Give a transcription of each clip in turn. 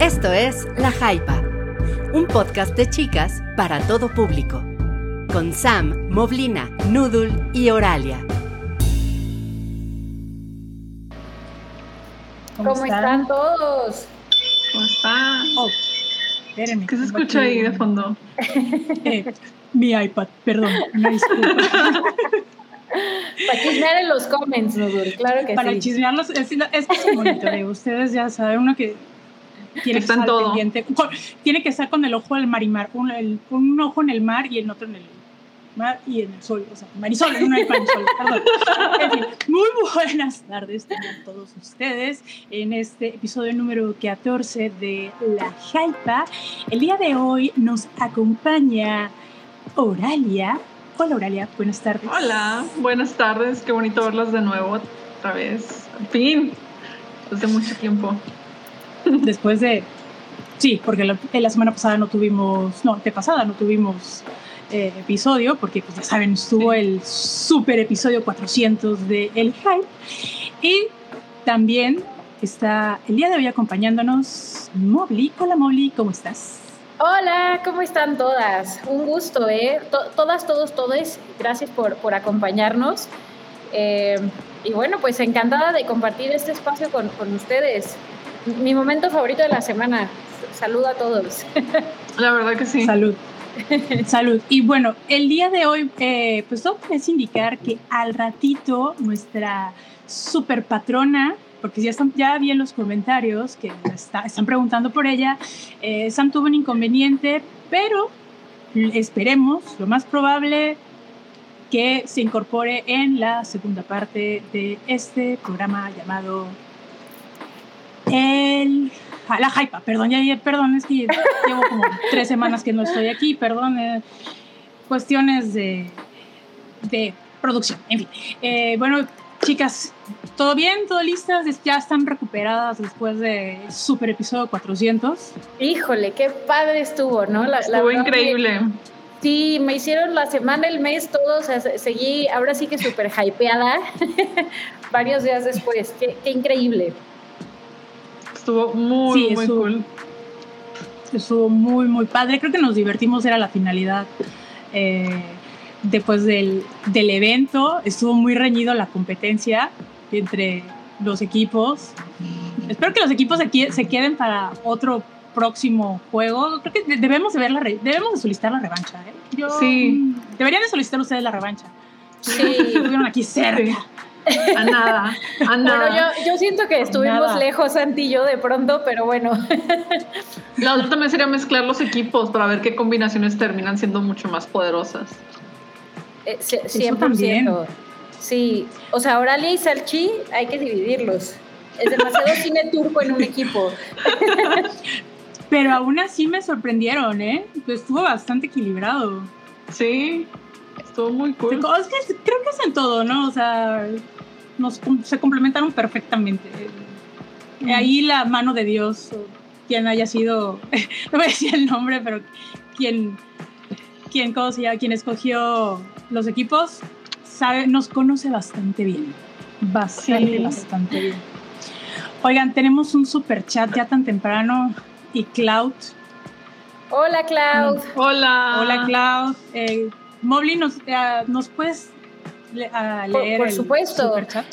Esto es La Jaipa, un podcast de chicas para todo público, con Sam, Moblina, Noodle y Oralia. ¿Cómo, están? todos? ¿Cómo están? Oh, espérenme. ¿Qué se escucha ahí de fondo? Eh, mi iPad, perdón, una disculpa. Para chismear en los comments, Noodle, claro que Para sí. chismearlos, es, es que es un monitoreo. Ustedes ya saben, uno que tiene que Está estar todo. pendiente. con- tiene que estar con el ojo al mar y mar. Un, el- un ojo en el mar y el otro en el mar y en el sol. O sea, marisol, no el marisol, perdón. En fin, muy buenas tardes tengan todos ustedes en este episodio número 14 de La Jaipa. El día de hoy nos acompaña Oralia. Hola Oralia, buenas tardes. Hola, buenas tardes. Qué bonito verlas de nuevo otra vez. Al fin, desde mucho tiempo. después de sí porque la, en la semana pasada no tuvimos no de pasada no tuvimos eh, episodio porque pues ya saben estuvo Sí. el super episodio 400 de El Hype y también está el día de hoy acompañándonos Mobly hola Mobly cómo estás Hola, ¿cómo están todas? Un gusto, ¿eh? To- todas, todos, todes, gracias por, por acompañarnos. Eh, y bueno, pues encantada de compartir este espacio con, con ustedes. Mi momento favorito de la semana. Saludo a todos. La verdad que sí. salud salud y bueno el día de hoy eh, pues todo parece indicar que al ratito nuestra super patrona porque ya están ya vi en los comentarios que está- están preguntando por ella eh, Sam tuvo un inconveniente pero esperemos lo más probable que se incorpore en la segunda parte de este programa llamado el la hypa, perdón, ya, perdón, es que llevo como tres semanas que no estoy aquí, perdón, eh, cuestiones de, de producción, en fin. Eh, bueno, chicas, ¿todo bien? ¿Todo listas? ¿Ya están recuperadas después de super episodio 400? Híjole, qué padre estuvo, ¿no? La- la Estuvo que- increíble. Sí, me hicieron la semana, el mes, todo, o sea, se- seguí, ahora sí que súper hypeada, varios días después. Qué, qué increíble. Estuvo muy, Sí, muy estuvo- cool. Estuvo muy, muy padre. Creo que nos divertimos, era la finalidad. eh, después del, del evento, estuvo muy reñido la competencia entre los equipos. Espero que los equipos se, se queden para otro próximo juego. Creo que de- debemos de ver la re- debemos de solicitar la revancha. ¿eh? Yo- Sí. Deberían de solicitar ustedes la revancha. Sí. Estuvieron aquí cerca. Sí. A nada, a Bueno, nada. yo, yo siento que estuvimos Nada. lejos, Santi y yo, de pronto, pero bueno. La otra también sería mezclar los equipos para ver qué combinaciones terminan siendo mucho más poderosas. Eh, ce- Eso 100%. también. Sí, o sea, Oralia y Salchi hay que dividirlos. Es demasiado cine turco en un equipo. Pero aún así me sorprendieron, ¿eh? Estuvo bastante equilibrado. Sí, estuvo muy cool. Es que creo que es en todo, ¿no? O sea, nos, se complementaron perfectamente. Mm. Ahí la mano de Dios, quien haya sido, no voy a decir el nombre, pero quien, quien, ¿cómo se llama? quien escogió los equipos, sabe, nos conoce bastante bien. Bastante, Sí. bastante bien. Oigan, tenemos un super chat ya tan temprano y Cloud. Hola, Cloud. Hola. Hola Cloud. Eh, Mobley, ¿nos, eh, ¿nos puedes le- a Por- leer por el supuesto. superchat?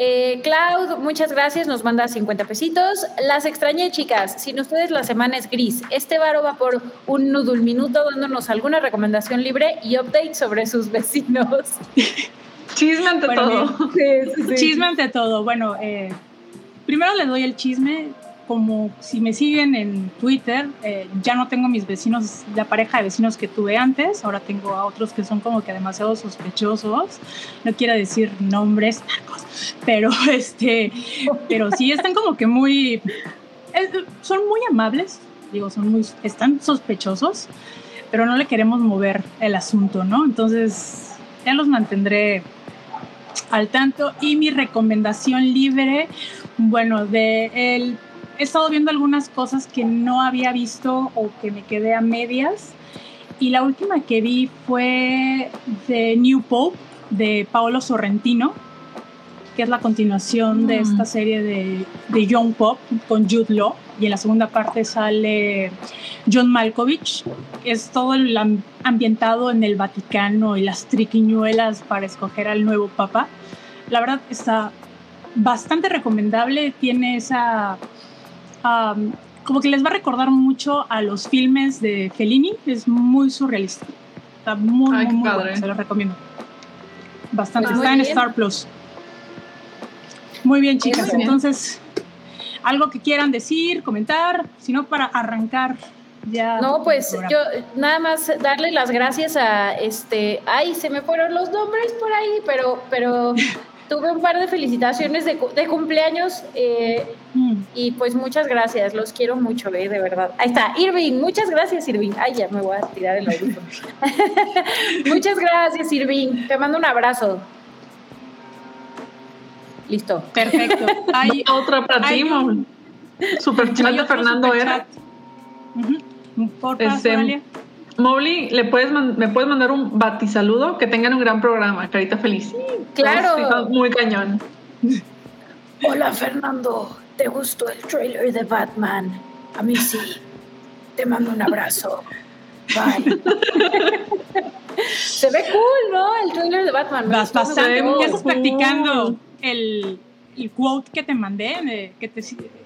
Eh, Cloud, muchas gracias, nos manda 50 pesitos. Las extrañé, chicas. Sin ustedes la semana es gris. Este varo va por un nudul minuto dándonos alguna recomendación libre y update sobre sus vecinos. Chisme ante Bueno, todo. Sí, sí, sí. Chisme ante todo. Bueno, eh, primero les doy el chisme. Como si me siguen en Twitter, eh, ya no tengo mis vecinos, la pareja de vecinos que tuve antes. Ahora tengo a otros que son como que demasiado sospechosos. No quiero decir nombres, narcos, pero este, pero sí están como que muy, eh, son muy amables. Digo, son muy, están sospechosos, pero no le queremos mover el asunto, ¿no? Entonces ya los mantendré al tanto. Y mi recomendación libre, bueno, de el, he estado viendo algunas cosas que no había visto o que me quedé a medias. Y la última que vi fue The New Pope de Paolo Sorrentino. que es la continuación de esta serie de, de Young Pop con Jude Law. Y en la segunda parte sale John Malkovich. Es todo el ambientado en el Vaticano y las triquiñuelas para escoger al nuevo papa. La verdad está bastante recomendable. Tiene esa... como que les va a recordar mucho a los filmes de Fellini. Es muy surrealista. Está muy, muy, muy bueno. Se los recomiendo. Bastante. Pues está en Star Plus. Muy bien, chicas. Entonces, algo que quieran decir, comentar, sino para arrancar ya. No, pues yo nada más darle las gracias a este, ay, se me fueron los nombres por ahí, pero, pero tuve un par de felicitaciones de, cumpleaños eh, mm. y pues muchas gracias, los quiero mucho, eh, de verdad. Ahí está, Irving, muchas gracias Irving. Ay, ya me voy a tirar el audífono. muchas gracias Irving, te mando un abrazo. Listo. Perfecto. Hay otra para ti, Super chat de Fernando era. Por este, Mowgli, ¿le puedes ¿me puedes mandar un batisaludo? Que tengan un gran programa, carita feliz. claro. muy cañón. Hola, Fernando. ¿Te gustó el trailer de Batman? A mí sí. Te mando un abrazo. Bye. Se ve cool, ¿no? El trailer de Batman. Vas bastante. Ya estás practicando el, el quote que te mandé, que te,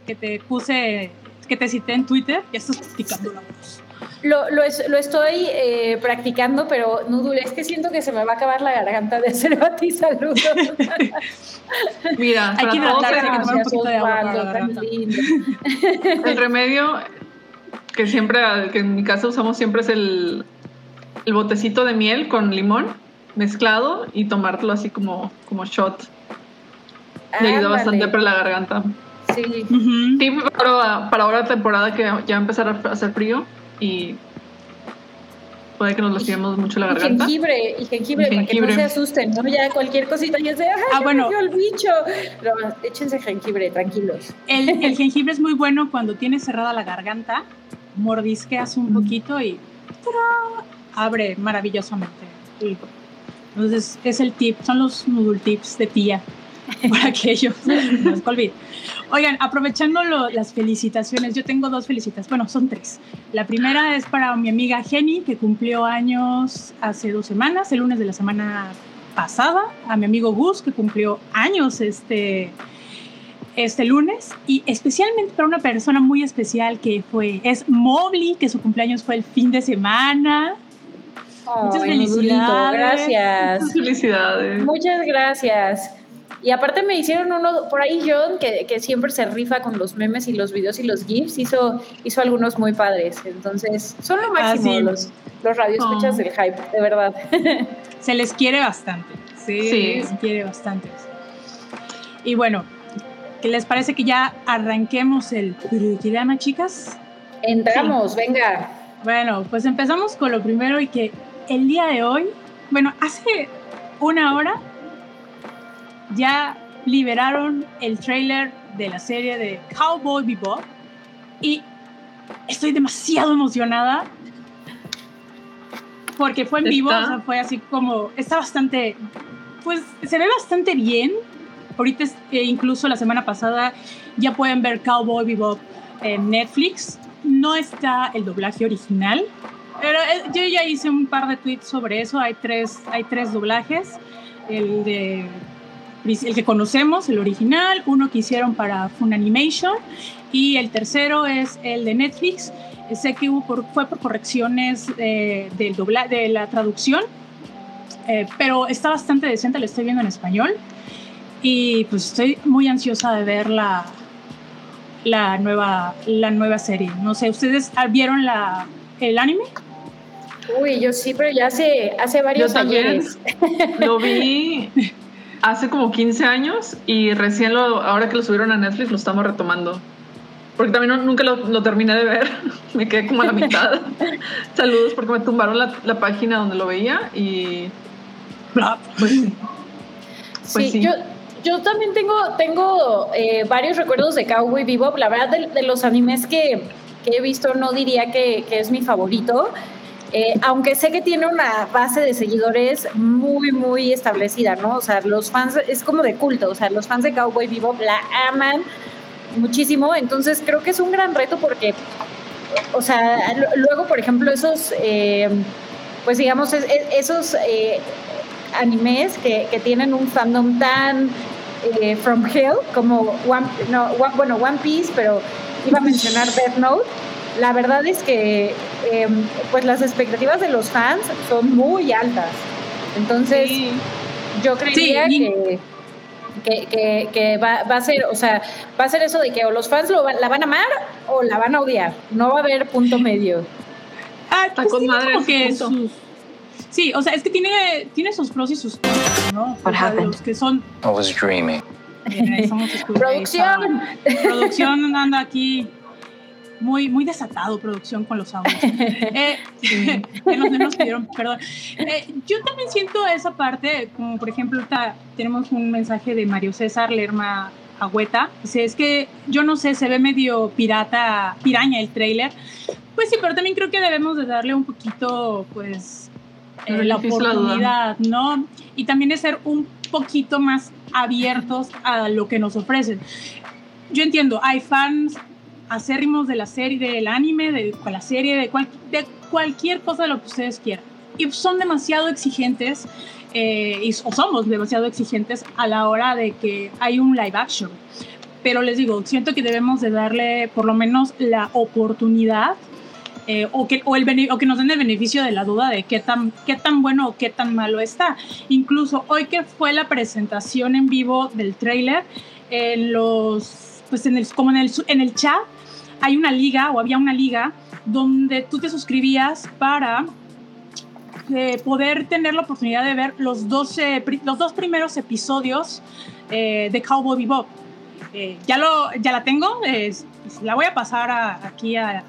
que te puse, que te cité en Twitter, ya estás practicando la voz. Lo, lo, lo estoy eh, practicando, pero Nudul, es que siento que se me va a acabar la garganta de hacer a ti saludos. Mira, hay que tomar un poquito de agua. El remedio que siempre, que en mi casa usamos siempre es el, el botecito de miel con limón mezclado y tomártelo así como, como shot. Me ayuda bastante para la garganta. Sí. para, para ahora temporada que ya va a empezar a hacer frío y puede que nos lastimemos mucho la garganta. Y jengibre, y jengibre, para que no se asusten, ¿no? Ya cualquier cosita ya se, ah, bueno. el bicho! Pero échense jengibre, tranquilos. El, el jengibre es muy bueno cuando tienes cerrada la garganta, mordisqueas un poquito y abre maravillosamente. Entonces, es el tip, son los noodle tips de tía. por aquello. Oigan, aprovechando las felicitaciones, yo tengo dos felicitaciones, bueno, son tres. La primera es para mi amiga Jenny, que cumplió años hace dos semanas, el lunes de la semana pasada, a mi amigo Gus, que cumplió años este, este lunes, y especialmente para una persona muy especial que fue, es Mobley, que su cumpleaños fue el fin de semana. Muchas felicidades. Gracias. Muchas felicidades. Muchas gracias. Y aparte me hicieron uno, por ahí John, que, que, siempre se rifa con los memes y los videos y los GIFs, hizo, hizo algunos muy padres. Entonces, son lo ah, máximo los, los radioescuchas oh. del hype, de verdad. Se les quiere bastante. Sí, se les quiere bastante. Y bueno, ¿qué les parece que ya arranquemos el programa, chicas? Entramos, venga. Bueno, pues empezamos con lo primero y que el día de hoy, bueno, hace una hora ya liberaron el trailer de la serie de Cowboy Bebop y estoy demasiado emocionada porque fue en vivo, o sea, fue así como, está bastante, pues se ve bastante bien. Ahorita eh, incluso la semana pasada ya pueden ver Cowboy Bebop en Netflix. No está el doblaje original, pero eh, yo ya hice un par de tweets sobre eso. Hay tres, hay tres doblajes. El de el que conocemos, el original, uno que hicieron para Funimation y el tercero es el de Netflix. Sé que hubo fue por correcciones eh, del dobla, de la traducción, eh, pero está bastante decente, lo estoy viendo en español y pues estoy muy ansiosa de ver la, la, nueva, la nueva serie. No sé, ¿ustedes vieron la, el anime? Uy, yo sí, pero ya hace, hace varios años. Lo vi hace como 15 años y recién lo, ahora que lo subieron a Netflix lo estamos retomando. Porque también nunca lo, terminé de ver, me quedé como a la mitad. Saludos porque me tumbaron la, la, página donde lo veía y... Pues sí. Pues sí, Yo, yo también tengo, tengo eh, varios recuerdos de Cowboy Bebop. La verdad, de, los animes que, que, he visto, no diría que, que es mi favorito. Eh, aunque sé que tiene una base de seguidores muy, muy establecida, ¿no? O sea, los fans, es como de culto, o sea, los fans de Cowboy Bebop la aman muchísimo, entonces creo que es un gran reto porque, o sea, luego, por ejemplo, esos, eh, pues digamos, esos eh, animes que, que, tienen un fandom tan from hell como One, no, bueno, One Piece, pero iba a mencionar Death Note, la verdad es que em, pues las expectativas de los fans son muy altas. Entonces, yo creería que, que, va, a ser, o sea, va a ser eso de que o los fans lo, la van a amar o la van a odiar. No va a haber punto medio. Ah, está pues con madre. Que sí, o sea, es que tiene, tiene sus pros y sus contras, ¿no? los que son. I was dreaming. Producción. Producción anda aquí muy, muy desatado producción con los audios. eh, nos, pidieron perdón. Eh, yo también siento esa parte, como por ejemplo, tenemos un mensaje de Mario César Lerma Agüeta. Dice, es que yo no sé, se ve medio pirata, piraña el trailer. Pues sí, pero también creo que debemos de darle un poquito, pues, eh, la oportunidad, ¿no? Y también de ser un poquito más abiertos a lo que nos ofrecen. Yo entiendo, hay fans acérrimos de la serie, del anime, de, la serie, de, de cualquier cosa de lo que ustedes quieran. Y son demasiado exigentes, eh, y, o somos demasiado exigentes a la hora de que hay un live action. Pero les digo, siento que debemos de darle por lo menos la oportunidad eh, o, que, o, el, o que nos den el beneficio de la duda de qué tan, qué tan bueno o qué tan malo está. Incluso hoy que fue la presentación en vivo del trailer, en los, pues en el, como en el, en el chat hay una liga o había una liga donde tú te suscribías para eh, poder tener la oportunidad de ver los, 12, los dos primeros episodios eh, de Cowboy Bebop. Eh, ya, lo, ya la tengo, la voy a pasar aquí a,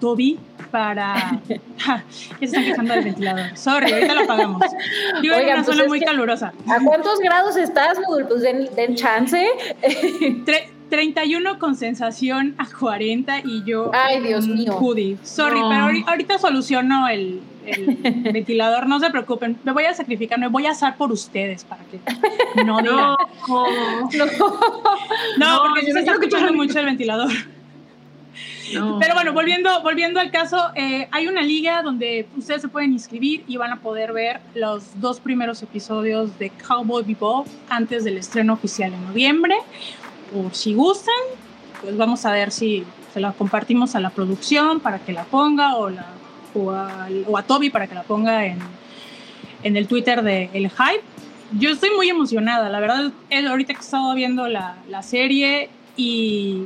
Toby para... ya se están quejando del ventilador. Sorry, ahorita lo apagamos. Vivo en una pues zona muy calurosa. ¿A cuántos grados estás, Pues den, den chance. 31 con sensación a 40 y yo. Ay, Dios mío. Hoodie. Sorry, pero ahorita soluciono el, ventilador, no se preocupen. Me voy a sacrificar, me voy a asar por ustedes para que no digan. No, no, porque yo se está escuchando mucho el ventilador. Pero bueno, volviendo, volviendo al caso, eh, hay una liga donde ustedes se pueden inscribir y van a poder ver los dos primeros episodios de Cowboy Bebop antes del estreno oficial en noviembre o si gustan, pues vamos a ver si se la compartimos a la producción para que la ponga o, a, Toby para que la ponga en, en el Twitter de El Hype. Yo estoy muy emocionada, la verdad, ahorita que he estado viendo la, la serie y,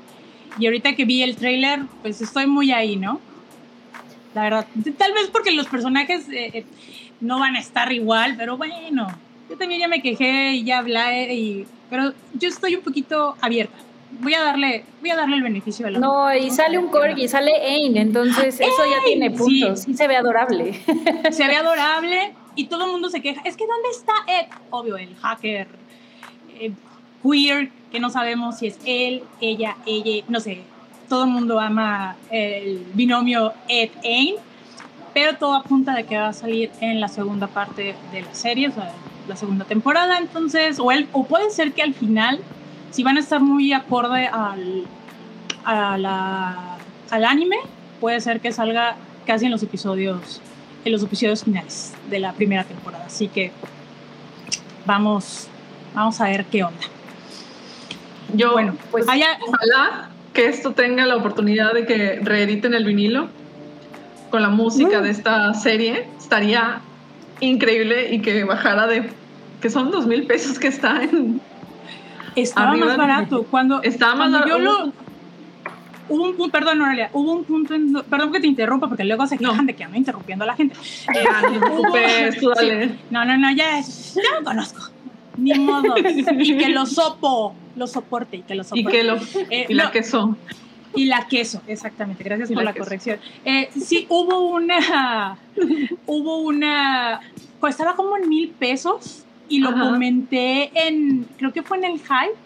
y, ahorita que vi el trailer, pues estoy muy ahí, ¿no? La verdad, tal vez porque los personajes eh, eh, no van a estar igual, pero bueno, yo también ya me quejé y ya hablé y pero yo estoy un poquito abierta. Voy a darle, voy a darle el beneficio de la No, y sale un Corgi, sale Ain, entonces eso ya tiene puntos. Sí. se ve adorable. Se ve adorable y todo el mundo se queja. Es que ¿dónde está Ed? Obvio, el hacker eh, queer, que no sabemos si es él, ella, ella, no sé. Todo el mundo ama el binomio Ed Ain, pero todo apunta de que va a salir en la segunda parte de la serie, o sea, la segunda temporada, entonces, o, el, o puede ser que al final, si van a estar muy acorde al, a la, al anime, puede ser que salga casi en los episodios, en los episodios finales de la primera temporada. Así que vamos, vamos a ver qué onda. Yo, bueno, pues ojalá que esto tenga la oportunidad de que reediten el vinilo con la música mm. de esta serie. Estaría increíble y que bajara de que son dos mil pesos que está en. Estaba más barato. Cuando, estaba más barato. Yo lo, hubo un punto, perdón, Noelia, hubo un punto en, perdón que te interrumpa porque luego se quejan de que ando interrumpiendo a la gente. Eh, no, no, no, ya, ya lo conozco. Ni modo. y que lo sopo, lo soporte y que lo soporte. Y que lo, eh, y la queso. Y la queso, exactamente. Gracias por la, corrección. Eh, sí, hubo una, hubo una, pues estaba como en mil pesos y lo comenté en, creo que fue en el Hype,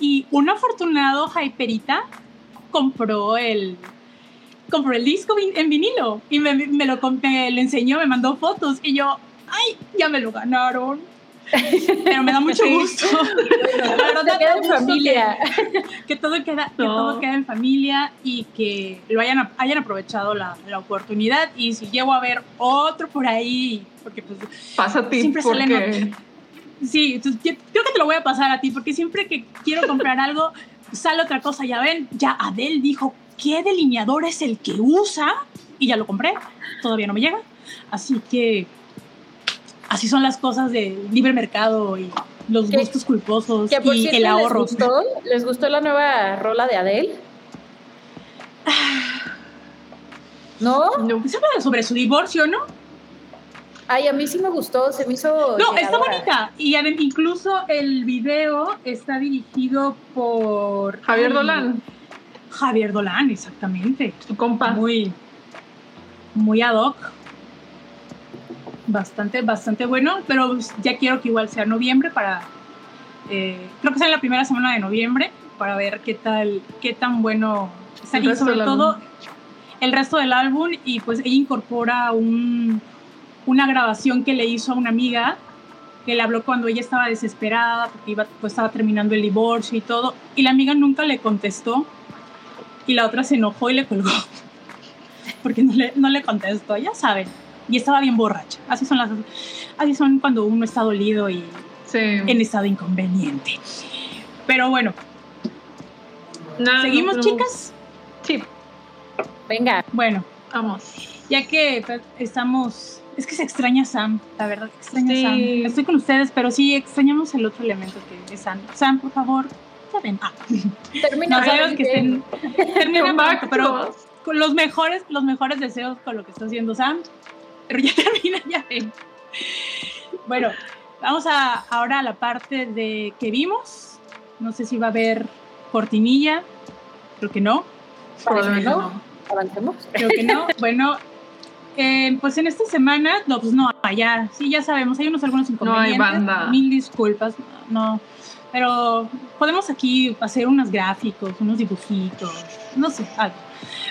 y un afortunado hyperita compró el, compró el disco en vinilo y me, me lo, me lo enseñó, me mandó fotos y yo, ay, ya me lo ganaron. Pero me da mucho gusto. La queda en familia. Que, todo queda, que todo queda en familia y que lo hayan, hayan aprovechado la, la, oportunidad. Y si llego a ver otro por ahí, porque pues. Pasa a ti, siempre porque... Sí, creo que te lo voy a pasar a ti, porque siempre que quiero comprar algo, sale otra cosa. Ya ven, ya Adele dijo qué delineador es el que usa y ya lo compré. Todavía no me llega. Así que así son las cosas del libre mercado y los gustos culposos y el ahorro. ¿les gustó, ¿Les gustó la nueva rola de Adele? ¿No? no. Se habla sobre su divorcio, ¿no? Ay, a mí sí me gustó, se me hizo. No, está bonita. Y incluso el video está dirigido por. Javier Dolan. Javier Dolan, exactamente. Su compa. Muy, muy ad hoc. Bastante, bastante bueno, pero ya quiero que igual sea noviembre para. Eh, creo que sea en la primera semana de noviembre para ver qué tal, qué tan bueno está. Y sobre todo el resto del álbum. Y pues ella incorpora un una grabación que le hizo a una amiga que le habló cuando ella estaba desesperada porque iba, pues, estaba terminando el divorcio y todo, y la amiga nunca le contestó y la otra se enojó y le colgó porque no le, no le contestó, ya saben, y estaba bien borracha. Así son las así son cuando uno está dolido y en estado inconveniente. Pero bueno. ¿Seguimos, chicas? Sí. Venga. Bueno, vamos. Ya que estamos es que se extraña Sam, la verdad, extraña Sam. Estoy con ustedes, pero sí extrañamos el otro elemento que es Sam. Sam, por favor, ya ven. Ah. Termina no, sabemos que estén. Termina pero con los mejores, los mejores deseos con lo que está haciendo Sam. Pero ya termina, ya ven. Bueno, vamos a, ahora a la parte de que vimos. No sé si va a haber cortinilla. Creo que no. Probablemente no. Avancemos. Creo que no. Bueno, eh, pues en esta semana, no, pues no, ya, sí, ya sabemos, hay unos algunos inconvenientes. No hay banda. Mil disculpas, no. Pero podemos aquí hacer unos gráficos, unos dibujitos, no sé, algo.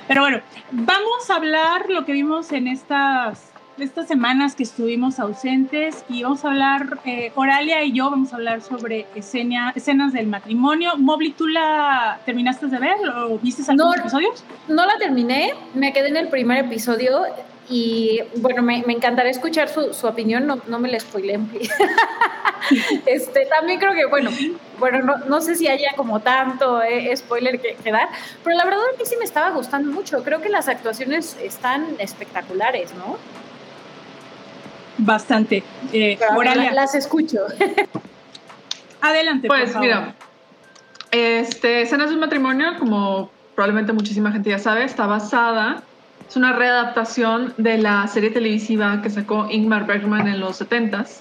Pero bueno, vamos a hablar lo que vimos en estas, estas semanas que estuvimos ausentes y vamos a hablar, eh, Oralia y yo vamos a hablar sobre escena, escenas del matrimonio. Mobli, ¿tú la terminaste de ver o viste algunos episodios? No la terminé, me quedé en el primer episodio y bueno, me, me encantaría escuchar su, su, opinión, no, no me la spoileen. este, también creo que, bueno, bueno no, no sé si haya como tanto eh, spoiler que, que, dar, pero la verdad a mí sí me estaba gustando mucho. Creo que las actuaciones están espectaculares, ¿no? Bastante. Eh, las escucho. Adelante. Pues mira, este, Escenas de un matrimonio, como probablemente muchísima gente ya sabe, está basada es una readaptación de la serie televisiva que sacó Ingmar Bergman en los 70s.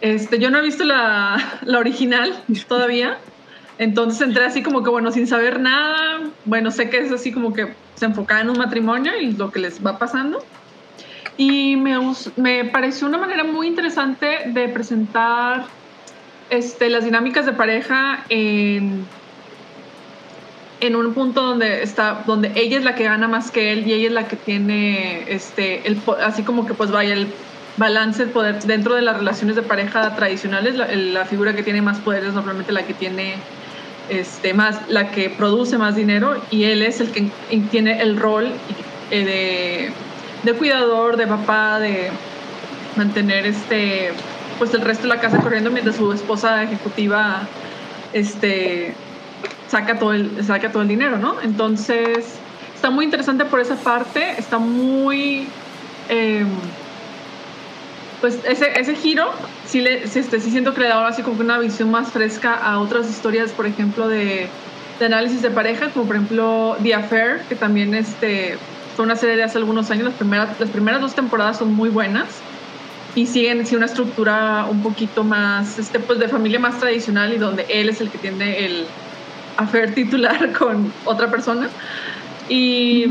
Este, yo no he visto la, la original todavía, entonces entré así como que, bueno, sin saber nada, bueno, sé que es así como que se enfocaba en un matrimonio y lo que les va pasando. Y me, me pareció una manera muy interesante de presentar este, las dinámicas de pareja en en un punto donde está donde ella es la que gana más que él y ella es la que tiene este el así como que pues vaya el balance el poder dentro de las relaciones de pareja tradicionales la, figura que tiene más poder es normalmente la que tiene este más la que produce más dinero y él es el que tiene el rol eh, de, de cuidador de papá de mantener este pues el resto de la casa corriendo mientras su esposa ejecutiva este saca todo el, saca todo el dinero, ¿no? Entonces, está muy interesante por esa parte, está muy... Em, pues ese, ese giro sí, le, sí, este, sí siento que le da así como una visión más fresca a otras historias, por ejemplo, de, de, análisis de pareja, como por ejemplo The Affair, que también este, fue una serie de hace algunos años, las primeras, las primeras dos temporadas son muy buenas y siguen sí, una estructura un poquito más, este, pues de familia más tradicional y donde él es el que tiene el, hacer titular con otra persona. Y,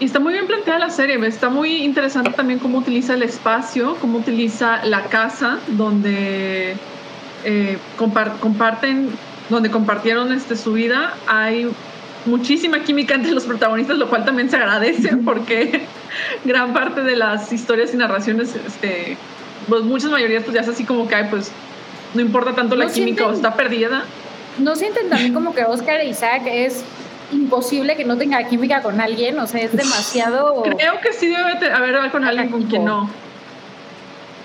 y, está muy bien planteada la serie, está muy interesante también cómo utiliza el espacio, cómo utiliza la casa donde eh, comparten, donde compartieron este, su vida. Hay muchísima química entre los protagonistas, lo cual también se agradece porque gran parte de las historias y narraciones, este, pues muchas mayorías pues ya es así como que hay, pues no importa tanto la química o está perdida. ¿No sienten también como que Oscar e Isaac es imposible que no tenga química con alguien? O sea, es demasiado... Creo que sí debe haber con alguien con quien no.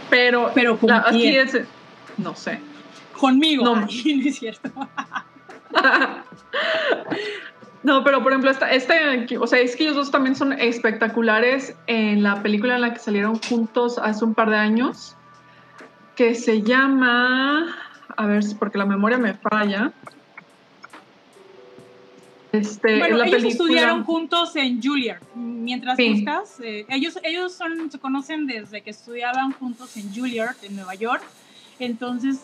Pero, pero así es, no sé. Conmigo, no, es cierto. No, pero por ejemplo, esta, este, o sea, es que ellos dos también son espectaculares en la película en la que salieron juntos hace un par de años, que se llama, a ver, porque la memoria me falla. Este, bueno, ellos estudiaron juntos en Juilliard. Mientras buscas, eh, ellos, ellos son, se conocen desde que estudiaban juntos en Juilliard, en Nueva York. Entonces,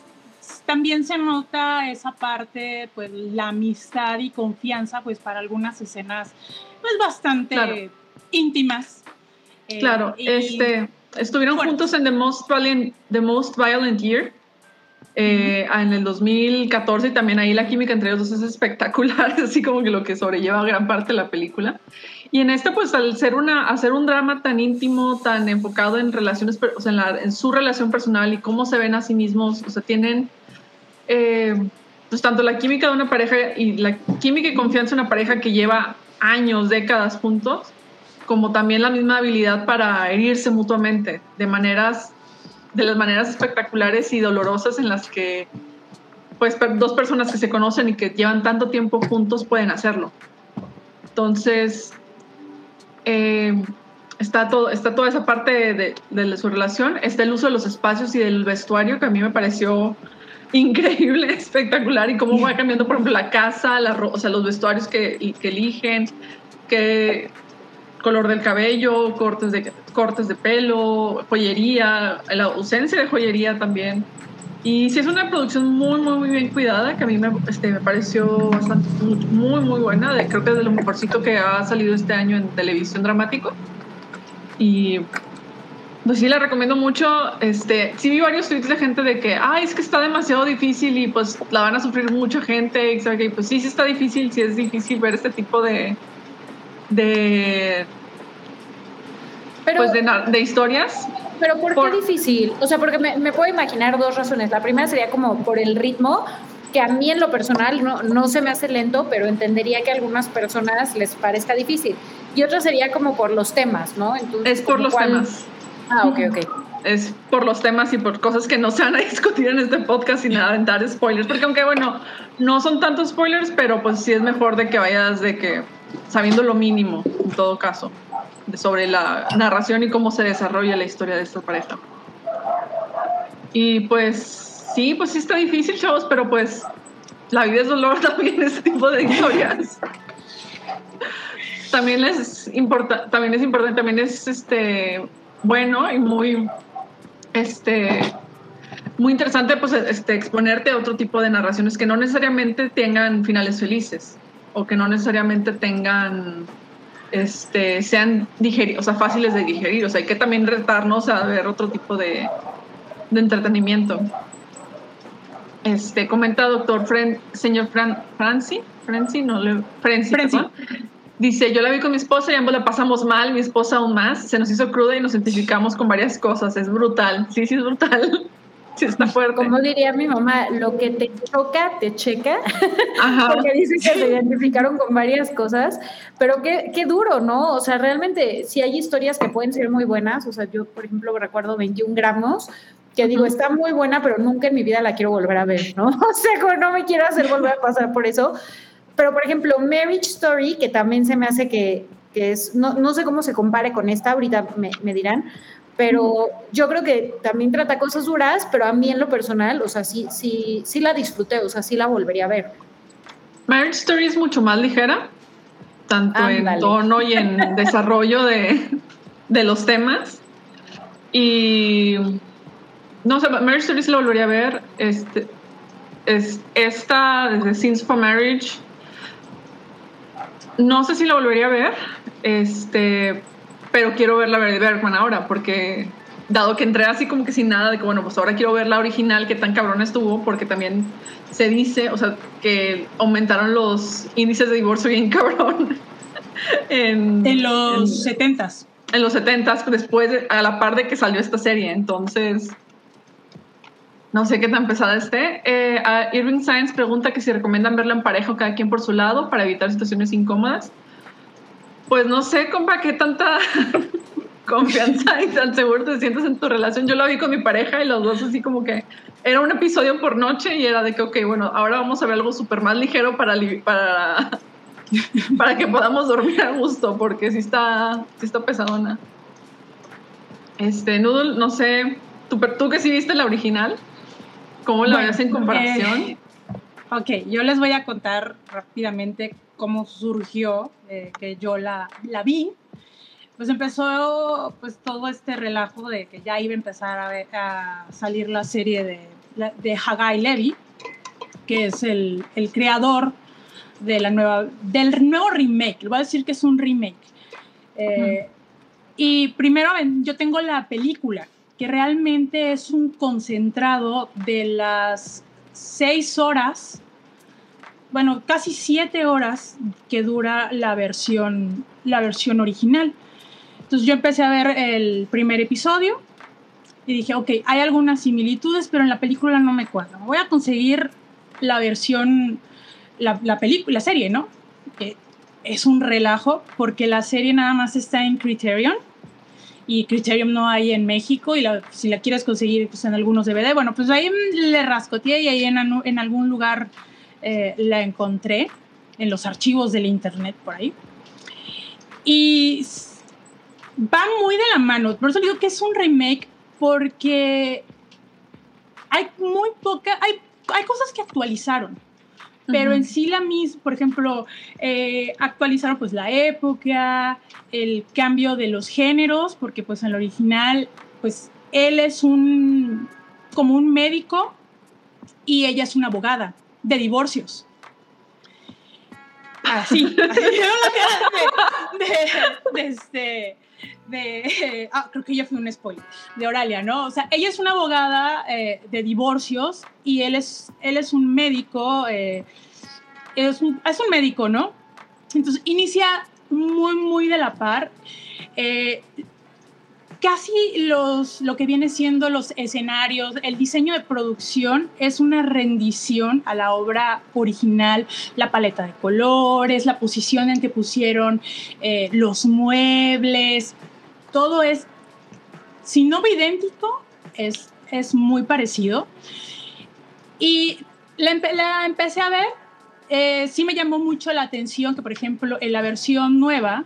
también se nota esa parte, pues la amistad y confianza, pues para algunas escenas, pues bastante íntimas. Eh, claro, este, estuvieron juntos en The Most Violent, The Most Violent Year. Eh, en el 2014 y también ahí la química entre ellos dos es espectacular, así como que lo que sobrelleva gran parte de la película. Y en esta, pues al ser una, hacer un drama tan íntimo, tan enfocado en relaciones, o sea, en, la, en, su relación personal y cómo se ven a sí mismos, o sea, tienen eh, pues tanto la química de una pareja y la química y confianza de una pareja que lleva años, décadas juntos, como también la misma habilidad para herirse mutuamente de maneras, de las maneras espectaculares y dolorosas en las que pues dos personas que se conocen y que llevan tanto tiempo juntos pueden hacerlo. Entonces, eh, está, todo, está toda esa parte de, de, su relación, está el uso de los espacios y del vestuario que a mí me pareció increíble, espectacular y cómo va cambiando, por ejemplo, la casa, la, o sea, los vestuarios que, que eligen, qué color del cabello, cortes de, cortes de pelo, joyería, la ausencia de joyería también. Y sí es una producción muy, muy, muy bien cuidada, que a mí me, este, me pareció bastante, muy, muy buena. Creo que es de lo mejorcito que ha salido este año en televisión dramático. Y pues sí, la recomiendo mucho. Este, sí vi varios tweets de gente de que, ay, es que está demasiado difícil y pues la van a sufrir mucha gente. Y que pues sí, sí está difícil, sí es difícil ver este tipo de, de, pues de, de historias. Pero ¿por, qué difícil? O sea, porque me, me, puedo imaginar dos razones. La primera sería como por el ritmo, que a mí en lo personal no, no se me hace lento, pero entendería que a algunas personas les parezca difícil. Y otra sería como por los temas, ¿no? Entonces, es por los temas. Ah, ok, ok. Es por los temas y por cosas que no se van a discutir en este podcast sin aventar spoilers, porque aunque bueno, no son tantos spoilers, pero pues sí es mejor de que vayas de que sabiendo lo mínimo, en todo caso sobre la narración y cómo se desarrolla la historia de esta pareja. Y pues sí, pues sí está difícil, chavos, pero pues la vida es dolor también, este tipo de historias. también es importante, también es importante, también es este bueno y muy este muy interesante pues este exponerte a otro tipo de narraciones que no necesariamente tengan finales felices o que no necesariamente tengan este, sean o sea, fáciles de digerir. O sea, hay que también retarnos a ver otro tipo de, de entretenimiento. Este, comenta doctor Fren, señor Fran, Franci, Franci, no le, Frenci, Dice, yo la vi con mi esposa y ambos la pasamos mal, mi esposa aún más, se nos hizo cruda y nos identificamos con varias cosas, es brutal, sí, sí es brutal. Sí, está fuerte. Como diría mi mamá, lo que te choca, te checa. Porque dice que se identificaron con varias cosas. Pero qué, qué duro, ¿no? O sea, realmente, si hay historias que pueden ser muy buenas. O sea, yo, por ejemplo, recuerdo 21 gramos, que digo, está muy buena, pero nunca en mi vida la quiero volver a ver, ¿no? O sea, no me quiero hacer volver a pasar por eso. Pero, por ejemplo, Marriage Story, que también se me hace que, que es, no, no sé cómo se compare con esta, ahorita me, me dirán, pero yo creo que también trata cosas duras, pero a mí en lo personal, o sea, sí, sí, sí la disfruté, o sea, sí la volvería a ver. Marriage Story es mucho más ligera, tanto en tono y en desarrollo de, de, los temas. Y no sé, Marriage Story sí la volvería a ver. Este, es, esta, desde Scenes for Marriage, no sé si la volvería a ver. Este, pero quiero ver la de Bergman ahora porque dado que entré así como que sin nada, de que bueno, pues ahora quiero ver la original, que tan cabrón estuvo, porque también se dice, o sea, que aumentaron los índices de divorcio bien cabrón. en, en, los setentas. En los setentas, después, a la par de que salió esta serie, entonces... No sé qué tan pesada esté. Eh, Irving Science pregunta que si recomiendan verla en pareja o cada quien por su lado para evitar situaciones incómodas. Pues no sé, compa, qué tanta confianza y tan seguro te sientes en tu relación. Yo lo vi con mi pareja y los dos así como que era un episodio por noche y era de que, ok, bueno, ahora vamos a ver algo súper más ligero para, para, para que podamos dormir a gusto, porque sí está, sí está pesadona. Este, Noodle, no sé, ¿tú, tú que sí viste la original, ¿cómo la ves en comparación? Eh, ok, yo les voy a contar rápidamente cómo surgió eh, que yo la, la vi pues empezó pues todo este relajo de que ya iba a empezar a, salir la serie de, de Hagai Levy, que es el, el, creador de la nueva, del nuevo remake. Le voy a decir que es un remake. Eh, y primero yo tengo la película, que realmente es un concentrado de las seis horas, bueno, casi siete horas que dura la versión, la versión original. Entonces yo empecé a ver el primer episodio y dije, ok, hay algunas similitudes, pero en la película no me cuadra. Voy a conseguir la versión, la, la película, la serie, ¿no? Es un relajo porque la serie nada más está en Criterion y Criterion no hay en México y si la quieres conseguir pues, en algunos DVD, bueno, pues ahí le rascoteé y ahí en, en algún lugar eh, la encontré, en los archivos del internet por ahí. Y va muy de la mano. Por eso digo que es un remake, porque hay muy poca, hay, hay cosas que actualizaron. Pero en sí la misma, por ejemplo, eh, actualizaron pues la época, el cambio de los géneros, porque pues en el original, pues él es un, como un médico y ella es una abogada de divorcios. Así, así de, de, de, este, de, ah, creo que ya fue un spoiler, de Oralia, ¿no? O sea, ella es una abogada eh, de divorcios y él es, él es un médico, eh, es, un, es, un, médico, ¿no? Entonces inicia muy, muy de la par. Eh, casi los, lo que viene siendo los escenarios, el diseño de producción es una rendición a la obra original, la paleta de colores, la posición en que pusieron los muebles, todo es, si no idéntico, es, es muy parecido. Y la, empecé a ver, eh, sí me llamó mucho la atención que, por ejemplo, en la versión nueva,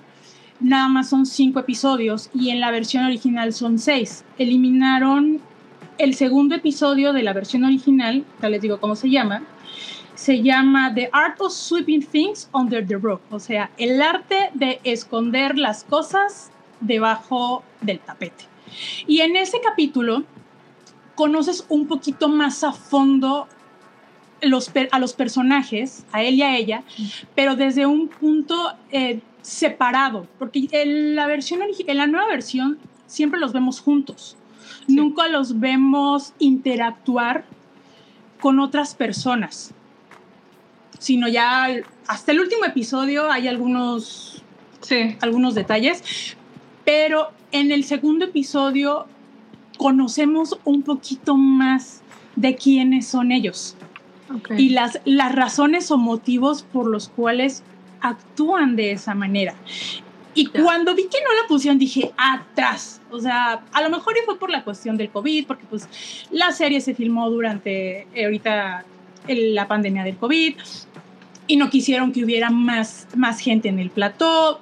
nada más son cinco episodios y en la versión original son seis. Eliminaron el segundo episodio de la versión original, ya les digo cómo se llama, se llama The Art of Sweeping Things Under the Rug, o sea, el arte de esconder las cosas debajo del tapete. Y en ese capítulo conoces un poquito más a fondo los, a los personajes, a él y a ella, pero desde un punto eh, separado, porque en la, versión, en la nueva versión siempre los vemos juntos, nunca los vemos interactuar con otras personas, sino ya hasta el último episodio hay algunos, sí. algunos detalles, pero en el segundo episodio conocemos un poquito más de quiénes son ellos y las, las razones o motivos por los cuales actúan de esa manera. Y cuando vi que no la pusieron, dije, atrás. O sea, a lo mejor fue por la cuestión del COVID, porque pues la serie se filmó durante eh, ahorita la pandemia del COVID y no quisieron que hubiera más, más gente en el plató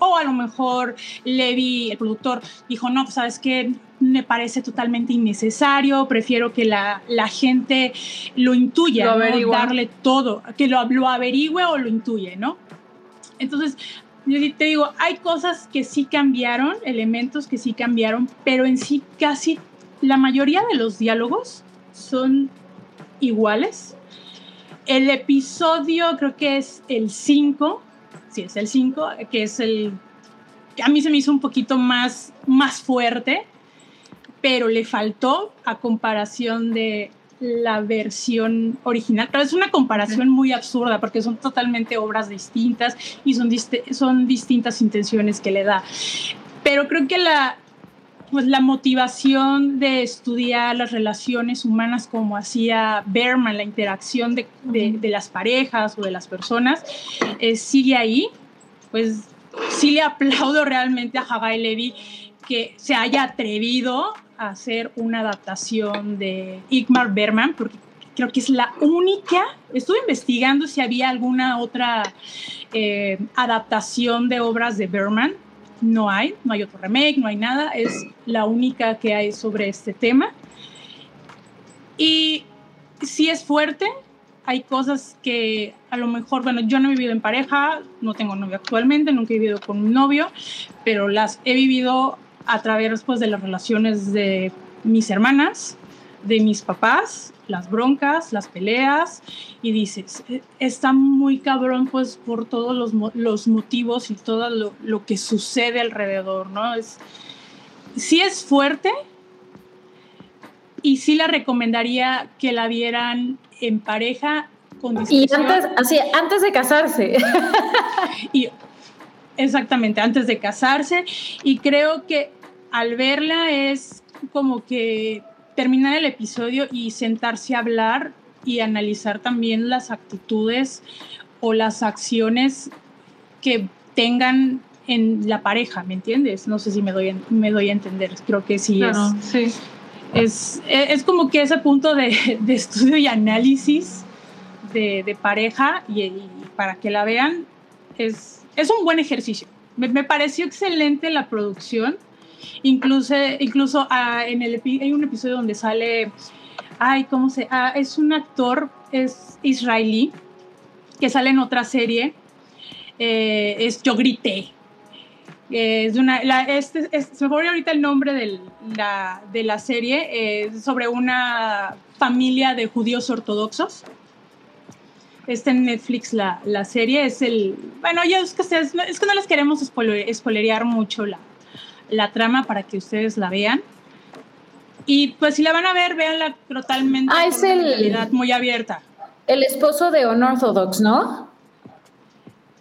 o a lo mejor Levi, el productor, dijo, no, pues sabes que me parece totalmente innecesario, prefiero que la, la gente lo intuya, darle todo, que lo, lo averigüe o lo intuye, ¿no? Entonces, yo te digo, hay cosas que sí cambiaron, elementos que sí cambiaron, pero en sí casi la mayoría de los diálogos son iguales. El episodio creo que es el 5, sí, es el 5, que es el a mí se me hizo un poquito más, más fuerte, pero le faltó a comparación de la versión original. Pero es una comparación muy absurda porque son totalmente obras distintas y son, son distintas intenciones que le da. Pero creo que la, pues la motivación de estudiar las relaciones humanas como hacía Berman, la interacción de, de, las parejas o de las personas, eh, sigue ahí. Pues sí le aplaudo realmente a Hagai Levy que se haya atrevido a hacer una adaptación de Igmar Berman, porque creo que es la única, estuve investigando si había alguna otra eh, adaptación de obras de Berman, no hay, no hay otro remake, no hay nada, es la única que hay sobre este tema. Y sí es fuerte, hay cosas que a lo mejor, bueno, yo no he vivido en pareja, no tengo novio actualmente, nunca he vivido con un novio, pero las he vivido a través pues, de las relaciones de mis hermanas, de mis papás, las broncas, las peleas, y dices, e, está muy cabrón pues por todos los, los motivos y todo lo, lo, que sucede alrededor, ¿no? Es, sí es fuerte y sí la recomendaría que la vieran en pareja con Y antes, así, antes de casarse. y, exactamente, antes de casarse, y creo que al verla es como que terminar el episodio y sentarse a hablar y analizar también las actitudes o las acciones que tengan en la pareja, ¿me entiendes? No sé si me doy, me doy a entender, creo que sí es. Sí. Es, es, como que ese punto de, de estudio y análisis de, de pareja y, para que la vean es, es un buen ejercicio. Me, me pareció excelente la producción Incluso, incluso ah, en el, hay un episodio donde sale, ay, ¿cómo se? Ah, es un actor, es israelí, que sale en otra serie, eh, es Yo Grité. es una, este, se me ocurre ahorita el nombre del, la, de la serie, sobre una familia de judíos ortodoxos. Está en Netflix la, la serie, es el, bueno, ya es que, es, que no les queremos spoilerear mucho la, la trama para que ustedes la vean. Y pues si la van a ver, véanla totalmente ah, es el, muy abierta. El esposo de Unorthodox, ¿no?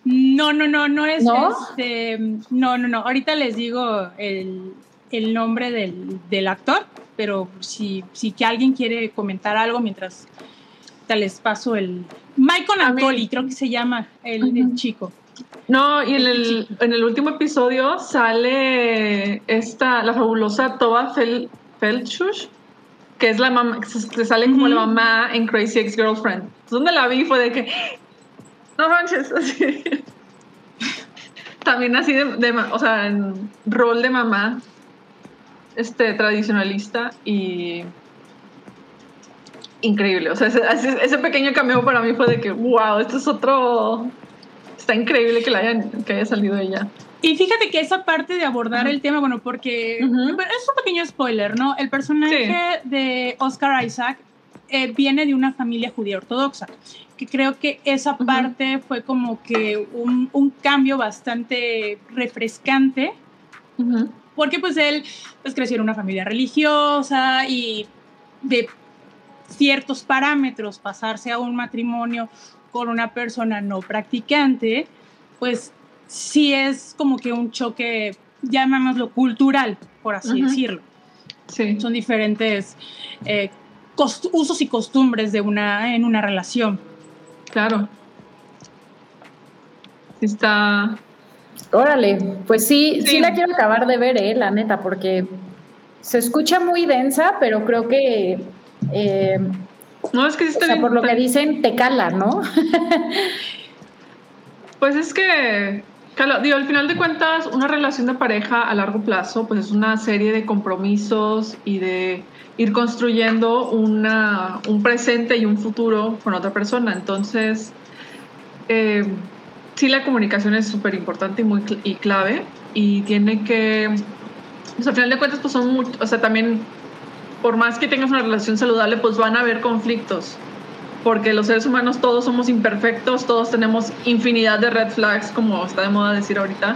No, no, no, no es ¿No? Este, no, no, no. Ahorita les digo el, el nombre del, del, actor, pero si, si que alguien quiere comentar algo mientras te les paso el Michael Antoli, creo que se llama el, el chico. No, y en el, en el último episodio sale esta, la fabulosa Toba Fel, que es la mamá, que sale como la mamá en Crazy Ex Girlfriend. Donde la vi fue de que, no manches, así. También así de, o sea, en rol de mamá, este, tradicionalista y increíble. O sea, ese, ese pequeño cameo para mí fue de que, wow, esto es otro está increíble que, la hayan, que haya salido ella. Y fíjate que esa parte de abordar el tema, bueno, porque es un pequeño spoiler, ¿no? El personaje de Oscar Isaac eh, viene de una familia judía ortodoxa, que creo que esa parte fue como que un, un, cambio bastante refrescante, porque pues él pues creció en una familia religiosa y de ciertos parámetros pasarse a un matrimonio con una persona no practicante, pues sí es como que un choque, llamémoslo cultural, por así decirlo. Sí. Son diferentes eh, usos y costumbres de una, en una relación. Claro. Está. Órale, pues sí, sí, la quiero acabar de ver, eh, la neta, porque se escucha muy densa, pero creo que eh, no, es que sí está o sea, por lo que dicen, te cala, ¿no? pues es que, digo, al final de cuentas, una relación de pareja a largo plazo, pues es una serie de compromisos y de ir construyendo una, un presente y un futuro con otra persona. Entonces, eh, sí, la comunicación es súper importante y muy y clave y tiene que, pues al final de cuentas, pues son, o sea, también por más que tengas una relación saludable, pues van a haber conflictos. Porque los seres humanos todos somos imperfectos, todos tenemos infinidad de red flags, como está de moda decir ahorita.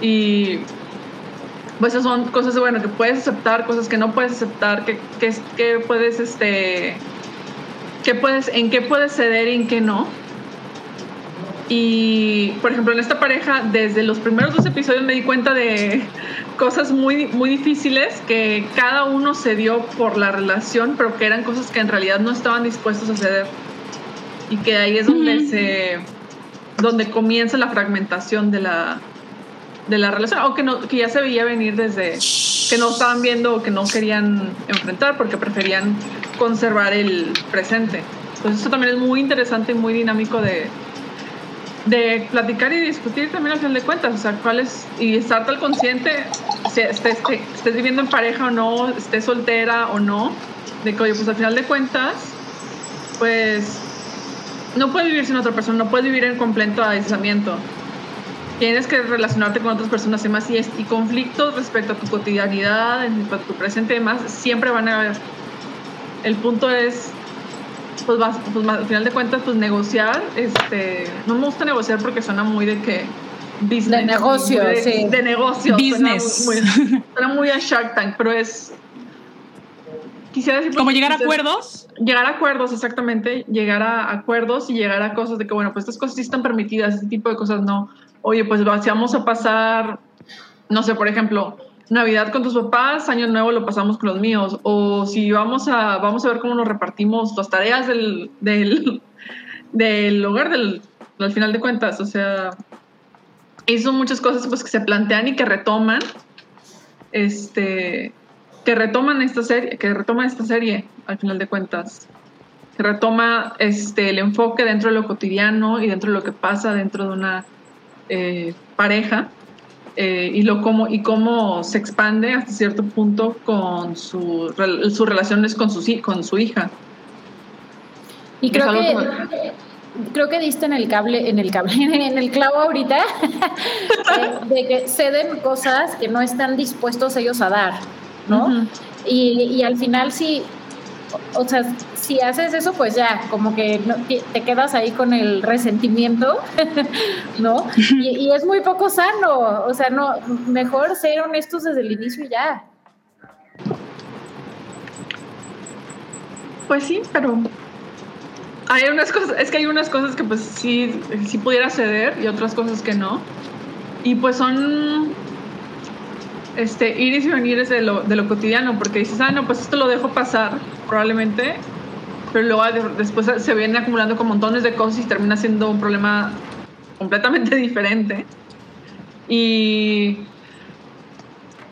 Y pues son cosas bueno que puedes aceptar, cosas que no puedes aceptar, que puedes este que puedes en qué puedes ceder y en qué no. Y, por ejemplo, en esta pareja, desde los primeros dos episodios me di cuenta de cosas muy, muy difíciles que cada uno se dio por la relación, pero que eran cosas que en realidad no estaban dispuestos a ceder. Y que ahí es donde se donde comienza la fragmentación de la, de la relación, o que, no, que ya se veía venir desde que no estaban viendo o que no querían enfrentar porque preferían conservar el presente. Entonces eso también es muy interesante y muy dinámico de, de platicar y discutir también al final de cuentas, o sea, cuál es, y estar tal consciente, si estés, estés, viviendo en pareja o no, estés soltera o no, de que, oye, pues al final de cuentas, pues no puedes vivir sin otra persona, no puedes vivir en completo aislamiento. Tienes que relacionarte con otras personas y más, y, y conflictos respecto a tu cotidianidad, en tu presente y demás, siempre van a haber. El punto es pues, vas, pues al final de cuentas, pues negociar, este, no me gusta negociar porque suena muy de que business, de negocio, de, sí. de negocio, business, suena muy, suena muy, a Shark Tank, pero es quisiera decir como llegar a acuerdos, llegar a acuerdos, exactamente, llegar a acuerdos y llegar a cosas de que bueno, pues estas cosas sí están permitidas, este tipo de cosas no. Oye, pues vamos a pasar, no sé, por ejemplo, Navidad con tus papás, Año Nuevo lo pasamos con los míos. O si vamos a, vamos a ver cómo nos repartimos las tareas del, del, del hogar, del, al final de cuentas. O sea, y son muchas cosas pues, que se plantean y que retoman. Este, que retoman esta serie, que retoman esta serie, al final de cuentas. Que retoma este, el enfoque dentro de lo cotidiano y dentro de lo que pasa dentro de una eh, pareja eh, y, lo cómo, y cómo se expande hasta cierto punto con su, sus relaciones con su, con su hija. Y creo que, creo que diste en el cable, en el cable, en el clavo ahorita, de, de, que ceden cosas que no están dispuestos ellos a dar, ¿no? Uh -huh. y, y, al final sí, o sea, si haces eso, pues ya, como que no, te quedas ahí con el resentimiento, ¿no? Y, es muy poco sano, o sea, no, mejor ser honestos desde el inicio ya. Pues sí, pero hay unas cosas, es que hay unas cosas que pues sí, sí pudiera ceder y otras cosas que no. Y pues son este, ir y venir de lo, de lo cotidiano, porque dices, ah, no, pues esto lo dejo pasar, probablemente, pero luego después se vienen acumulando con montones de cosas y termina siendo un problema completamente diferente. Y,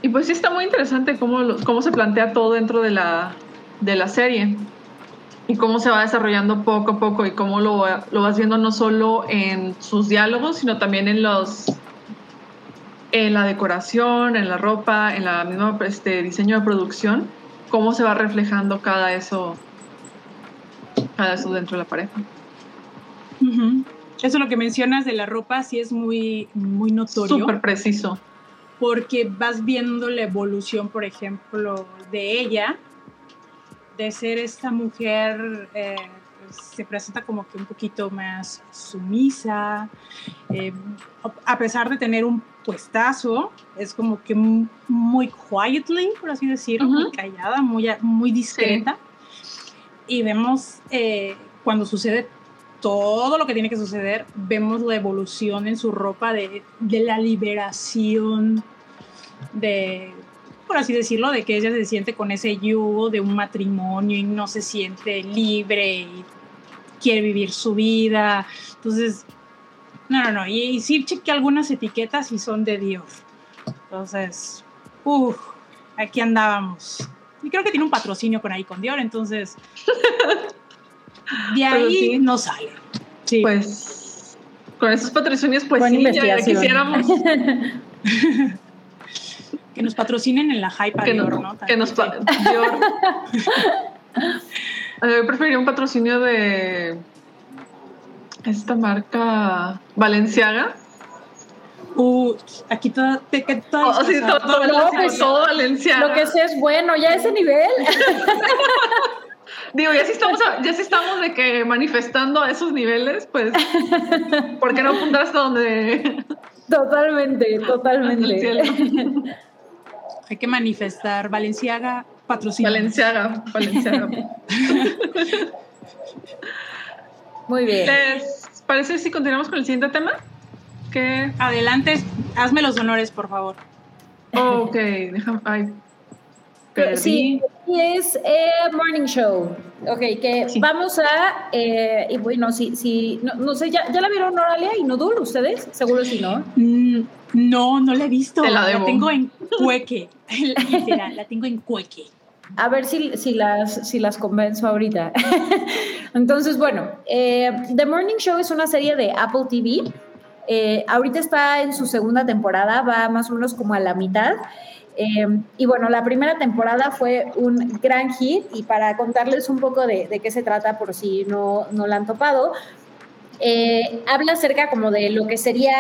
y pues sí está muy interesante cómo, cómo se plantea todo dentro de la, de la serie y cómo se va desarrollando poco a poco y cómo lo, lo vas viendo no solo en sus diálogos, sino también en los en la decoración, en la ropa, en la misma este, diseño de producción, cómo se va reflejando cada eso, cada eso dentro de la pareja. Uh -huh. Eso lo que mencionas de la ropa sí es muy, muy notorio. Súper preciso. Porque vas viendo la evolución, por ejemplo, de ella, de ser esta mujer eh, se presenta como que un poquito más sumisa, eh, a pesar de tener un puestazo, es como que muy quietly, por así decirlo, uh -huh. muy callada, muy, muy discreta. Sí. Y vemos eh, cuando sucede todo lo que tiene que suceder, vemos la evolución en su ropa de, de la liberación, de, por así decirlo, de que ella se siente con ese yugo de un matrimonio y no se siente libre y quiere vivir su vida. Entonces, no, no, no. Y, y sí chequeé algunas etiquetas y son de Dios. Entonces, uff, aquí andábamos. Y creo que tiene un patrocinio con ahí con Dior, entonces de ahí sí. no sale. Sí. Pues con esos patrocinios, pues Buena sí, ya, ya quisiéramos. que nos patrocinen en la hype que Dior, no, ¿no? Que nos Dior. Yo preferiría un patrocinio de esta marca Valenciaga. Uh, aquí todo, te, que todo, oh, sí, todo, todo, no, pues, todo Valenciaga. Lo que sé es bueno, ya ese nivel. Digo, ya si estamos, ya si estamos de que manifestando a esos niveles, pues, ¿por qué no apuntar hasta donde? Totalmente, totalmente. Hay que manifestar. Valenciaga, patrocina. Valenciaga, Valenciaga. Muy bien. ¿Les parece si continuamos con el siguiente tema? Que... Adelante, hazme los honores, por favor. Oh, ok, déjame. Ay, Sí, es eh, Morning Show. Ok, que vamos a. Eh, y bueno, si, si no, no, sé, ¿ya, ¿ya la vieron Noralia y Nudul ustedes? Seguro si no. Mm, no, no la he visto. Te la, la tengo en cueque. Literal, la tengo en cueque. A ver si, las, si las convenzo ahorita. Entonces, bueno, eh, The Morning Show es una serie de Apple TV. Eh, ahorita está en su segunda temporada, va más o menos como a la mitad. Eh, y bueno, la primera temporada fue un gran hit y para contarles un poco de, de qué se trata por si no, no la han topado, eh, habla acerca como de lo que sería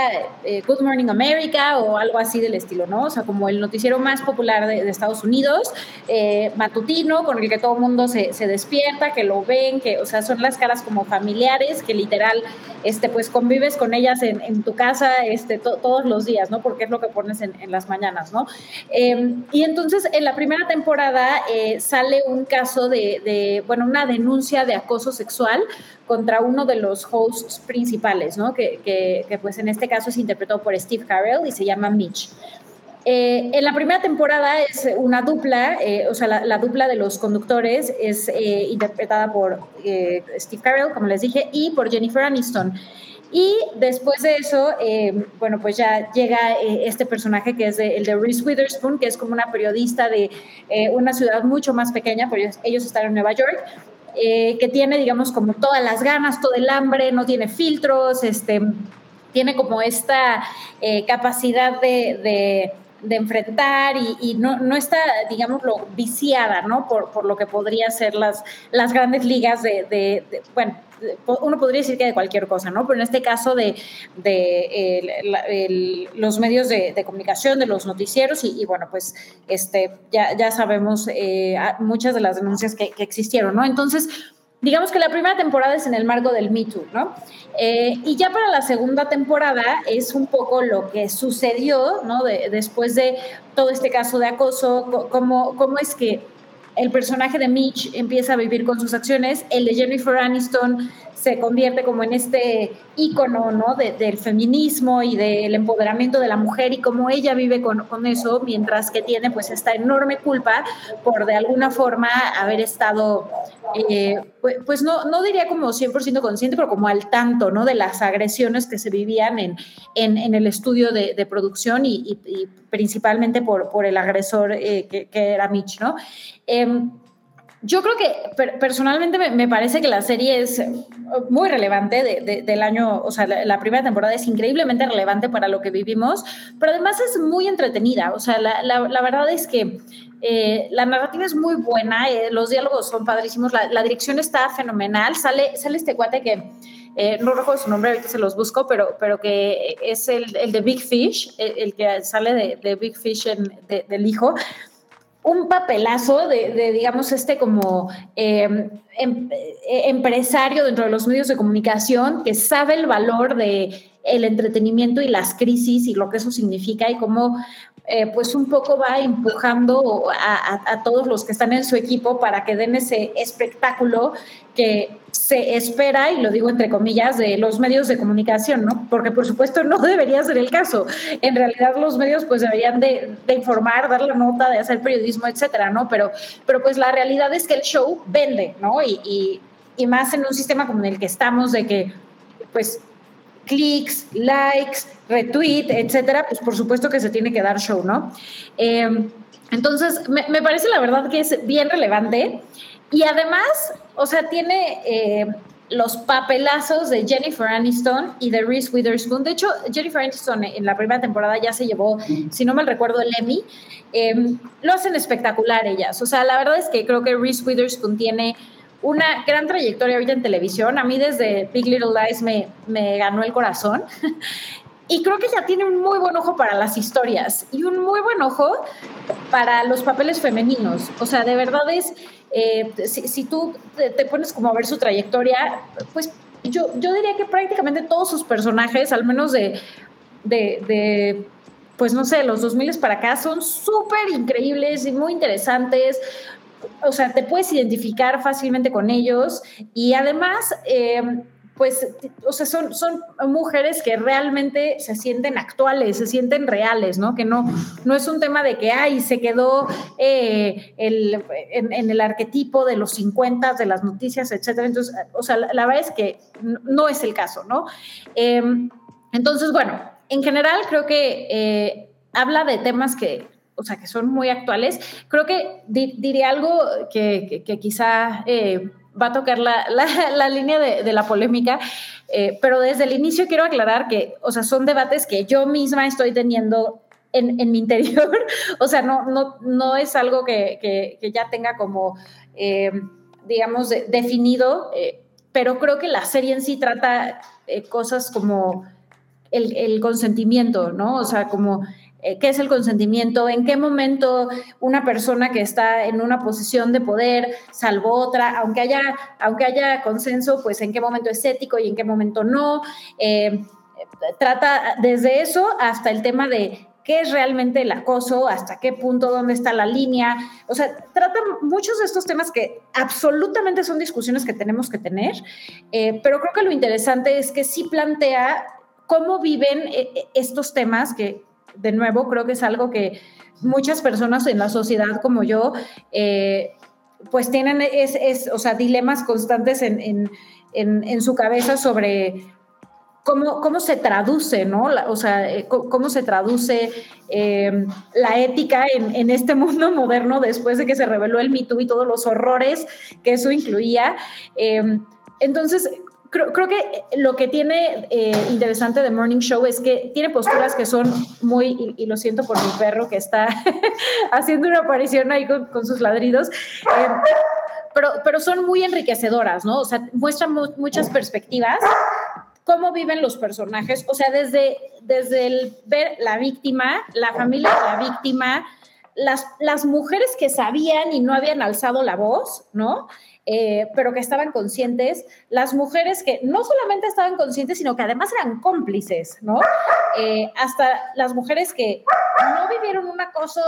eh, Good Morning America o algo así del estilo, ¿no? O sea, como el noticiero más popular de, Estados Unidos, eh, matutino, con el que todo el mundo se, despierta, que lo ven, que, o sea, son las caras como familiares, que literal, este, pues convives con ellas en, tu casa este, to, todos los días, ¿no? Porque es lo que pones en, las mañanas, ¿no? Eh, y entonces, en la primera temporada sale un caso de, de, bueno, una denuncia de acoso sexual contra uno de los hosts principales, ¿no? Que, que, pues en este caso es interpretado por Steve Carell y se llama Mitch. Eh, en la primera temporada es una dupla, eh, o sea, la, la, dupla de los conductores es eh, interpretada por Steve Carell, como les dije, y por Jennifer Aniston. Y después de eso, bueno, pues ya llega este personaje que es el de Reese Witherspoon, que es como una periodista de una ciudad mucho más pequeña, pero ellos están en Nueva York, eh, que tiene, digamos, como todas las ganas, todo el hambre, no tiene filtros, este, tiene como esta eh, capacidad de, de, de enfrentar y, no, no está, digámoslo, viciada, ¿no? Por, por lo que podría ser las, las grandes ligas de, de, bueno, uno podría decir que de cualquier cosa, ¿no? Pero en este caso de, el, los medios de, comunicación, de los noticieros, y, y bueno, pues este, ya, ya sabemos eh, muchas de las denuncias que, que, existieron, ¿no? Entonces, digamos que la primera temporada es en el marco del Me Too, ¿no? Eh, y ya para la segunda temporada es un poco lo que sucedió, ¿no? De, después de todo este caso de acoso, cómo, cómo es que el personaje de Mitch empieza a vivir con sus acciones, el de Jennifer Aniston se convierte como en este ícono ¿no? de, del feminismo y del empoderamiento de la mujer y cómo ella vive con, eso, mientras que tiene pues esta enorme culpa por de alguna forma haber estado, eh, pues, pues, no, no diría como 100% consciente, pero como al tanto ¿no? de las agresiones que se vivían en, en, el estudio de, de producción y, y, principalmente por, por el agresor eh, que, era Mitch. ¿no? Eh, yo creo que per personalmente me, parece que la serie es muy relevante de, de, del año, o sea, la, primera temporada es increíblemente relevante para lo que vivimos, pero además es muy entretenida, o sea, la, la, verdad es que eh, la narrativa es muy buena, eh, los diálogos son padrísimos, la, dirección está fenomenal, sale, sale este cuate que... Eh, no recuerdo su nombre, ahorita se los busco, pero, pero que es el, el de Big Fish, el, el que sale de, de Big Fish en, de, del hijo un papelazo de, digamos, este como eh, em, eh, empresario dentro de los medios de comunicación que sabe el valor de el entretenimiento y las crisis y lo que eso significa y cómo eh, pues un poco va empujando a, todos los que están en su equipo para que den ese espectáculo que se espera, y lo digo entre comillas, de los medios de comunicación, ¿no? Porque por supuesto no debería ser el caso. En realidad los medios pues deberían de, de informar, dar la nota, de hacer periodismo, etcétera, ¿no? Pero, pero pues la realidad es que el show vende, ¿no? Y, y, y más en un sistema como en el que estamos, de que pues clics, likes, retweet, etcétera, pues por supuesto que se tiene que dar show, ¿no? Eh, entonces, me, me, parece la verdad que es bien relevante y además, o sea, tiene eh, los papelazos de Jennifer Aniston y de Reese Witherspoon. De hecho, Jennifer Aniston en la primera temporada ya se llevó, si no mal recuerdo, el Emmy. Eh, lo hacen espectacular ellas. O sea, la verdad es que creo que Reese Witherspoon tiene una gran trayectoria ahorita en televisión. A mí desde Big Little Lies me, me ganó el corazón. y creo que ella tiene un muy buen ojo para las historias y un muy buen ojo para los papeles femeninos. O sea, de verdad es, eh, si, tú te, pones como a ver su trayectoria, pues yo, yo diría que prácticamente todos sus personajes, al menos de, de, de pues no sé, los 2000 para acá son súper increíbles y muy interesantes. O sea, te puedes identificar fácilmente con ellos y además... Eh, pues, o sea, son, son mujeres que realmente se sienten actuales, se sienten reales, ¿no? Que no, no es un tema de que, ay, se quedó eh, el, en, el arquetipo de los 50, de las noticias, etcétera. Entonces, o sea, la, verdad es que no, es el caso, ¿no? Em, entonces, bueno, en general creo que eh, habla de temas que, o sea, que son muy actuales. Creo que diría algo que, que, quizá eh, va a tocar la, la, línea de, la polémica, eh, pero desde el inicio quiero aclarar que, o sea, son debates que yo misma estoy teniendo en, en mi interior, o sea, no, no, no es algo que, que, ya tenga como, eh, digamos, definido, eh, pero creo que la serie en sí trata cosas como el, el consentimiento, ¿no? O sea, como qué es el consentimiento, en qué momento una persona que está en una posición de poder salvó otra, aunque haya, aunque haya consenso, pues en qué momento es ético y en qué momento no. Eh, trata desde eso hasta el tema de qué es realmente el acoso, hasta qué punto, dónde está la línea. O sea, trata muchos de estos temas que absolutamente son discusiones que tenemos que tener, eh, pero creo que lo interesante es que sí plantea cómo viven estos temas que de nuevo, creo que es algo que muchas personas en la sociedad como yo, eh, pues tienen es, o sea, dilemas constantes en, su cabeza sobre cómo, cómo se traduce, ¿no? o sea, eh, cómo se traduce em, la ética en, este mundo moderno después de que se reveló el Me y todos los horrores que eso incluía. Em, entonces, Creo, creo, que lo que tiene eh, interesante de Morning Show es que tiene posturas que son muy, y, lo siento por mi perro que está haciendo una aparición ahí con, sus ladridos, eh, pero, pero son muy enriquecedoras, ¿no? O sea, muestran muchas perspectivas, cómo viven los personajes, o sea, desde, desde el ver la víctima, la familia de la víctima, las, las mujeres que sabían y no habían alzado la voz, ¿no? Eh, pero que estaban conscientes, las mujeres que no solamente estaban conscientes, sino que además eran cómplices, ¿no? Eh, hasta las mujeres que no vivieron un acoso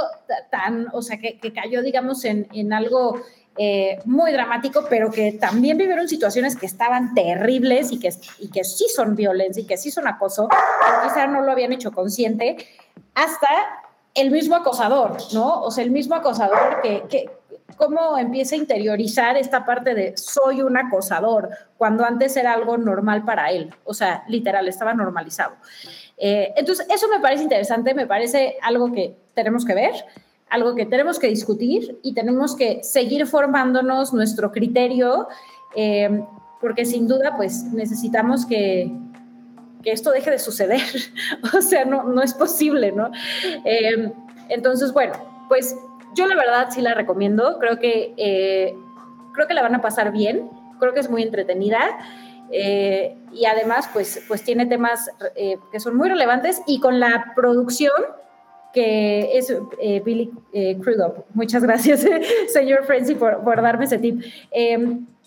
tan, o sea, que, cayó, digamos, en, en algo eh, muy dramático, pero que también vivieron situaciones que estaban terribles y que, y que sí son violencia y que sí son acoso, pero quizá no lo habían hecho consciente, hasta el mismo acosador, ¿no? O sea, el mismo acosador que, que cómo empieza a interiorizar esta parte de soy un acosador, cuando antes era algo normal para él, o sea, literal, estaba normalizado. Eh, entonces, eso me parece interesante, me parece algo que tenemos que ver, algo que tenemos que discutir y tenemos que seguir formándonos nuestro criterio, eh, porque sin duda, pues necesitamos que, que esto deje de suceder, o sea, no, no es posible, ¿no? Eh, entonces, bueno, pues yo la verdad sí la recomiendo, creo que, eh, creo que la van a pasar bien, creo que es muy entretenida eh, y además pues, pues tiene temas eh, que son muy relevantes y con la producción que es Billy Crudup. Muchas gracias, señor Frenzy, por, por, darme ese tip.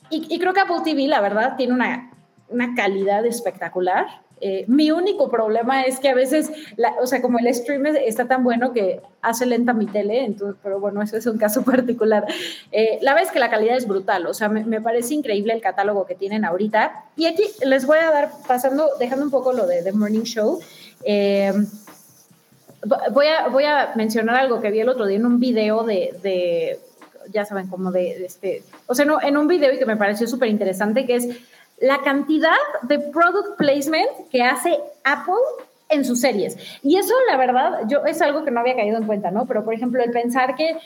Y, y, creo que Apple TV, la verdad, tiene una, una calidad espectacular. Eh, mi único problema es que a veces, o sea, como el stream está tan bueno que hace lenta mi tele, entonces, pero bueno, eso es un caso particular. Eh, la verdad es que la calidad es brutal, o sea, me, parece increíble el catálogo que tienen ahorita. Y aquí les voy a dar, pasando, dejando un poco lo de The Morning Show. Eh, voy, a, voy a mencionar algo que vi el otro día en un video de, ya saben, como de, este, o sea, no, en un video y que me pareció súper interesante, que es la cantidad de product placement que hace Apple en sus series. Y eso, la verdad, yo es algo que no había caído en cuenta, ¿no? Pero, por ejemplo, el pensar que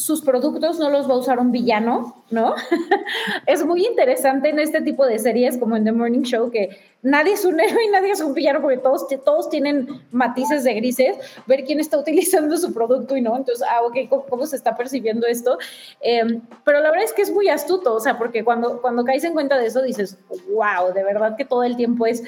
sus productos no los va a usar un villano, ¿no? es muy interesante en este tipo de series como en The Morning Show que nadie es un héroe y nadie es un villano porque todos, todos tienen matices de grises, ver quién está utilizando su producto y no, entonces, ah, ok, ¿cómo, se está percibiendo esto? Em, pero la verdad es que es muy astuto, o sea, porque cuando, cuando caes en cuenta de eso dices, wow, de verdad que todo el tiempo es,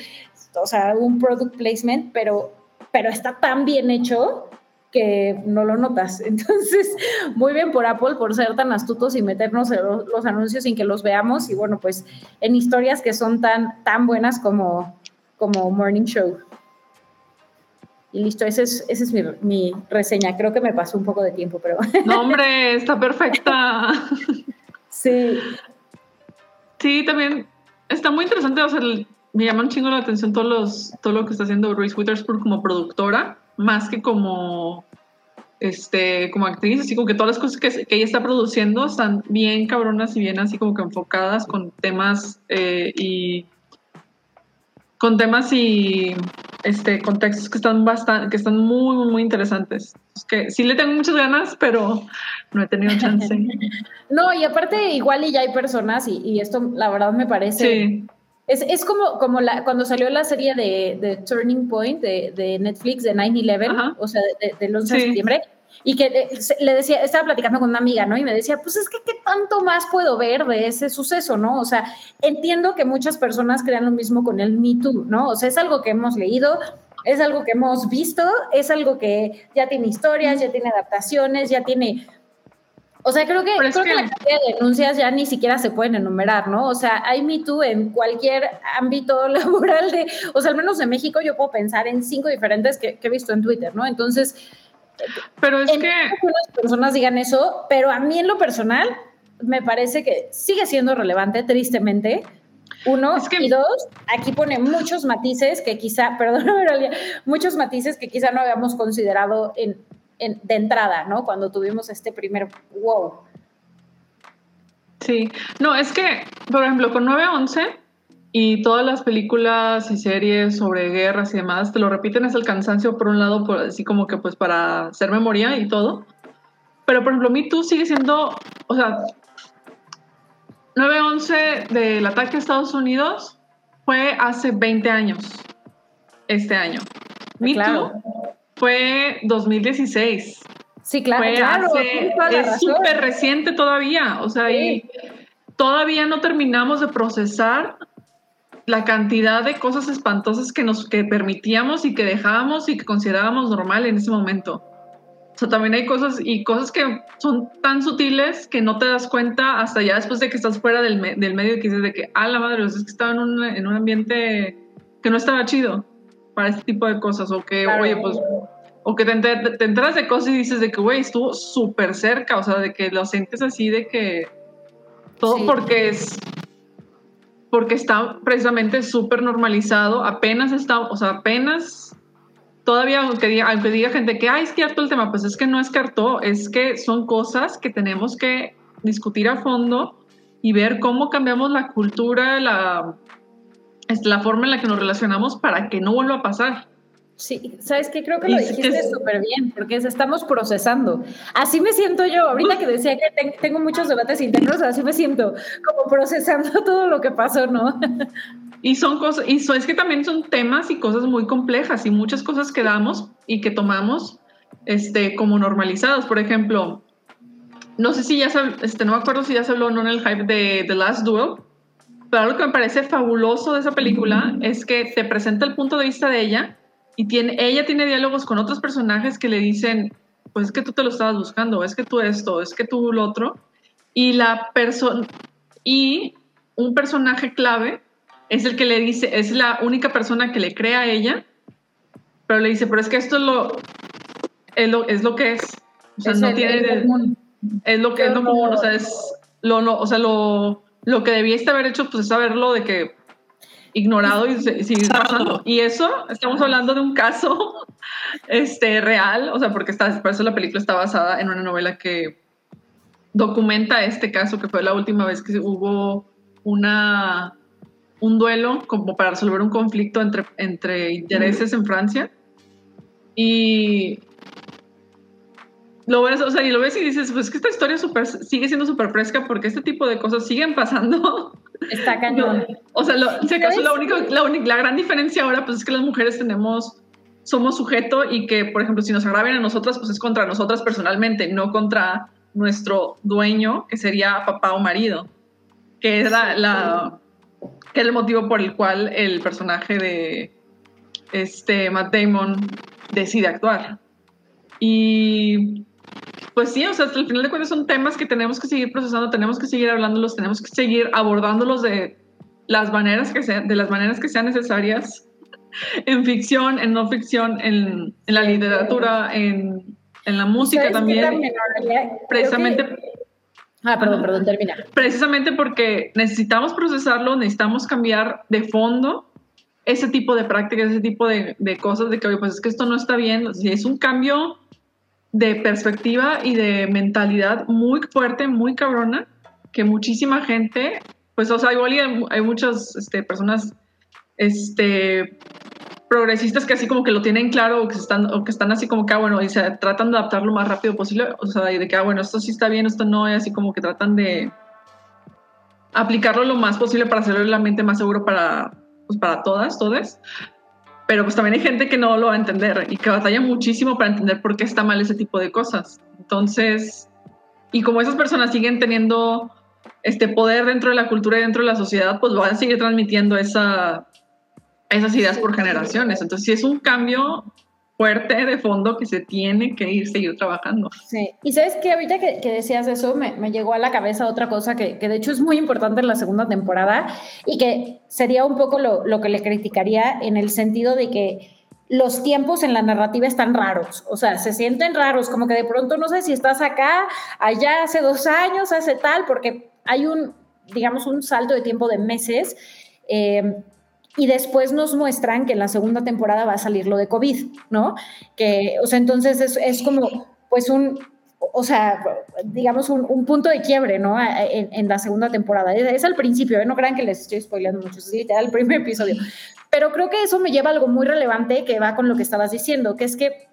o sea, un product placement, pero, pero está tan bien hecho que no lo notas. Entonces, muy bien por Apple por ser tan astutos y meternos los, anuncios sin que los veamos y bueno, pues en historias que son tan, tan buenas como, como Morning Show. Y listo, esa es, ese es mi, mi, reseña. Creo que me pasó un poco de tiempo, pero... No, hombre, está perfecta. Sí. Sí, también está muy interesante. O sea, me llama un chingo la atención todos los, todo lo que está haciendo Reese Witherspoon como productora, más que como este, como actriz, así como que todas las cosas que, que, ella está produciendo están bien cabronas y bien así como que enfocadas con temas eh, y con temas y este, contextos que están bastante, que están muy, muy, muy interesantes. Es que sí le tengo muchas ganas, pero no he tenido chance. no, y aparte igual y ya hay personas, y, y esto la verdad me parece... Sí. Es, es, como, como la, cuando salió la serie de, de Turning Point de, de, Netflix de 9-11, o sea, del 11 de septiembre, y que eh, le decía, estaba platicando con una amiga, ¿no? Y me decía, pues es que qué tanto más puedo ver de ese suceso, ¿no? O sea, entiendo que muchas personas crean lo mismo con el Me Too, ¿no? O sea, es algo que hemos leído, es algo que hemos visto, es algo que ya tiene historias, ya tiene adaptaciones, ya tiene... O sea, creo que, creo que, la cantidad de denuncias ya ni siquiera se pueden enumerar, ¿no? O sea, hay Me Too en cualquier ámbito laboral de, o sea, al menos en México yo puedo pensar en cinco diferentes que, que he visto en Twitter, ¿no? Entonces, pero es que... Algunas personas digan eso, pero a mí en lo personal me parece que sigue siendo relevante, tristemente. Uno, y dos, aquí pone muchos matices que quizá, perdón, muchos matices que quizá no habíamos considerado en, en, de entrada, ¿no? Cuando tuvimos este primer wow. Sí, no, es que, por ejemplo, con 911 y todas las películas y series sobre guerras y demás te lo repiten es el cansancio por un lado, por, así como que pues para hacer memoria y todo. Pero por ejemplo, Me Too sigue siendo, o sea, 9-11 del ataque a Estados Unidos fue hace 20 años, este año. Me Too fue 2016. Sí, claro, fue claro es súper reciente todavía, o sea, y todavía no terminamos de procesar la cantidad de cosas espantosas que nos que permitíamos y que dejábamos y que considerábamos normal en ese momento. O sea, también hay cosas y cosas que son tan sutiles que no te das cuenta hasta ya después de que estás fuera del, del medio y que dices de que, ah, la madre, es que estaba en un, en un ambiente que no estaba chido para este tipo de cosas. O que, oye, pues, o que te, te, enteras de cosas y dices de que, güey, estuvo súper cerca, o sea, de que lo sientes así, de que todo porque es porque está precisamente súper normalizado, apenas está, o sea, apenas todavía, aunque diga, aunque diga gente que, ay, es que harto el tema, pues es que no es cartó, es que son cosas que tenemos que discutir a fondo y ver cómo cambiamos la cultura, la, la forma en la que nos relacionamos para que no vuelva a pasar. Sí, sabes que creo que lo dijiste súper bien, porque estamos procesando. Así me siento yo, ahorita que decía que tengo muchos debates internos, así me siento, como procesando todo lo que pasó, ¿no? Y son cosas, y es que también son temas y cosas muy complejas y muchas cosas que damos y que tomamos este, como normalizadas. Por ejemplo, no sé si ya se, este, no me acuerdo si ya se habló o no en el hype de The Last Duel, pero algo que me parece fabuloso de esa película es que te presenta el punto de vista de ella y tiene, ella tiene diálogos con otros personajes que le dicen, pues es que tú te lo estabas buscando, es que tú esto, es que tú lo otro. Y la persona y un personaje clave es el que le dice, es la única persona que le cree a ella, pero le dice, pero es que esto es lo, es lo, es lo que es. O sea, no tiene... Es lo que es lo común, o sea, es lo, no, o sea, lo, lo que debiste haber hecho, pues es saberlo de que ignorado y sigue pasando. Y eso, estamos hablando de un caso este, real, o sea, porque está, por eso la película está basada en una novela que documenta este caso, que fue la última vez que hubo una, un duelo como para resolver un conflicto entre, entre intereses en Francia. Y lo ves, o sea, y lo ves y dices, pues que esta historia super, sigue siendo súper fresca porque este tipo de cosas siguen pasando. Está cañón. o sea, si acaso la única, la única, la gran diferencia ahora, pues es que las mujeres tenemos, somos sujeto y que, por ejemplo, si nos agraven a nosotras, pues es contra nosotras personalmente, no contra nuestro dueño, que sería papá o marido, que es la, que es el motivo por el cual el personaje de este Matt Damon decide actuar. Y pues sí, o sea, hasta el final de cuentas son temas que tenemos que seguir procesando, tenemos que seguir hablándolos, tenemos que seguir abordándolos de las maneras que sean, de las maneras que sean necesarias. en ficción, en no ficción, en, en la literatura, en, en la música también. Precisamente. Ah, perdón, perdón, termina. Precisamente porque necesitamos procesarlo, necesitamos cambiar de fondo ese tipo de prácticas, ese tipo de, de cosas, de que, oye, pues es que esto no está bien. es un cambio de perspectiva y de mentalidad muy fuerte, muy cabrona, que muchísima gente, pues, o sea, igual hay, hay muchas este, personas este, progresistas que así como que lo tienen claro o que están, o que están así como que, ah, bueno, y se tratan de adaptar lo más rápido posible, o sea, de que, ah, bueno, esto sí está bien, esto no, es así como que tratan de aplicarlo lo más posible para hacerlo la mente más seguro para, pues, para todas, todas. Pero pues también hay gente que no lo va a entender y que batalla muchísimo para entender por qué está mal ese tipo de cosas. Entonces, y como esas personas siguen teniendo este poder dentro de la cultura y dentro de la sociedad, pues van a seguir transmitiendo esa, esas ideas por generaciones. Entonces, sí es un cambio fuerte de fondo que se tiene que ir, seguir trabajando. Sí, y sabes que ahorita que, decías eso, me, me, llegó a la cabeza otra cosa que, que, de hecho es muy importante en la segunda temporada y que sería un poco lo, lo que le criticaría en el sentido de que los tiempos en la narrativa están raros, o sea, se sienten raros, como que de pronto no sé si estás acá, allá hace dos años, hace tal, porque hay un, digamos, un salto de tiempo de meses. Eh, y después nos muestran que en la segunda temporada va a salir lo de COVID, ¿no? Que, o sea, entonces es, es como, pues un, o sea, digamos un, un punto de quiebre, ¿no? En, en, la segunda temporada. Es, al principio, ¿eh? no crean que les estoy spoileando mucho, es literal el primer episodio. Pero creo que eso me lleva a algo muy relevante que va con lo que estabas diciendo, que es que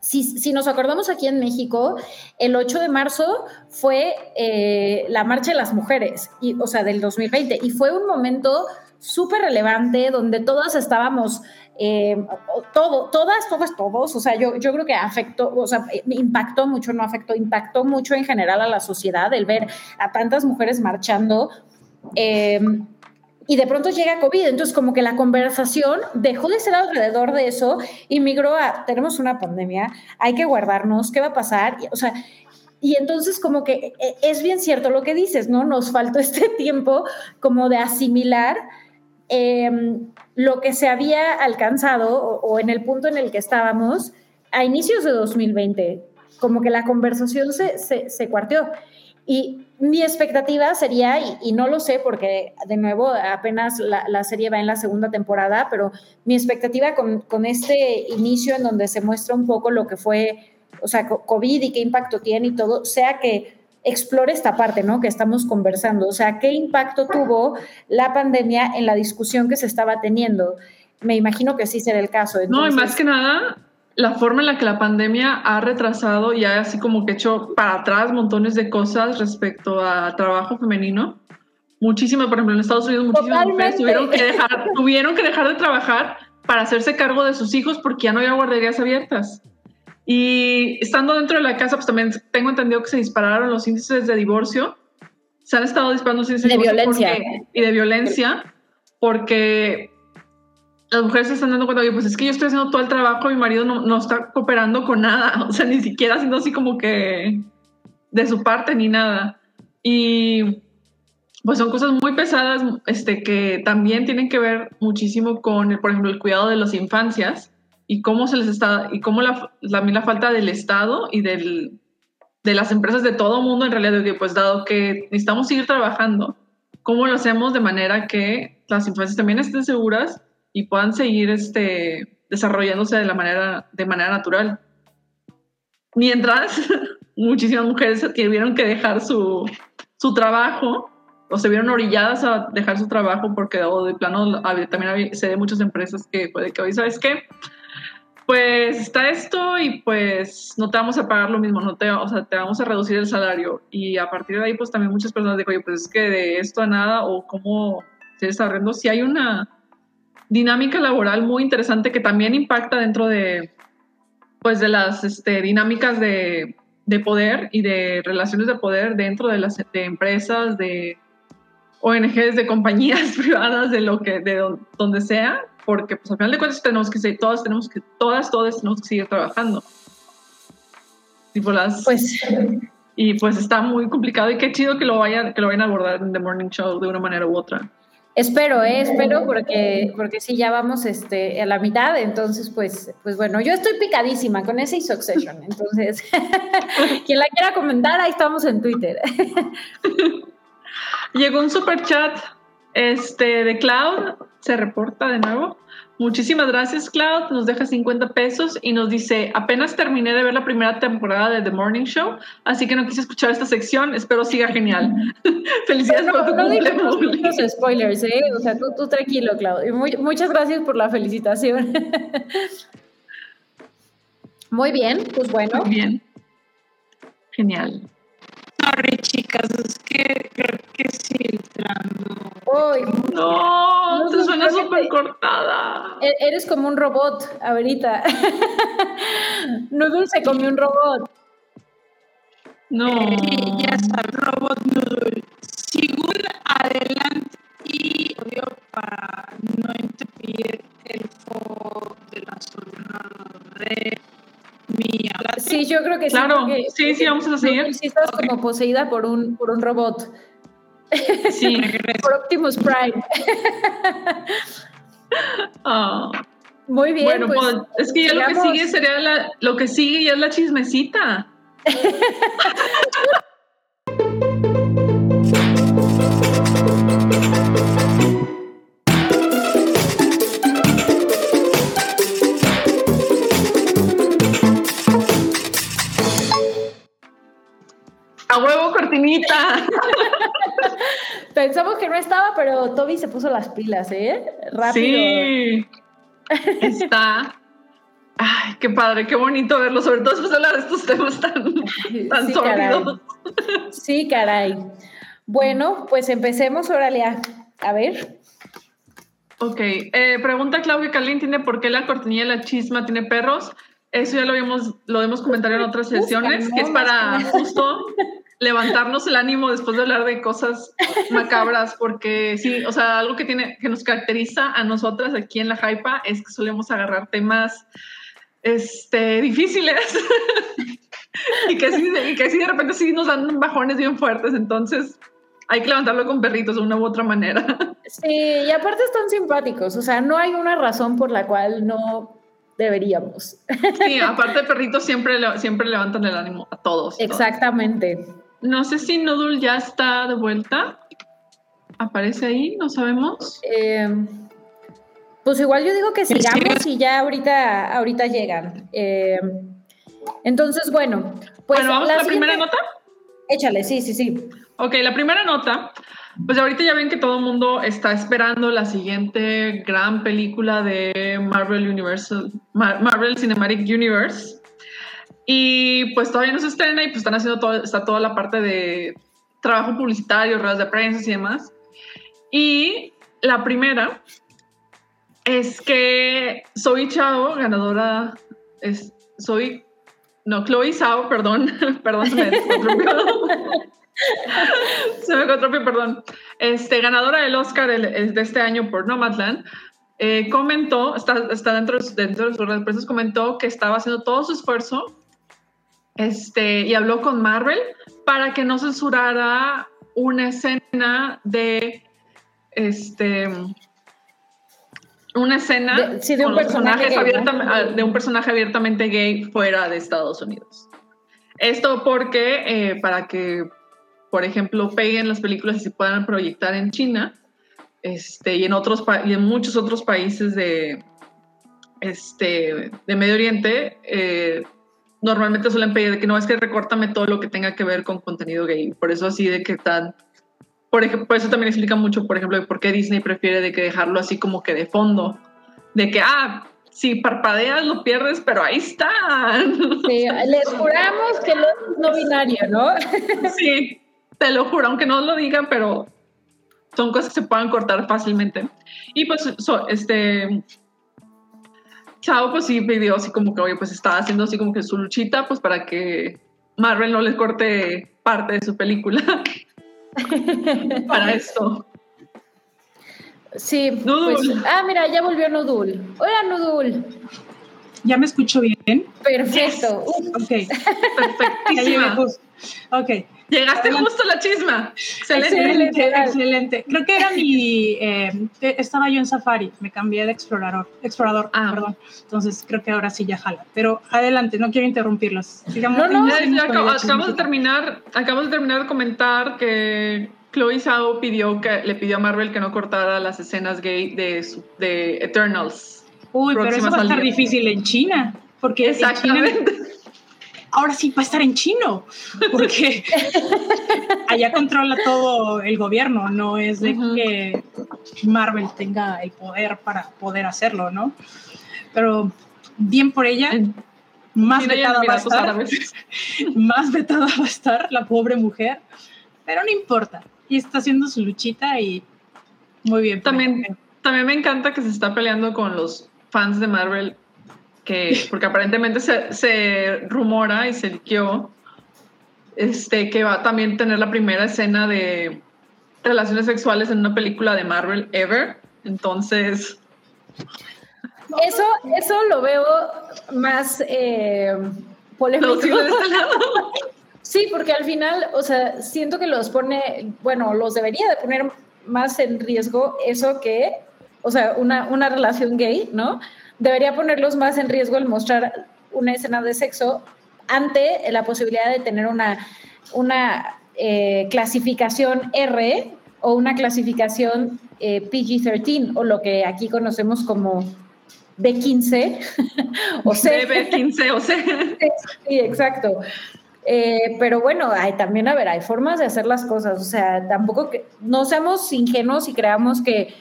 si, si, nos acordamos aquí en México, el 8 de marzo fue eh, la Marcha de las Mujeres, y, o sea, del 2020, y fue un momento súper relevante donde todas estábamos, eh, todo, todas, todos, todos, o sea, yo, yo creo que afectó, o sea, impactó mucho, no afectó, impactó mucho en general a la sociedad el ver a tantas mujeres marchando. Eh, y de pronto llega COVID, entonces como que la conversación dejó de ser alrededor de eso y migró a, tenemos una pandemia, hay que guardarnos, ¿qué va a pasar? o sea, y entonces como que eh, es bien cierto lo que dices, ¿no? Nos faltó este tiempo como de asimilar Em, lo que se había alcanzado o, en el punto en el que estábamos a inicios de 2020, como que la conversación se, se, cuarteó. Y mi expectativa sería, y, no lo sé porque de nuevo apenas la, la, serie va en la segunda temporada, pero mi expectativa con, con, este inicio en donde se muestra un poco lo que fue, o sea, COVID y qué impacto tiene y todo, sea que explore esta parte, ¿no? Que estamos conversando. O sea, ¿qué impacto tuvo la pandemia en la discusión que se estaba teniendo? Me imagino que sí será el caso. No, y más que nada, la forma en la que la pandemia ha retrasado y ha así como que hecho para atrás montones de cosas respecto a trabajo femenino. Muchísimas, por ejemplo, en Estados Unidos muchísimas mujeres tuvieron que, dejar, tuvieron que dejar de trabajar para hacerse cargo de sus hijos porque ya no había guarderías abiertas. Y estando dentro de la casa, pues también tengo entendido que se dispararon los índices de divorcio. Se han estado disparando los índices de, violencia. y de violencia porque las mujeres se están dando cuenta, pues es que yo estoy haciendo todo el trabajo, mi marido no, no está cooperando con nada, o sea, ni siquiera haciendo así como que de su parte ni nada. Y pues son cosas muy pesadas este, que también tienen que ver muchísimo con, por ejemplo, el cuidado de las infancias y cómo se les está, y cómo la, la falta del Estado y del, de las empresas de todo mundo en realidad, pues dado que necesitamos seguir trabajando, ¿cómo lo hacemos de manera que las infancias también estén seguras y puedan seguir este, desarrollándose de, la manera, de manera natural? Mientras muchísimas mujeres tuvieron que dejar su, su trabajo o se vieron orilladas a dejar su trabajo porque o de plano también se de muchas empresas que puede que hoy, ¿sabes qué? Pues está esto y pues no te vamos a pagar lo mismo, no te, o sea, te vamos a reducir el salario. Y a partir de ahí, pues también muchas personas digo, oye, pues es que de esto a nada o cómo se está si hay una dinámica laboral muy interesante que también impacta dentro de, pues de las este, dinámicas de, de, poder y de relaciones de poder dentro de las de empresas, de ONGs, de compañías privadas, de lo que, de donde sea, porque pues al final de cuentas tenemos que ser, todas tenemos que, todas, todas tenemos que seguir trabajando. Tipo las... Pues... Y pues está muy complicado y qué chido que lo, vayan, que lo vayan a abordar en The Morning Show de una manera u otra. Espero, eh, espero, porque, porque sí, ya vamos este, a la mitad, entonces, pues, pues bueno, yo estoy picadísima con ese Succession, entonces, quien la quiera comentar, ahí estamos en Twitter. Llegó un super chat este, de Cloud, se reporta de nuevo. Muchísimas gracias, Cloud. Nos deja 50 pesos y nos dice: Apenas terminé de ver la primera temporada de The Morning Show, así que no quise escuchar esta sección. Espero siga genial. Felicidades por tu no muchos spoilers, ¿eh? O sea, tú, tú tranquilo, Cloud. Y muchas gracias por la felicitación. Muy bien, pues bueno. Muy bien. Genial. Sorry, chicas, es que creo que filtrando. Uy. No, te suena súper cortada. E-, eres como un robot ahorita. Noodle se comió un robot. No. ya está, robot Noodle. Sigul adelante y obvio para no interrumpir el foco de la zona de Sí, yo creo que claro, sí. sí, sí, vamos a seguir. Sí, estás como poseída por un, por un robot. Sí, por Optimus Prime. Oh. Muy bien. Bueno, pues, pues es que ya lo que sigue sería la, lo que sigue ya es la chismecita. Pensamos que no estaba, pero Toby se puso las pilas, ¿eh? Rápido. Sí. Está. Ay, qué padre, qué bonito verlo, sobre todo después de hablar de estos temas tan, tan sí, sórdidos. Caray. Sí, caray. Bueno, pues empecemos, Oralia. A ver. Ok, eh, pregunta Claudia Carlín, ¿tiene por qué la cortinilla de la chisma tiene perros? Eso ya lo habíamos, lo hemos comentado en otras sesiones, que es para justo levantarnos el ánimo después de hablar de cosas macabras, porque sí, o sea, algo que tiene, que nos caracteriza a nosotras aquí en la Hypa es que solemos agarrar temas este, difíciles y, que sí, y que sí de repente sí nos dan bajones bien fuertes, entonces hay que levantarlo con perritos de una u otra manera. Sí, y aparte están simpáticos, o sea, no hay una razón por la cual no deberíamos. Sí, aparte de perritos siempre, siempre levantan el ánimo a todos. Exactamente. Todos. No sé si Noodle ya está de vuelta. ¿Aparece ahí? ¿No sabemos? Eh, pues igual yo digo que sigamos y ya ahorita, ahorita llegan. Eh, entonces, bueno. Pues bueno, ¿vamos la a la primera nota? Échale, sí, sí, sí. Ok, la primera nota. Pues ahorita ya ven que todo el mundo está esperando la siguiente gran película de Marvel Universal, Marvel Cinematic Universe. Y pues todavía no se estrena y pues están haciendo todo, está toda la parte de trabajo publicitario, ruedas de prensa y demás. Y la primera es que soy Chao, ganadora, es, soy, no, Chloe Sao, perdón, perdón, se me se me perdón. Este, ganadora del Oscar el, de este año por Nomadland, eh, comentó, está, está dentro, dentro de sus redes de comentó que estaba haciendo todo su esfuerzo este, y habló con Marvel para que no censurara una escena de este una escena de, un personaje ah, de un personaje abiertamente gay fuera de Estados Unidos. Esto porque eh, para que, por ejemplo, peguen las películas y se puedan proyectar en China este, y en otros y en muchos otros países de este de Medio Oriente eh, normalmente suelen pedir que no es que recórtame todo lo que tenga que ver con contenido gay. Por eso así de que están, por ejemplo, por eso también explica mucho, por ejemplo, de por qué Disney prefiere de que dejarlo así como que de fondo, de que ah, si parpadeas lo pierdes, pero ahí está. Sí, les juramos que no es no binario, ¿no? Sí, te lo juro, aunque no lo digan, pero son cosas que se pueden cortar fácilmente. Y pues, este, Chao pues sí pidió así como que, oye, pues estaba haciendo así como que su luchita, pues para que Marvel no les corte parte de su película para esto. Sí. Pues, ah, mira, ya volvió Nudul. Hola, Nudul. ¿Ya me escucho bien? Perfecto. Ok. Perfectísima. ok. Llegaste justo a la chisma. Excelente. Excelente, excelente. Creo que era mi. eh, estaba yo en Safari, me cambié de explorador. Explorador, Ah. perdón. Entonces creo que ahora sí ya jala. Pero adelante, no quiero interrumpirlos. Sigamos. No, no, Ya, ya acabo- acabamos de terminar, acabamos de terminar de comentar que Chloe Zhao pidió que le pidió a Marvel que no cortara las escenas gay de, su- de Eternals. Uy, pero eso va a estar difícil en China. Porque en China Exactamente. Ahora sí va a estar en chino, porque allá controla todo el gobierno, no es de que Marvel tenga el poder para poder hacerlo, ¿no? Pero bien por ella, más vetada va a estar, más vetada va a estar la pobre mujer, pero no importa, y está haciendo su luchita y muy bien. También, también me encanta que se está peleando con los fans de Marvel, que, porque aparentemente se, se rumora y se liqueó este, que va a también tener la primera escena de relaciones sexuales en una película de Marvel ever. Entonces, Eso, eso lo veo más eh, polémico. este lado. Sí, porque al final, o sea, siento que los pone, bueno, los debería de poner más en riesgo eso que, o sea, una, una relación gay, ¿no? Debería ponerlos más en riesgo el mostrar una escena de sexo ante la posibilidad de tener una, una eh, clasificación R o una clasificación eh, PG-13 o lo que aquí conocemos como B15 o C. BB15 o sea. Sí, exacto. Eh, pero bueno, hay, también, a ver, hay formas de hacer las cosas. O sea, tampoco que no seamos ingenuos y creamos que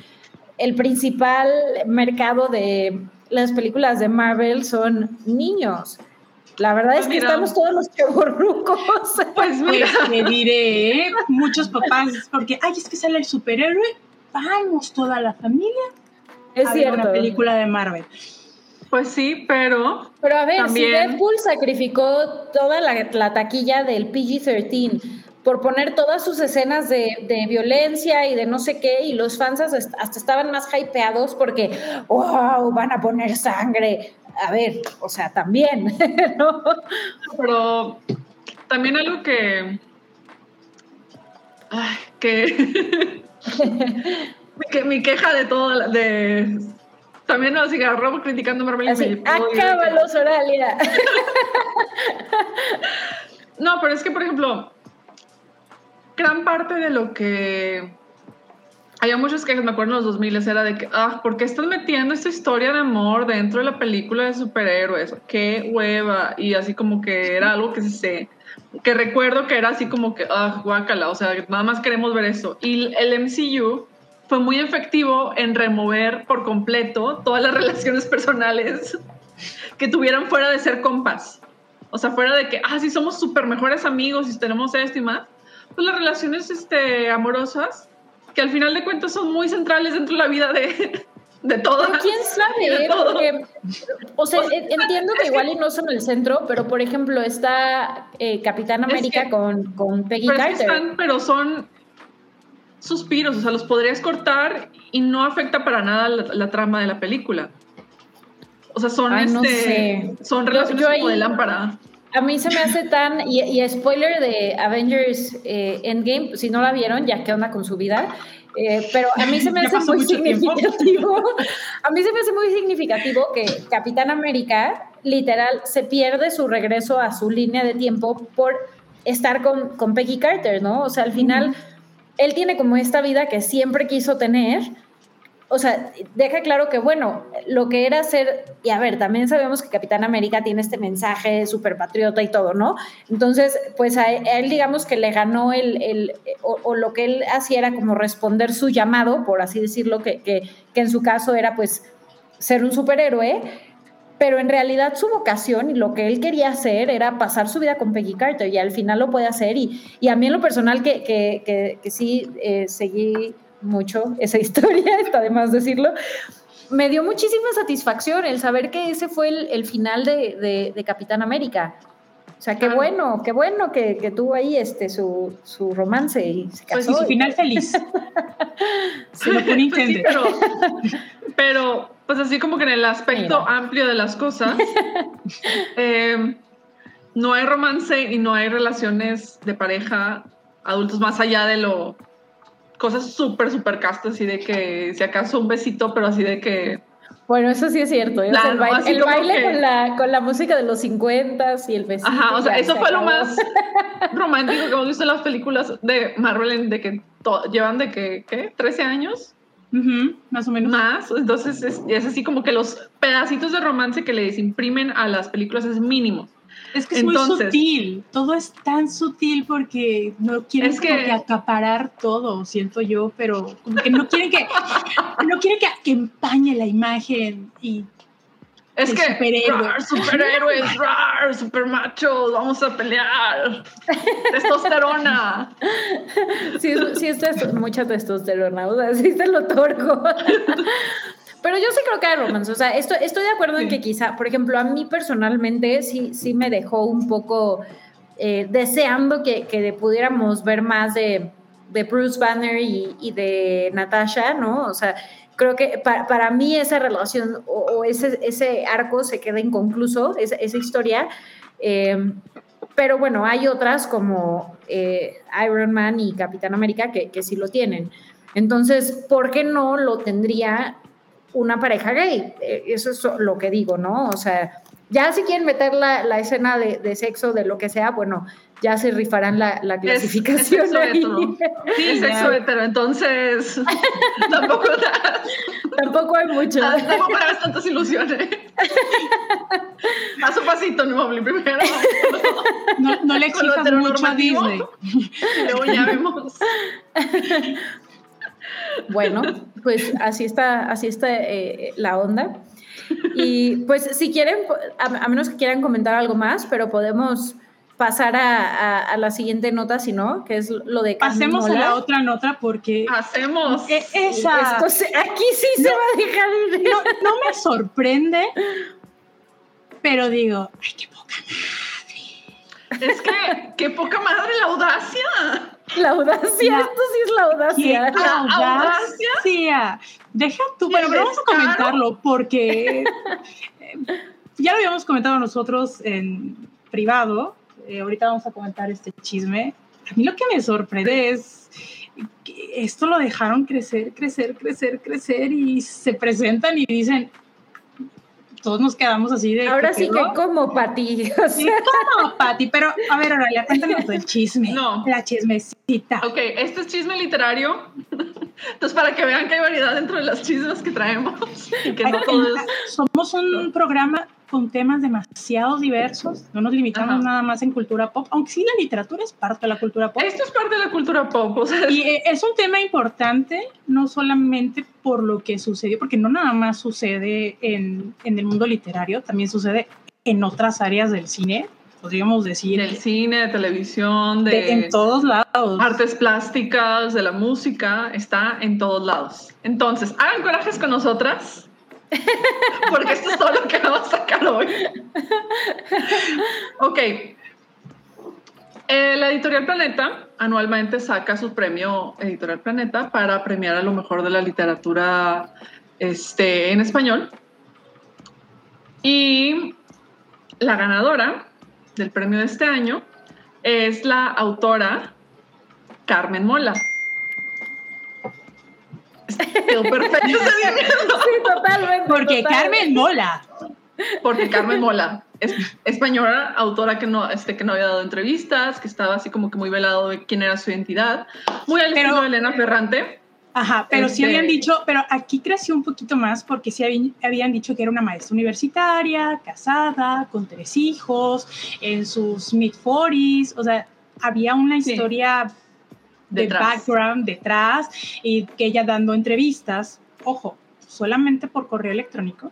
el principal mercado de las películas de Marvel son niños. La verdad Pues es que mira. estamos todos los chavorrucos. Pues mira, Pues te diré, muchos papás, porque, ay, es que sale el superhéroe, vamos toda la familia Es a ver cierto. una película de Marvel. pues sí, pero Pero a ver, También- si Deadpool sacrificó toda la, la taquilla del PG-13 por poner todas sus escenas de, de violencia y de no sé qué, y los fans hasta, estaban más hypeados porque, wow, van a poner sangre. A ver, o sea, también, ¿no? Pero también algo que. Ay, que. que- mi queja de todo. De, también nos agarró criticando Marvel. y Así, me puedo ir de que- acábalos, Oralia. No, pero es que, por ejemplo, gran parte de lo que. Había muchas quejas, me acuerdo en los 2000 era de que, ah, ¿por qué estás metiendo esta historia de amor dentro de la película de superhéroes? ¡Qué hueva! Y así como que era algo que se. que recuerdo que era así como que, ah, guácala, o sea, nada más queremos ver eso. Y el MCU fue muy efectivo en remover por completo todas las relaciones personales que tuvieran fuera de ser compas. O sea, fuera de que, ah, sí, somos súper mejores amigos y tenemos esto y más. Pues las relaciones este, amorosas, que al final de cuentas son muy centrales dentro de la vida de, de todas. Quién sabe, De ¿eh? todo. porque, o sea, en- entiendo que igual y no son el centro, pero por ejemplo está eh, Capitán Es América que- con, con Peggy Pero, es que Carter. están, pero son suspiros, o sea, los podrías cortar y no afecta para nada la, la trama de la película. O sea, son, Ay, no este, sé. son Yo- relaciones yo como ahí- de lámpara. A mí se me hace tan, y, y spoiler de Avengers eh, Endgame, si no la vieron, ya qué onda con su vida, eh, pero a mí se me hace muy tiempo. significativo, a mí se me hace muy significativo que Capitán América literal se pierde su regreso a su línea de tiempo por estar con, con Peggy Carter, ¿no? O sea, al final, él tiene como esta vida que siempre quiso tener, o sea, deja claro que, bueno, lo que era ser, y a ver, también sabemos que Capitán América tiene este mensaje súper patriota y todo, ¿no? Entonces, pues a él, digamos que le ganó el, el o, lo que él hacía era como responder su llamado, por así decirlo, que, que, que en su caso era pues ser un superhéroe, pero en realidad su vocación y lo que él quería hacer era pasar su vida con Peggy Carter y al final lo puede hacer y, y a mí en lo personal que, que, que, que sí eh, seguí mucho esa historia, está de más decirlo, me dio muchísima satisfacción el saber que ese fue el, el final de, de, de, Capitán América. O sea, qué bueno, qué bueno que, que, tuvo ahí este su, su romance y se casó. Pues y su final feliz. Sí, pues sí, pero, pero, pues así como que en el aspecto Mira. amplio de las cosas, eh, no hay romance y no hay relaciones de pareja adultos más allá de lo cosas súper, súper castas, así de que si acaso un besito, pero así de que... Bueno, eso sí es cierto. ¿eh? El baile, así el como baile que- con, la, con la música de los 50 y el besito. Ajá, o sea, eso se fue lo más romántico que hemos visto en las películas de Marvel, en- de que llevan de que, ¿qué? ¿13 años? Ujú, más o menos. Más. Entonces es, es así como que los pedacitos de romance que les imprimen a las películas es mínimo. Es que es muy sutil, todo es tan sutil porque no quieren Es que- como que acaparar todo, siento yo, pero como que no quieren que no quieren que, que empañe la imagen y Es que superhéroe. rar, superhéroes, rar, super machos, vamos a pelear. Testosterona. Sí, es- sí es tes- mucha testosterona, o sea, sí se lo otorgo. Pero yo sí creo que hay romance, o sea, estoy, estoy de acuerdo en Sí. que quizá, por ejemplo, a mí personalmente sí, sí me dejó un poco eh, deseando que, que pudiéramos ver más de, de Bruce Banner y, y de Natasha, ¿no? O sea, creo que pa- para mí esa relación o, o ese, ese arco se queda inconcluso, esa, esa historia. eh, pero bueno, hay otras como eh, Iron Man y Capitán América que, que sí lo tienen. Entonces, ¿por qué no lo tendría una pareja gay? Eh, Eso es lo que digo, ¿no? O sea, ya si quieren meter la, la escena de, de sexo, de lo que sea, bueno, ya se rifarán la, la Es- clasificación. es sexo ahí. hetero. Sí, es sexo hetero, entonces tampoco, Tampoco hay mucho. tampoco me hagas tantas ilusiones. Paso a pasito, no primero. no, no le exijas mucho a. Disney. Y luego ya vemos. Bueno, pues así está, así está eh, la onda. Y pues si quieren, a, a menos que quieran comentar algo más, pero podemos pasar a, a- a la siguiente nota, si no, que es lo de Pasemos a la otra nota porque Hacemos. esa Esto se- aquí sí se va a dejar no, no me sorprende, pero digo, ay, qué poca Es que, qué poca madre la audacia. La audacia, La- esto sí es la qué audacia. audacia. audacia. Deja tú, bueno, pero vamos a comentarlo porque eh, ya lo habíamos comentado nosotros en privado. eh, ahorita vamos a comentar este chisme. A mí lo que me sorprende es que esto lo dejaron crecer, crecer, crecer, crecer y se presentan y dicen, todos nos quedamos así de... Ahora ¿qué sí que como para ti. O Sí, sea, ¿cómo, Pati? Pero, a ver, Aurelia, cuéntanos del chisme. No. La chismecita. Ok, este es chisme literario. Entonces, para que vean que hay variedad dentro de las chismes que traemos. Y que no Ay, todo es. Somos un programa con temas demasiado diversos. No nos limitamos Ajá. nada más en cultura pop, aunque sí la literatura es parte de la cultura pop. Esto es parte de la cultura pop. O sea, Y eh, es un tema importante, no solamente por lo que sucedió, porque no nada más sucede en, en el mundo literario, también sucede en otras áreas del cine, podríamos decir, del cine, de televisión, de, de- en todos lados. artes plásticas, de la música, está en todos lados. Entonces, hagan corajes con nosotras. Porque esto es todo lo que vamos a sacar hoy. Ok. Eh, la Editorial Planeta anualmente saca su premio Editorial Planeta para premiar a lo mejor de la literatura este, en español. Y la ganadora del premio de este año es la autora Carmen Mola. Perfecto sí, totalmente. Porque totalmente. Carmen mola. Porque Carmen Mola es española, autora que no, este, que no había dado entrevistas, que estaba así como que muy velado de quién era su identidad. Muy al estilo de Elena Ferrante. Ajá, pero sí Este- habían dicho, pero aquí creció un poquito más porque sí habían, habían dicho que era una maestra universitaria, casada, con tres hijos, en sus mid-40s, o sea, había una Sí. De background detrás y que ella dando entrevistas, ojo, solamente por correo electrónico,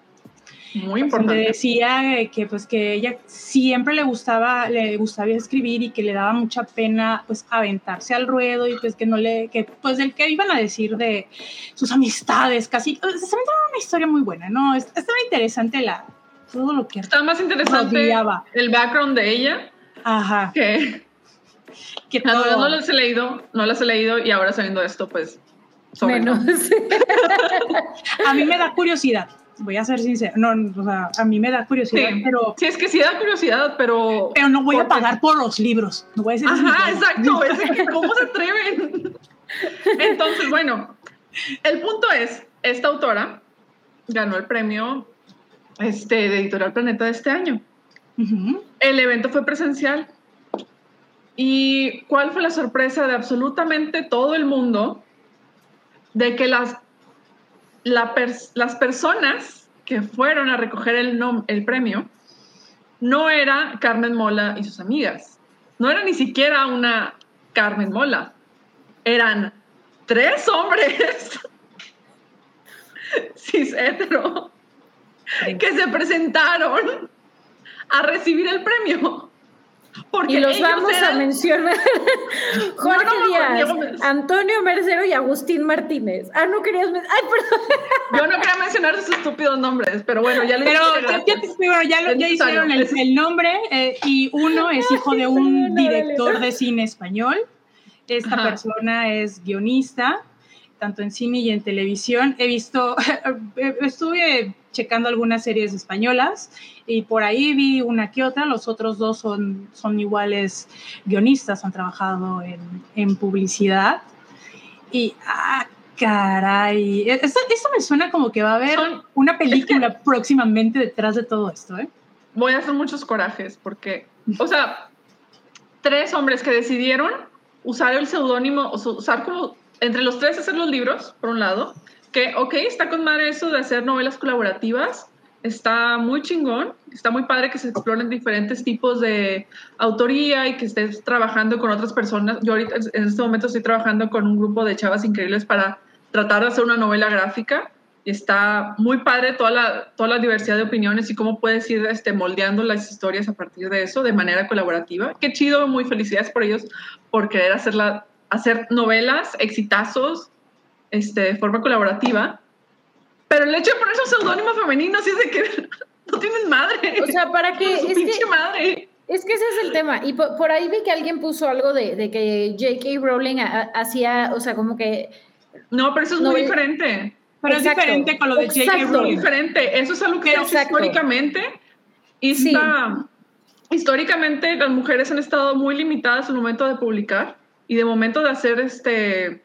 Muy donde importante. decía eh, que pues que ella siempre le gustaba le gustaba escribir y que le daba mucha pena pues aventarse al ruedo y pues que no le que pues del que iban a decir de sus amistades casi se me una historia muy buena no Es- estaba interesante la todo lo que Está más interesante rodeaba el background de ella ajá. que que no, las he leído, no las he leído y ahora sabiendo esto, pues sobre Menos. a mí me da curiosidad voy a ser sincera, no, o sea, a mí me da curiosidad, Sí. pero, Sí, es que sí da curiosidad, pero. pero no voy a pagar por los libros. No voy a decir Ajá, exacto. Es que, ¿Cómo se atreven? Entonces, bueno, el punto es: esta autora ganó el premio este, de Editorial Planeta de este año. El evento fue presencial. ¿Y cuál fue la sorpresa de absolutamente todo el mundo? De que las, la pers- las personas que fueron a recoger el, el premio no era Carmen Mola y sus amigas. No era ni siquiera una Carmen Mola. Eran tres hombres cis hetero que se presentaron a recibir el premio. Porque Y los vamos a mencionar. Jorge No, no, Díaz, Antonio Mercero y Agustín Martínez. Ah, no querías Ay, perdón. Yo no quería mencionar sus estúpidos nombres, pero bueno, ya les Pero ya, ya- bueno, ya, lo- ya hicieron el, nombre eh, y uno es hijo de un director de cine español. Esta Ajá. persona es guionista, tanto en cine y en televisión. He visto, estuve checando algunas series españolas y por ahí vi una que otra. Los otros dos son, son iguales guionistas, han trabajado en, en publicidad. Y, ah, caray, esto, esto me suena como que va a haber Son- una película próximamente detrás de todo esto, ¿eh? voy a hacer muchos corajes porque, o sea, tres hombres que decidieron usar el seudónimo, usar como, entre los tres hacer los libros, por un lado, que, ok, está con madre eso de hacer novelas colaborativas, está muy chingón, está muy padre que se exploren diferentes tipos de autoría y que estés trabajando con otras personas. Yo ahorita, en este momento estoy trabajando con un grupo de chavas increíbles para tratar de hacer una novela gráfica y está muy padre toda la, toda la diversidad de opiniones y cómo puedes ir este, moldeando las historias a partir de eso de manera colaborativa. Qué chido, muy felicidades por ellos por querer hacerla, hacer novelas, exitazos este, de forma colaborativa. Pero el hecho de poner un seudónimo femenino sí es de que no tienes madre. O sea, ¿para qué? Su Es pinche que, madre. es que ese es el tema. Y por, por ahí vi que alguien puso algo de, de que J.K. Rowling ha- hacía, o sea, como que No, pero eso es No, muy diferente. Pero Exacto. es diferente con lo de J.K. Rowling. diferente. Eso es algo que exacto. históricamente. Y Sí. está, históricamente las mujeres han estado muy limitadas al momento de publicar y de momento de hacer este,